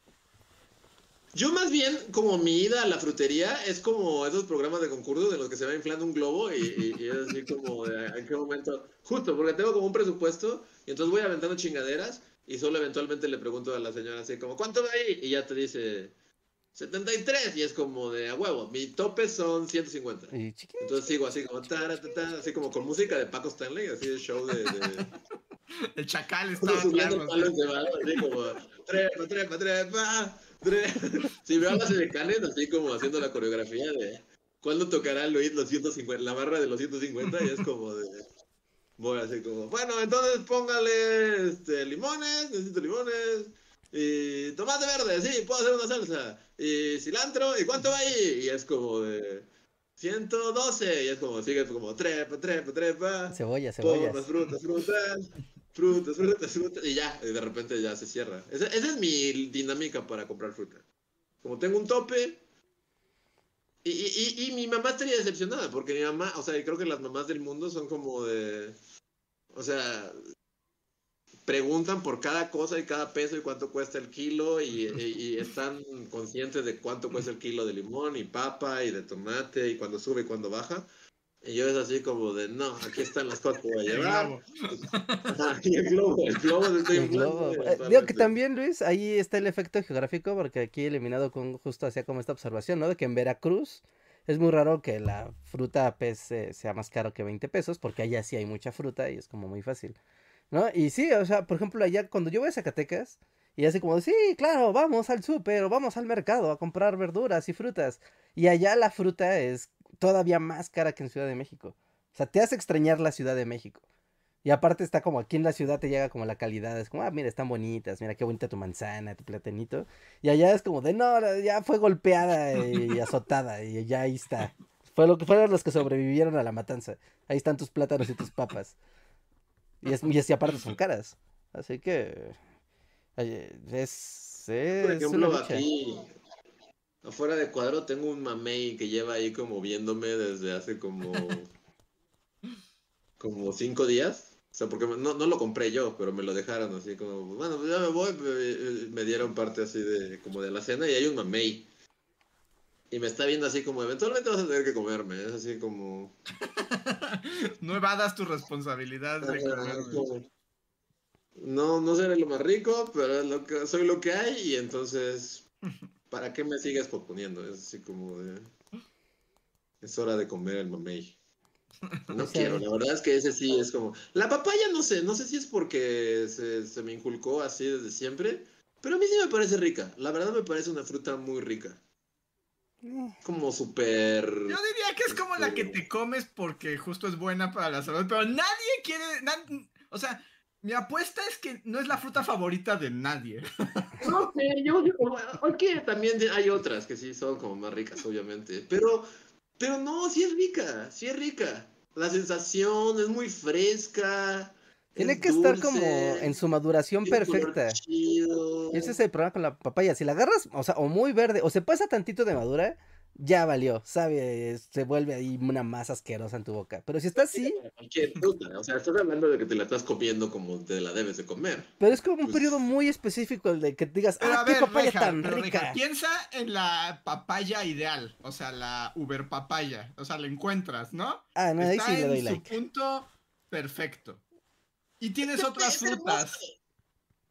Yo más bien, como mi ida a la frutería, es como esos programas de concurso de los que se va inflando un globo y, y- y es así como de en qué momento. Justo, porque tengo como un presupuesto y entonces voy aventando chingaderas y solo eventualmente le pregunto a la señora así como, ¿cuánto va ahí? Y ya te dice 73 y es como de a huevo. Mi tope son 150. Entonces sigo así como así como con música de Paco Stanley, así de show de. El chacal estaba subiendo palos de así como trepa, trepa, trepa. Si veo a las decanes así como haciendo la coreografía de ¿cuándo tocará Luis los 150? La barra de los 150 y es como de. Voy así como, bueno, entonces póngale este, limones, necesito limones y tomate verde, sí, puedo hacer una salsa, y cilantro, ¿y cuánto va ahí? Y es como de 112, y es como, sigue como trepa, trepa, trepa. Cebolla, cebolla. frutas, frutas, frutas, frutas, frutas, y ya, y de repente ya se cierra. Esa, es mi dinámica para comprar fruta. Como tengo un tope, y, y, y, mi mamá estaría decepcionada, porque mi mamá, o sea, creo que las mamás del mundo son como de, o sea, preguntan por cada cosa y cada peso y cuánto cuesta el kilo y, están conscientes de cuánto cuesta el kilo de limón y papa y de tomate y cuando sube y cuando baja. Y yo es así como de, no, aquí están las cosas que voy a llevar. y el globo, el globo, el globo. Eh, digo que también, Luis, ahí está el efecto geográfico, porque aquí eliminado con justo hacía como esta observación, ¿no? De que en Veracruz es muy raro que la fruta eh, sea más caro que 20 pesos, porque allá sí hay mucha fruta y es como muy fácil. ¿no? Y sí, o sea, por ejemplo, allá cuando yo voy a Zacatecas, y así como, sí, claro, vamos al súper o vamos al mercado a comprar verduras y frutas. Y allá la fruta es todavía más cara que en Ciudad de México. O sea, te hace extrañar la Ciudad de México. Y aparte está como aquí en la ciudad te llega como la calidad, es como, ah, mira, están bonitas, mira qué bonita tu manzana, tu platanito. Y allá es como de, no, ya fue golpeada y azotada y ya ahí está. Fue lo que fueron los que sobrevivieron a la matanza. Ahí están tus plátanos y tus papas. Y, es, y, aparte son caras. Así que. Es. es Por ejemplo, aquí. Afuera de cuadro tengo un mamey que lleva ahí como viéndome desde hace como. como cinco días. O sea, porque no, no lo compré yo, pero me lo dejaron así como, bueno, pues ya me voy, me, dieron parte así de como de la cena y hay un mamey. Y me está viendo así como, eventualmente vas a tener que comerme. Es así como. no evadas tu responsabilidad de comerme. No, no seré lo más rico, pero lo que, soy lo que hay y entonces, ¿para qué me sigues proponiendo? Es así como de... Es hora de comer el mamey. No quiero, la verdad es que ese sí es como... La papaya no sé, no sé si es porque se, se me inculcó así desde siempre, pero a mí sí me parece rica. La verdad me parece una fruta muy rica. Como súper. Yo diría que es como la que este te comes porque justo es buena para la salud, pero nadie quiere. o sea, mi apuesta es que no es la fruta favorita de nadie. No sé, yo digo, que también hay otras que sí son como más ricas, obviamente. Pero, pero no, sí es rica, sí es rica. La sensación es muy fresca. Tiene que estar como en su maduración perfecta. Ese es el problema con la papaya. Si la agarras, o sea, o muy verde, o se pasa tantito de madura, ya valió, sabe, se vuelve ahí una masa asquerosa en tu boca. Pero si está así. o sea, estás hablando de que te la estás comiendo como te la debes de comer. Pero es como un pues periodo muy específico el de que digas, ah, qué papaya tan rica. piensa en la papaya ideal, o sea, la Uber papaya. O sea, la encuentras, ¿no? Ah, no, ahí sí le doy like. Su punto perfecto. Y tienes otras frutas.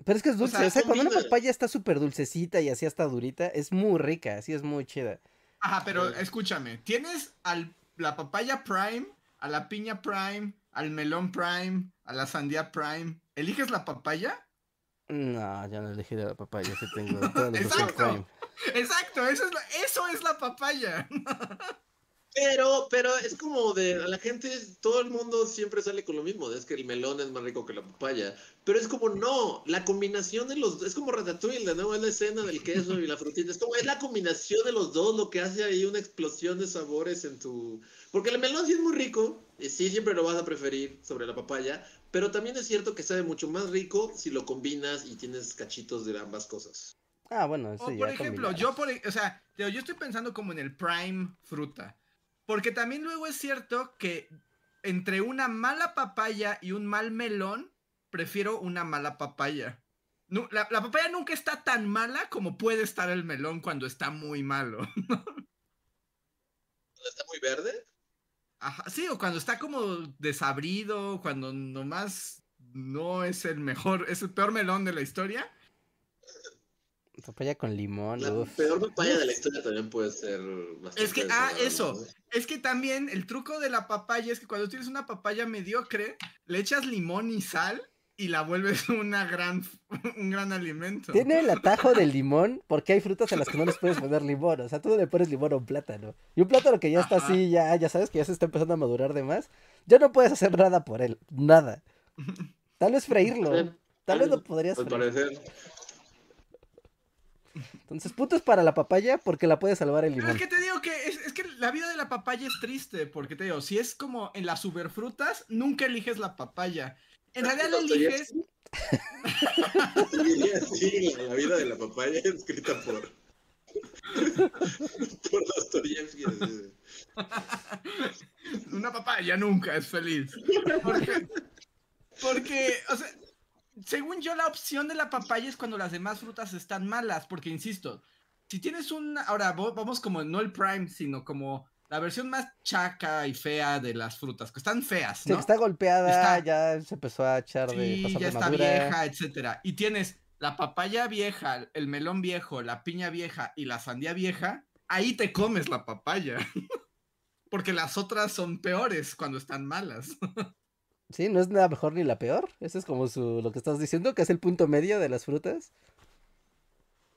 Pero es que es dulce, o sea, cuando una papaya está súper dulcecita y así hasta durita, es muy rica, así es muy chida. Ajá, pero escúchame, tienes al, la papaya prime, a la piña prime, al melón prime, a la sandía prime. ¿Eliges la papaya? No, ya no elegí la papaya, sí tengo Exacto. Exacto, eso es la, eso es la papaya. Pero, pero es como de a la gente, todo el mundo siempre sale con lo mismo, es que el melón es más rico que la papaya. Pero es como no, la combinación de los es como Ratatouille, ¿no? Es la escena del queso y la frutita, es como es la combinación de los dos lo que hace ahí una explosión de sabores en tu porque el melón sí es muy rico, y sí siempre lo vas a preferir sobre la papaya, pero también es cierto que sabe mucho más rico si lo combinas y tienes cachitos de ambas cosas. Ah, bueno, sí, o por ejemplo, yo por, o sea, yo estoy pensando como en el prime fruta. Porque también luego es cierto que entre una mala papaya y un mal melón, prefiero una mala papaya. la, papaya nunca está tan mala como puede estar el melón cuando está muy malo. ¿Está muy verde? Ajá, sí, o cuando está como desabrido, cuando nomás no es el mejor, es el peor melón de la historia. Papaya con limón. La peor papaya de la historia también puede ser Es que, ah, eso. Es que también el truco de la papaya es que cuando tienes una papaya mediocre, le echas limón y sal y la vuelves una gran, un gran alimento. Tiene el atajo del limón porque hay frutas a las que no les puedes poner limón. O sea, tú le pones limón a un plátano. Y un plátano que ya está así, ya, ya sabes que ya se está empezando a madurar de más. Ya no puedes hacer nada por él. Nada. Tal vez freírlo. Tal vez lo podrías freír. Entonces, puntos para la papaya porque la puede salvar el limón. es que te digo que es, que la vida de la papaya es triste, porque te digo, si es como en las superfrutas, nunca eliges la papaya. En realidad la eliges. sí, la, vida de la papaya es escrita por. por Dostoyevsky. Una papaya nunca es feliz. Porque, porque, o sea, según yo, la opción de la papaya es cuando las demás frutas están malas, porque insisto, si tienes un, ahora vamos como no el prime, sino como la versión más chaca y fea de las frutas, que están feas, ¿no? Sí, está golpeada, ya se empezó a echar de sí, ya está vieja, etcétera. Y tienes la papaya vieja, el melón viejo, la piña vieja y la sandía vieja, ahí te comes la papaya. Porque las otras son peores cuando están malas. Sí, no es nada mejor ni la peor. Eso es como su, lo que estás diciendo, que es el punto medio de las frutas.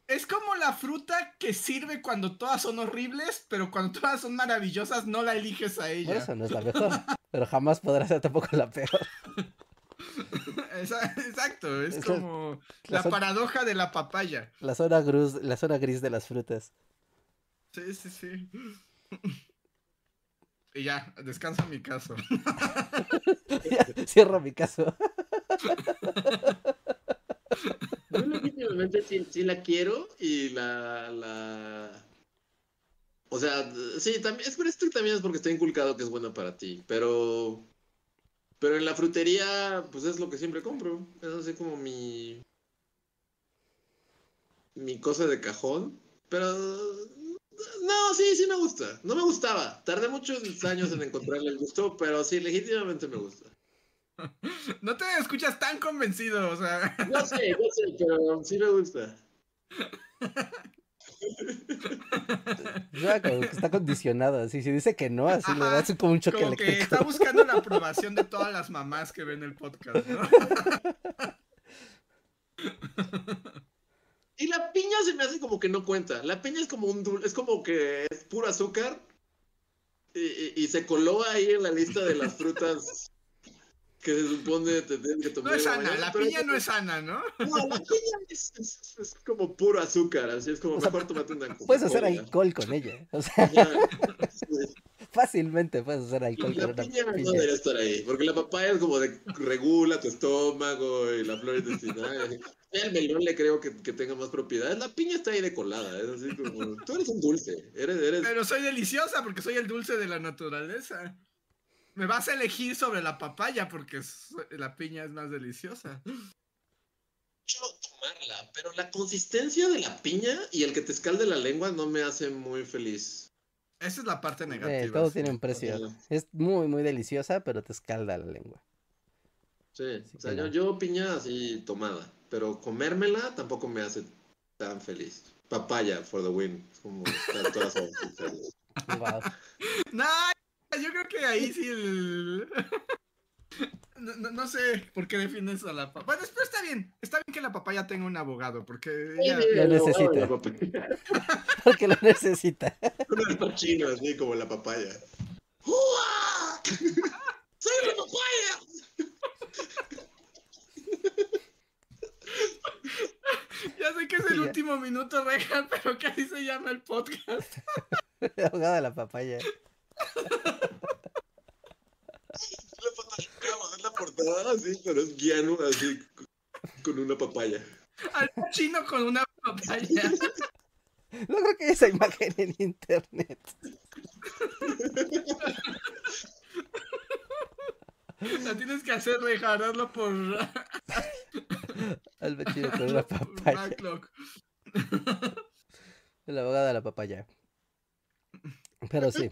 Es como la fruta que sirve cuando todas son horribles, pero cuando todas son maravillosas no la eliges a ella. eso no es la mejor, pero jamás podrá ser tampoco la peor. Exacto, es como la, paradoja de la papaya. La zona, gris, la zona gris de las frutas. Sí, sí, sí. Y ya, descansa mi caso. Cierra mi caso. Sí, la quiero y la, la... O sea, sí, también, es por esto también es porque está inculcado que es bueno para ti, pero... Pero en la frutería, pues es lo que siempre compro. Es así como mi... Mi cosa de cajón. Pero no, sí, sí me gusta. No me gustaba. Tardé muchos años en encontrarle el gusto, pero sí, legítimamente me gusta. No te escuchas tan convencido, o sea. No sé, no sé, pero sí me gusta. Ya, como que está condicionado, así, si dice que no, así le da como un choque como que está buscando la aprobación de todas las mamás que ven el podcast, ¿no? Y la piña se me hace como que no cuenta. La piña es como un es como que es puro azúcar y, se coló ahí en la lista de las frutas que se supone te que tomar. No es sana, la piña no es sana, ¿no? No, la piña es, es, como puro azúcar, así es como mejor tomate una Puedes hacer alcohol con ella, o sea, fácilmente puedes hacer alcohol la con piña una piña. no debería estar ahí, porque la papaya es como de regula tu estómago y la flor intestinal. El melón le creo que, tenga más propiedades. La piña está ahí de colada. Es así como. Tú eres un dulce. Eres, eres... Pero soy deliciosa porque soy el dulce de la naturaleza. Me vas a elegir sobre la papaya porque la piña es más deliciosa. Yo tomarla, pero la consistencia de la piña y el que te escalde la lengua no me hace muy feliz. Esa es la parte negativa. todo tiene un precio. Es muy, muy deliciosa, pero te escalda la lengua. Sí, o sea, yo, yo piña así tomada pero comérmela tampoco me hace tan feliz. Papaya for the win. Como todas wow. No, yo creo que ahí sí el... No, no, sé por qué defiendes a la papaya. Bueno, pero está bien. Está bien que la papaya tenga un abogado, porque ya... Lo necesita. porque lo necesita. Un chino así como la papaya. ¡Soy la papaya! Ya sé que es el último minuto, Rejan, pero ¿qué así se llama el podcast? Ahogada de la papaya. Es la portada así, pero es guiano así con una papaya. Al chino con una papaya. No creo que haya esa imagen en internet. La tienes que hacer rejararlo por. Al vecino con una papaya. La abogada de la papaya. Pero sí.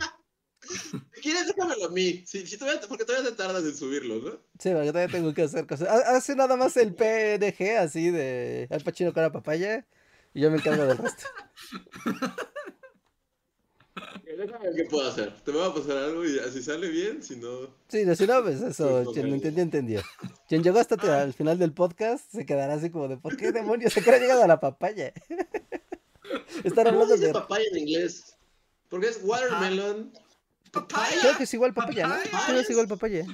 Si quieres, déjamelo a mí. Sí, sí, todavía, porque todavía te tardas en subirlo, ¿no? Sí, porque todavía tengo que hacer cosas. Hace nada más el PNG así de Al Pacino con la papaya. Y yo me encargo del resto. Déjame ver qué puedo hacer. Te voy a pasar algo y si sale bien, si no. Sí, si no, pues eso, quien lo entendió, entendió. Quien llegó hasta al final del podcast se quedará así como de ¿por qué demonios se ha llegado a la papaya? Estar hablando de papaya en inglés. Porque es watermelon. Papaya. Creo que es igual papaya, ¿no? Creo que es igual papaya.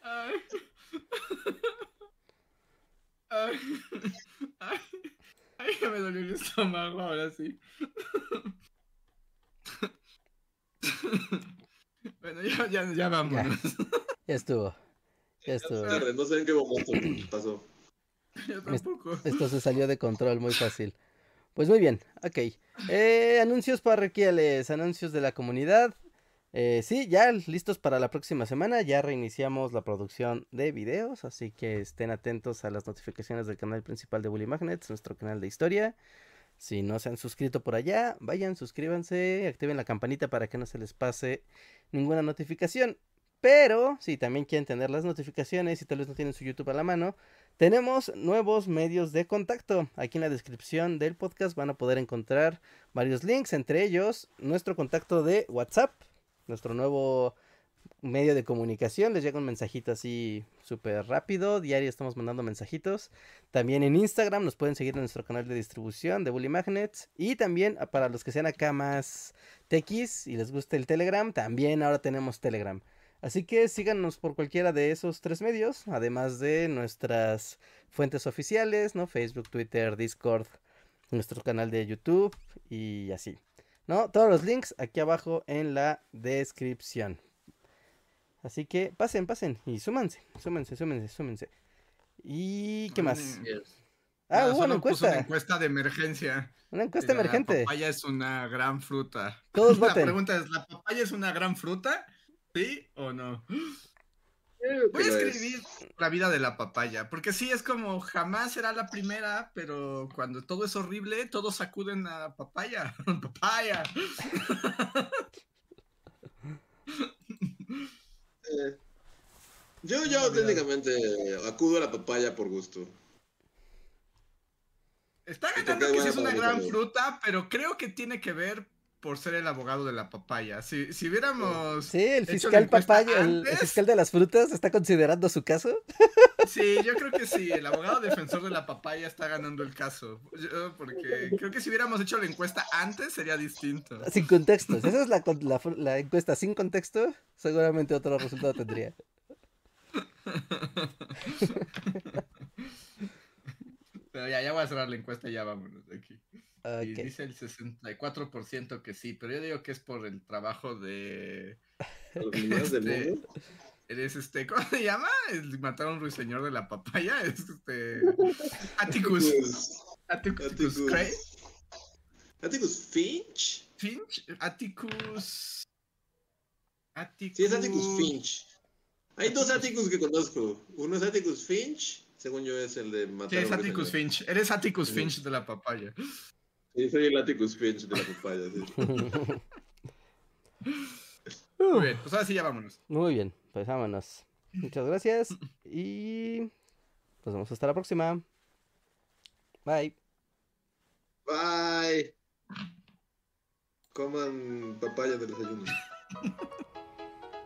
Ay. Ay, ay, ay, ya me dolió el estómago ahora sí. Bueno, ya, ya, ya vamos. Ya, ya estuvo. Ya estuvo. No sé en qué momento pasó. Yo tampoco. Esto se salió de control muy fácil. Pues muy bien, ok. Eh, anuncios parroquiales, anuncios de la comunidad. Eh, sí, ya listos para la próxima semana. Ya reiniciamos la producción de videos, así que estén atentos a las notificaciones del canal principal de Bully Magnets, nuestro canal de historia. Si no se han suscrito por allá, vayan, suscríbanse, activen la campanita para que no se les pase ninguna notificación. Pero si también quieren tener las notificaciones y tal vez no tienen su YouTube a la mano, tenemos nuevos medios de contacto. Aquí en la descripción del podcast van a poder encontrar varios links, entre ellos nuestro contacto de WhatsApp, nuestro nuevo medio de comunicación. Les llega un mensajito así súper rápido. Diario estamos mandando mensajitos. También en Instagram nos pueden seguir en nuestro canal de distribución de Bully Magnets. Y también ah, para los que sean acá más tequis y les guste el Telegram, también ahora tenemos Telegram. Así que síganos por cualquiera de esos tres medios, además de nuestras fuentes oficiales, ¿no? Facebook, Twitter, Discord, nuestro canal de YouTube y así. ¿no? Todos los links aquí abajo en la descripción. Así que pasen, pasen y súmanse, súmense, súmense, súmense. ¿Y qué más? Ah, hubo una encuesta. Una encuesta de emergencia. Una encuesta emergente. La papaya es una gran fruta. Todos voten. La pregunta es, ¿la papaya es una gran fruta? ¿Sí o no? Voy a escribir la vida de la papaya, porque sí, es como jamás será la primera, pero cuando todo es horrible, todos acuden a papaya. papaya. Eh, yo, yo técnicamente acudo a la papaya por gusto. Está ganando que es una gran fruta, pero creo que tiene que ver por ser el abogado de la papaya. Si, si hubiéramos. Sí, el fiscal papaya, el, fiscal de las frutas, está considerando su caso. Sí, yo creo que sí. El abogado defensor de la papaya está ganando el caso. porque creo que si hubiéramos hecho la encuesta antes sería distinto. Sin contexto. Si esa es la, la encuesta sin contexto, seguramente otro resultado tendría. Pero ya, ya voy a cerrar la encuesta y ya vámonos de aquí. Y dice el 64% que sí, pero yo digo que es por el trabajo de... este, eres este, ¿cómo se llama? El matar a un ruiseñor de la papaya, es este... Atticus. Atticus, Atticus Cray. Atticus Finch. Finch, Atticus... Atticus... Sí, es Atticus Finch. Hay dos Atticus que conozco. Uno es Atticus Finch, según yo es el de matar Sí, es Atticus Finch. Eres Atticus Finch de la papaya. Sí, soy el Atticus Finch de la papaya. Muy bien, pues ahora sí ya vámonos. Muy bien, pues vámonos. Muchas gracias y nos vemos hasta la próxima. Bye. Bye. Coman papaya del desayuno.